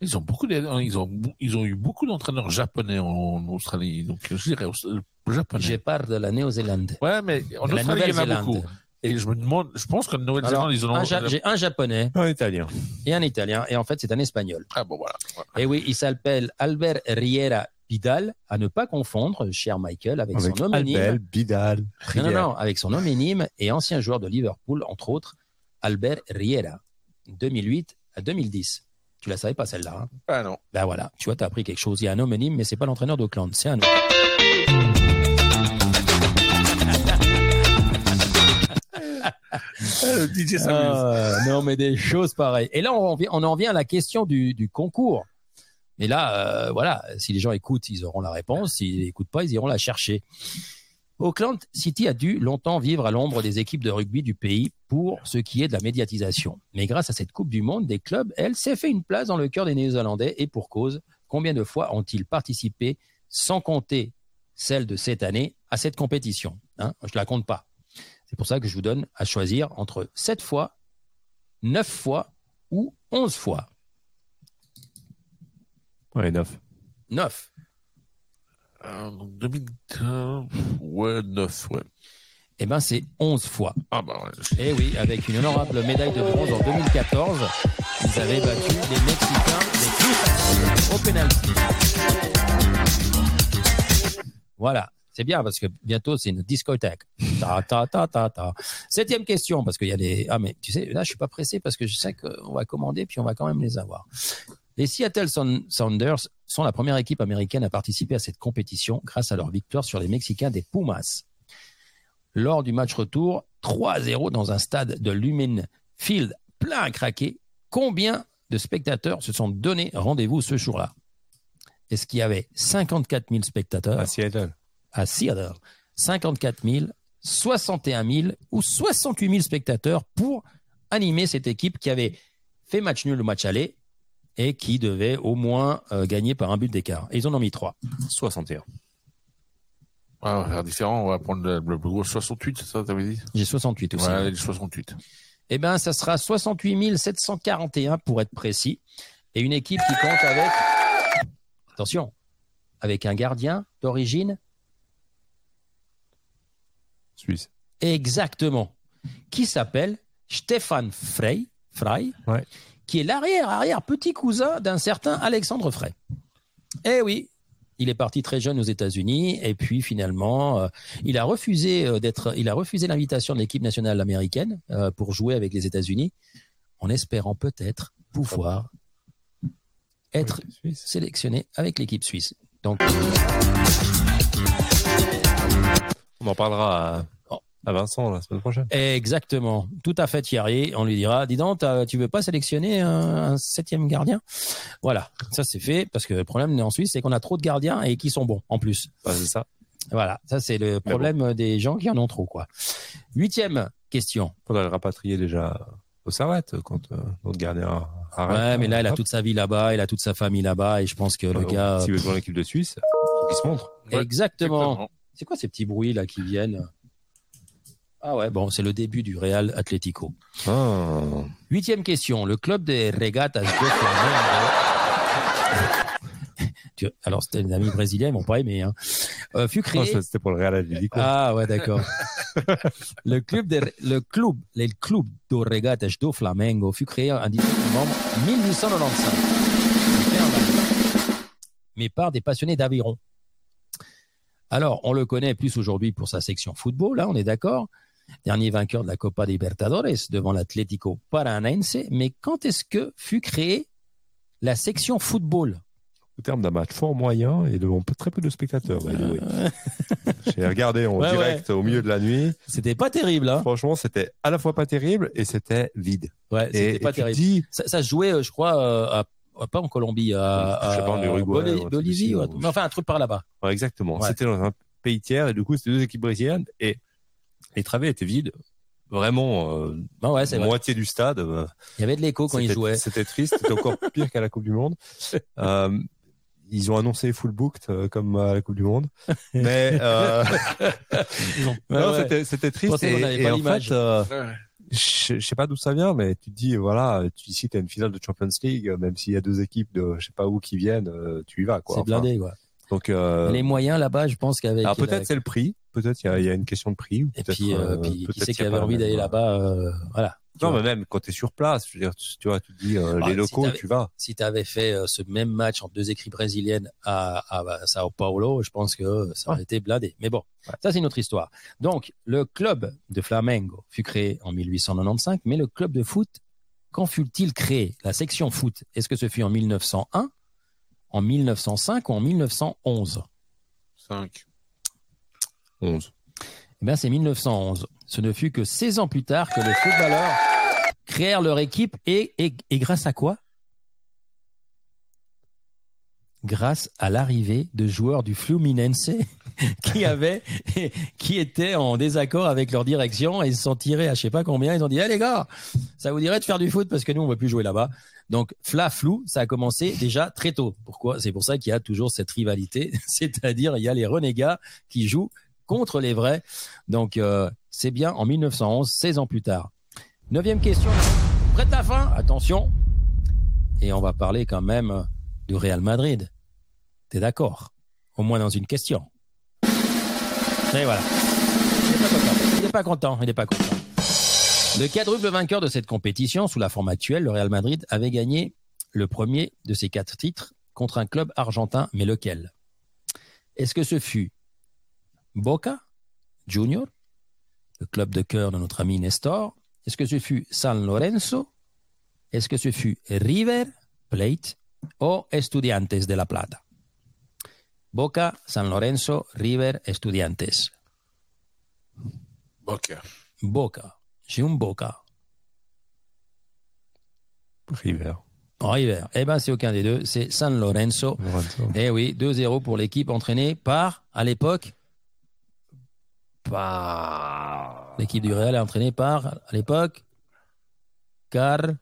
Ils ont beaucoup, de- ils ont, ils ont eu beaucoup d'entraîneurs japonais en Australie. Donc, je dirais euh, japonais. Je parle de la Néo-Zélande. Ouais, mais en Australie, il y en a beaucoup. Et je me demande, je pense Alors, Nouvelle-Zélande, ils en ont. un Ja- J'ai un japonais Un italien. et un italien, et en fait, c'est un espagnol. Ah bon, voilà. Et oui, il s'appelle Albert Riera Vidal, à ne pas confondre, cher Michael, avec, Avec son homonyme. Albel, Bidal, Non, non, non, avec son homonyme et ancien joueur de Liverpool, entre autres, Albert Riera, 2008 à 2010. Tu la savais pas celle-là. Hein? Ah non. ben voilà, tu vois, tu as appris quelque chose. Il y a un homonyme, mais c'est pas l'entraîneur d'Auckland, c'est un autre. DJ s'amuse. Ah, non, mais des choses pareilles. Et là, on en vient, à la question du, du concours. Mais là, euh, voilà, si les gens écoutent, ils auront la réponse. S'ils n'écoutent pas, ils iront la chercher. Auckland City a dû longtemps vivre à l'ombre des équipes de rugby du pays pour ce qui est de la médiatisation. Mais grâce à cette Coupe du Monde, des clubs, elle, s'est fait une place dans le cœur des Néo-Zélandais et pour cause, combien de fois ont-ils participé, sans compter celle de cette année, à cette compétition? Hein Je la compte pas. C'est pour ça que je vous donne à choisir entre 7 fois, 9 fois ou 11 fois. Ouais, 9. 9. Euh, donc 2000, euh, ouais, 9, ouais. Eh ben, c'est 11 fois. Ah bah ouais. Eh oui, avec une honorable médaille de bronze en 2014, ils avaient battu les Mexicains des Clippers au penalty. Voilà. C'est bien parce que bientôt c'est une discothèque. Ta ta ta ta ta. Septième question parce qu'il y a des ah mais tu sais là je suis pas pressé parce que je sais qu'on va commander puis on va quand même les avoir. Les Seattle Sounders sont la première équipe américaine à participer à cette compétition grâce à leur victoire sur les Mexicains des Pumas. Lors du match retour, 3-0 dans un stade de Lumen Field plein à craquer, combien de spectateurs se sont donné rendez-vous ce jour-là? Est-ce qu'il y avait 54 000 spectateurs? À Seattle. À Seattle. 54 000, 61 000 ou 68 000 spectateurs pour animer cette équipe qui avait fait match nul au match aller et qui devait au moins euh, gagner par un but d'écart. Et ils en ont mis trois. 61. Ah, on va faire différent, on va prendre le, le plus gros 68, c'est ça, t'avais dit? J'ai 68 aussi. Ouais, les 68. Eh bien, ça sera 68 741 pour être précis. Et une équipe qui compte avec, attention, avec un gardien d'origine Suisse. Exactement. Qui s'appelle Stéphane Frey, Frey Ouais. qui est l'arrière-arrière petit cousin d'un certain Alexandre Frey. Eh oui, il est parti très jeune aux États-Unis et puis finalement, euh, il a refusé euh, d'être, il a refusé l'invitation de l'équipe nationale américaine euh, pour jouer avec les États-Unis, en espérant peut-être pouvoir être sélectionné avec l'équipe suisse. Donc, On en parlera à, Oh. à Vincent la semaine prochaine. Exactement. Tout à fait, Thierry. On lui dira, dis donc, tu veux pas sélectionner un, un septième gardien? Voilà, ça c'est fait parce que le problème en Suisse, c'est qu'on a trop de gardiens et qui sont bons en plus. Ouais, c'est ça. Voilà, ça c'est le problème des gens qui en ont trop, quoi. Huitième question. Faudrait le rapatrier déjà au Servette quand euh, notre gardien arrête. Ouais, mais là, il a toute sa vie là-bas, il a toute sa famille là-bas et je pense que le Euh, gars. S'il veut jouer en équipe de Suisse, faut qu'il se montre. Ouais, Exactement. Exactement. C'est quoi ces petits bruits là qui viennent? Ah ouais, bon, c'est le début du Real Atlético. Ah. Huitième question. Le club des Regatas de Alors, c'était les amis brésiliens, ils m'ont pas aimé. Hein. Euh, fut créé. C'était pour le Real Atlético. Ah ouais, d'accord. le club de, le club, le club do Regatas do Flamengo fut créé un 17 novembre 1895. Mais par des passionnés d'aviron. Alors, on le connaît plus aujourd'hui pour sa section football, là, on est d'accord. Dernier vainqueur de la Copa Libertadores devant l'Atlético Paranaense. Mais quand est-ce que fut créée la section football? Au terme d'un match fort moyen et devant très peu de spectateurs. J'ai regardé en Ouais, direct au milieu de la nuit. C'était pas terrible, hein Franchement, c'était à la fois pas terrible et c'était vide. Ouais, c'était pas terrible. dis, Ça, ça se jouait, euh, je crois, euh, à- pas en Colombie, à, Je sais pas, en Uruguay, Bolivie, ici, ou- ou- mais enfin un truc par là-bas. ouais, exactement. Ouais. C'était dans un pays tiers et du coup, c'était deux équipes brésiliennes et les travées étaient vides. Vraiment, euh, Non, ouais, c'est vrai. moitié du stade. euh, Il y avait de l'écho quand ils jouaient. C'était triste, c'était encore pire qu'à la Coupe du Monde. Euh, ils ont annoncé full booked euh, comme à la Coupe du Monde, mais euh, non, ouais. c'était triste. Et, et en fait, euh. Je, je sais pas d'où ça vient, mais tu te dis voilà, tu ici t'as une finale de Champions League, euh, même s'il y a deux équipes de je sais pas où qui viennent, euh, tu y vas quoi. C'est Enfin, blindé, quoi. donc euh, Les moyens là-bas, je pense qu'avec. alors la- peut-être c'est le prix, peut-être il y a, il y a une question de prix. ou Et puis, euh, euh, puis qui qu'il qui avait envie d'aller même- là-bas euh, Voilà. Non, vois. mais même quand tu es sur place, je veux dire, tu, tu vois, tu dis euh, Ah, les si locaux, t'avais- tu vas. Si tu avais fait euh, ce même match entre deux équipes brésiliennes à, à, à Sao Paulo, je pense que ça aurait été blindé. Mais bon, ça c'est une autre histoire. Donc, le club de Flamengo fut créé en 1895, mais le club de foot, quand fut-il créé? La section foot, est-ce que ce fut en 1901, en 1905 ou en 1911 5. 11. Bien, c'est 1911. Ce ne fut que 16 ans plus tard que les footballeurs créèrent leur équipe et, et, grâce à quoi? Grâce à l'arrivée de joueurs du Fluminense qui avaient, qui étaient en désaccord avec leur direction et ils se sont tirés à je sais pas combien. Ils ont dit, eh les gars, ça vous dirait de faire du foot parce que nous on veut plus jouer là-bas. Donc fla flou, ça a commencé déjà très tôt. Pourquoi? C'est pour ça qu'il y a toujours cette rivalité, c'est-à-dire il y a les renégats qui jouent contre les vrais. Donc euh, c'est bien en 1911, 16 ans plus tard. Neuvième question. Prête à fin? Attention. Et on va parler quand même du Real Madrid. T'es d'accord? Au moins dans une question. Et voilà. Il n'est pas content. Il n'est pas content. Le quadruple vainqueur de cette compétition, sous la forme actuelle, le Real Madrid avait gagné le premier de ses quatre titres contre un club argentin, mais lequel? Est-ce que ce fut Boca Junior, le club de cœur de notre ami Nestor Est-ce que ce fut San Lorenzo? Est-ce que ce fut River Plate ou Estudiantes de la Plata? Boca, San Lorenzo, River, Estudiantes. Boca. Boca. J'ai un Boca. River. River. Eh ben, c'est aucun des deux. C'est San Lorenzo. Lorenzo. Eh oui, 2-0 pour l'équipe entraînée par, à l'époque, Pas. l'équipe du Real est entraînée par, à l'époque, Carleto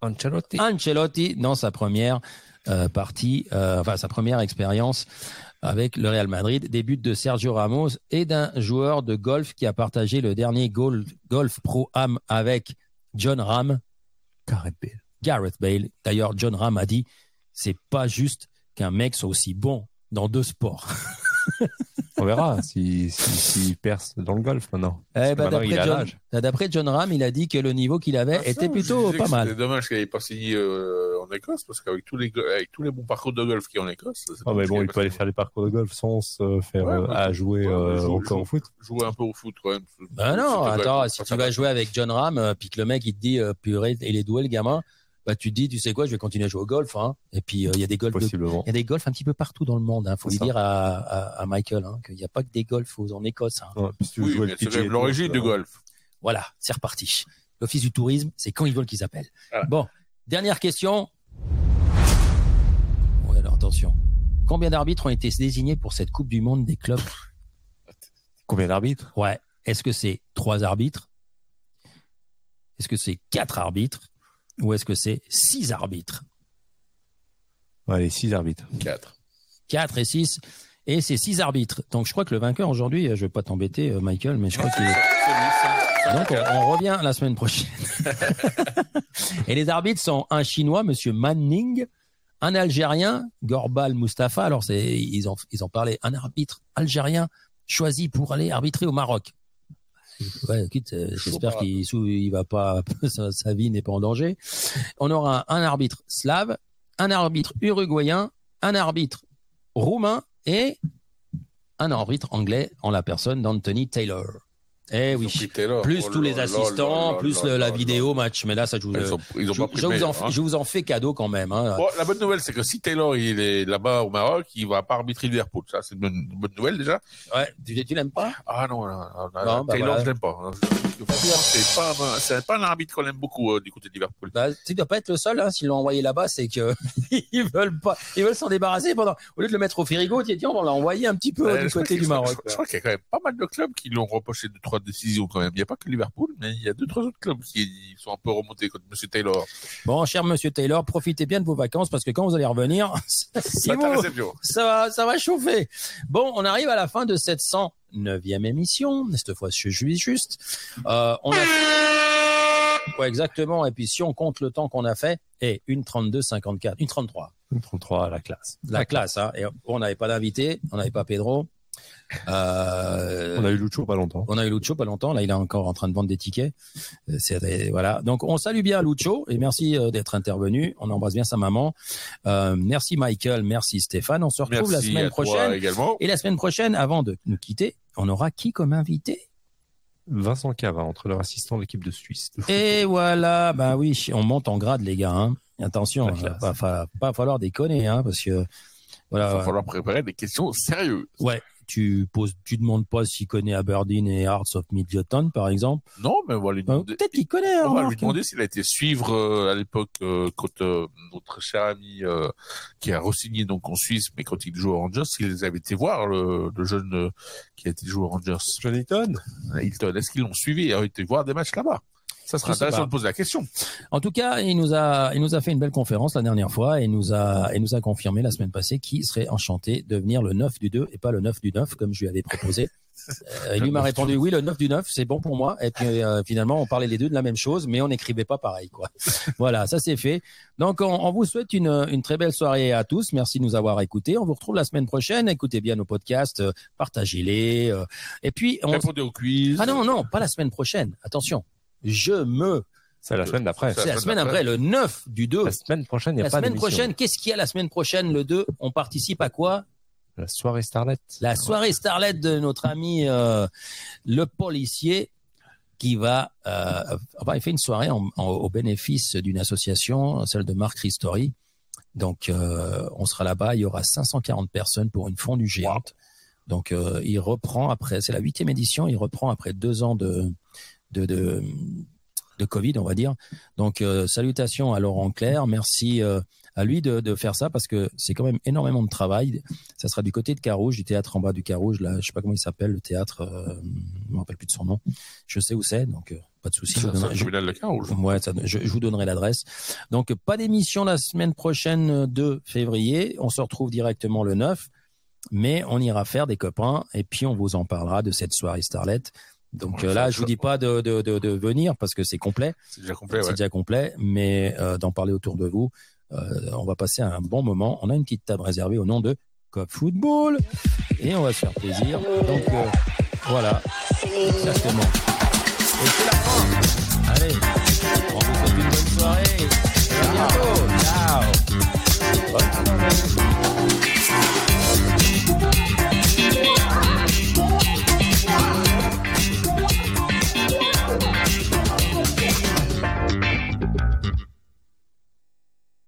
Ancelotti. Ancelotti dans sa première euh, partie, euh, enfin sa première expérience avec le Real Madrid, des buts de Sergio Ramos et d'un joueur de golf qui a partagé le dernier goal- golf pro am avec John Ram, Gareth Bale. Gareth Bale. D'ailleurs, John Ram a dit, c'est pas juste qu'un mec soit aussi bon dans deux sports. On verra si, si, s'il perce dans le golf maintenant. Eh il d'après John, l'âge. d'après John Ram, il a dit que le niveau qu'il avait Ah, était plutôt pas mal. C'était dommage qu'il n'ait pas signé euh, en Écosse, parce qu'avec tous les, avec tous les bons parcours de golf qu'il y a en Écosse. c'est Ah, mais bon, il peut aller faire des parcours de golf sans se faire Ouais, euh, ouais, à jouer ouais, euh, joue- encore joue- au foot. Jouer un peu au foot, quand même. Ben non, C'est attends, si tu vas va. jouer avec John Ram, puis que le mec il te dit purée, il est doué le gamin, bah tu te dis, tu sais quoi, je vais continuer à jouer au golf, hein. Et puis euh, il y a des golfs, il y a des golfs un petit peu partout dans le monde, hein. Faut lui dire à, à, à Michael, hein, qu'il n'y a pas que des golfs aux- en Écosse. Hein. Ouais, si Oui, c'est l'origine du va. golf. Voilà, c'est reparti. L'office du tourisme, c'est quand ils veulent qu'ils appellent. Voilà. Bon, dernière question. Alors attention. Combien d'arbitres ont été désignés pour cette Coupe du Monde des clubs? Combien d'arbitres? Ouais. Est-ce que c'est trois arbitres? Est-ce que c'est quatre arbitres? Ou est-ce que c'est six arbitres? Allez, six arbitres. 4. Quatre et six. Et c'est six arbitres. Donc je crois que le vainqueur aujourd'hui, je vais pas t'embêter, euh, Michael, mais je crois qu'il est. Donc on, on revient la semaine prochaine. et les arbitres sont un Chinois, Monsieur Manning, un Algérien, Gorbal Mustafa. Alors c'est ils ont ils ont parlé un arbitre algérien choisi pour aller arbitrer au Maroc. Ouais, écoute, euh, j'espère qu'il il va pas sa, sa vie n'est pas en danger. On aura un arbitre slave, un arbitre uruguayen, un arbitre roumain et un arbitre anglais en la personne d'Anthony Taylor. Eh oui. Plus Oh tous les assistants, plus la vidéo match. Mais là, ça, je vous, je, je de en, hein. je vous en fais cadeau quand même. Hein. Bon, la bonne nouvelle, c'est que si Taylor il est là-bas au Maroc, il va pas arbitrer Liverpool. Ça, c'est une bonne, nouvelle déjà. Ouais, tu, tu l'aimes pas? Ah non, non, non, bah Taylor, voilà. je l'aime pas. C'est pas, c'est pas un arbitre qu'on aime beaucoup euh, du côté de Liverpool. bah, Tu dois pas être le seul. Hein, S'ils l'ont envoyé là-bas, c'est que ils veulent pas. Ils veulent s'en débarrasser pendant. Au lieu de le mettre au frigo, tiens, tiens, on l'a envoyé un petit peu Ouais, du côté du Maroc. Je, crois qu'il y a quand même pas mal de clubs qui l'ont reproché deux, trois décisions quand même. Il n'y a pas que Liverpool, mais il y a deux, trois autres clubs qui sont un peu remontés contre M. Taylor. Bon, cher Monsieur Taylor, profitez bien de vos vacances parce que quand vous allez revenir, Ça va, ça va chauffer. Bon, on arrive à la fin de cette 109e émission. Cette fois, je suis juste. Euh, on a Ouais, exactement. Et puis, si on compte le temps qu'on a fait, et une 32, 54, une 33. Une 33 à la classe. La classe, hein. Et on n'avait pas d'invité, on n'avait pas Pedro. Euh, On a eu Lucho pas longtemps. on a eu Lucho pas longtemps. Là, il est encore en train de vendre des tickets. Euh, c'est- voilà. Donc, on salue bien Lucho et merci euh, d'être intervenu. On embrasse bien sa maman. Euh, merci Michael, merci Stéphane. On se retrouve Merci la semaine à toi prochaine. également. Et la semaine prochaine, avant de nous quitter, on aura qui comme invité? Vincent Cava, entre leur assistant de l'équipe de Suisse. de. Et voilà, bah oui, on monte en grade, les gars. Hein. Attention, il va classe. pas, pas falloir déconner, hein, parce que Il voilà. va falloir préparer des questions sérieuses. Ouais, tu poses, tu demandes pas s'il connaît Aberdeen et Hearts of Midlothian, par exemple. Non, mais on va lui Euh, demander. Peut-être qu'il connaît. hein, On va lui remarque. demander s'il a été suivre euh, à l'époque euh, quand euh, notre cher ami euh, qui a re-signé donc en Suisse, mais quand il joue aux Rangers, s'ils avaient été voir le, le jeune euh, qui a été joué aux Rangers. John Hilton Hilton, est-ce qu'ils l'ont suivi? Et ont été voir des matchs là-bas Ça sera Je sais intéressant de poser la question. En tout cas, il nous a, il nous a fait une belle conférence la dernière fois et nous a, et nous a confirmé la semaine passée qu'il serait enchanté de venir le 9 du 2 et pas le 9 du 9 comme je lui avais proposé. Euh, il lui m'a répondu oui, le 9 du 9, c'est bon pour moi. Et puis euh, finalement, on parlait les deux de la même chose, mais on n'écrivait pas pareil, quoi. voilà, ça c'est fait. Donc, on, on vous souhaite une, une très belle soirée à tous. Merci de nous avoir écoutés. On vous retrouve la semaine prochaine. Écoutez bien nos podcasts, euh, partagez-les. euh, et puis, on... Répondez au quiz. ah non, non, pas la semaine prochaine. Attention, je me. C'est la semaine d'après. C'est la semaine après, le 9 du 2. La semaine prochaine, il n'y a La pas semaine d'émission. prochaine, qu'est-ce qu'il y a la semaine prochaine, le 2 On participe à quoi? La soirée Starlet. La soirée Starlet de notre ami euh, le policier qui va, euh, enfin, il fait une soirée en- en- au bénéfice d'une association, celle de Marc Ristori. Donc, euh, on sera là-bas. Il y aura 540 personnes pour une fondue géante. Donc, euh, il reprend après, c'est la huitième édition, il reprend après deux ans de, de, de, de Covid, on va dire. Donc, euh, salutations à Laurent Claire. Merci euh, à lui de, de faire ça parce que c'est quand même énormément de travail. Ça sera du côté de Carouge, du théâtre en bas du Carouge. Là, je sais pas comment il s'appelle, le théâtre. Euh, je me rappelle plus de son nom. Je sais où c'est, donc pas de souci. Je donnerai-. Ouais, ça- je, je vous donnerai l'adresse. Donc, pas d'émission la semaine prochaine euh, 2 février. On se retrouve directement le 9. Mais on ira faire des copains et puis on vous en parlera de cette soirée Starlet. Donc euh, là, je vous dis pas de, de, de, de venir parce que c'est complet. C'est déjà complet. C'est déjà complet, mais euh, d'en parler autour de vous. Euh, on va passer un bon moment. On a une petite table réservée au nom de Cop Football et on va se faire plaisir. Donc euh, voilà, exactement. Et c'est la fin. Allez, on vous souhaite une bonne soirée. À bientôt. Ciao. Ciao.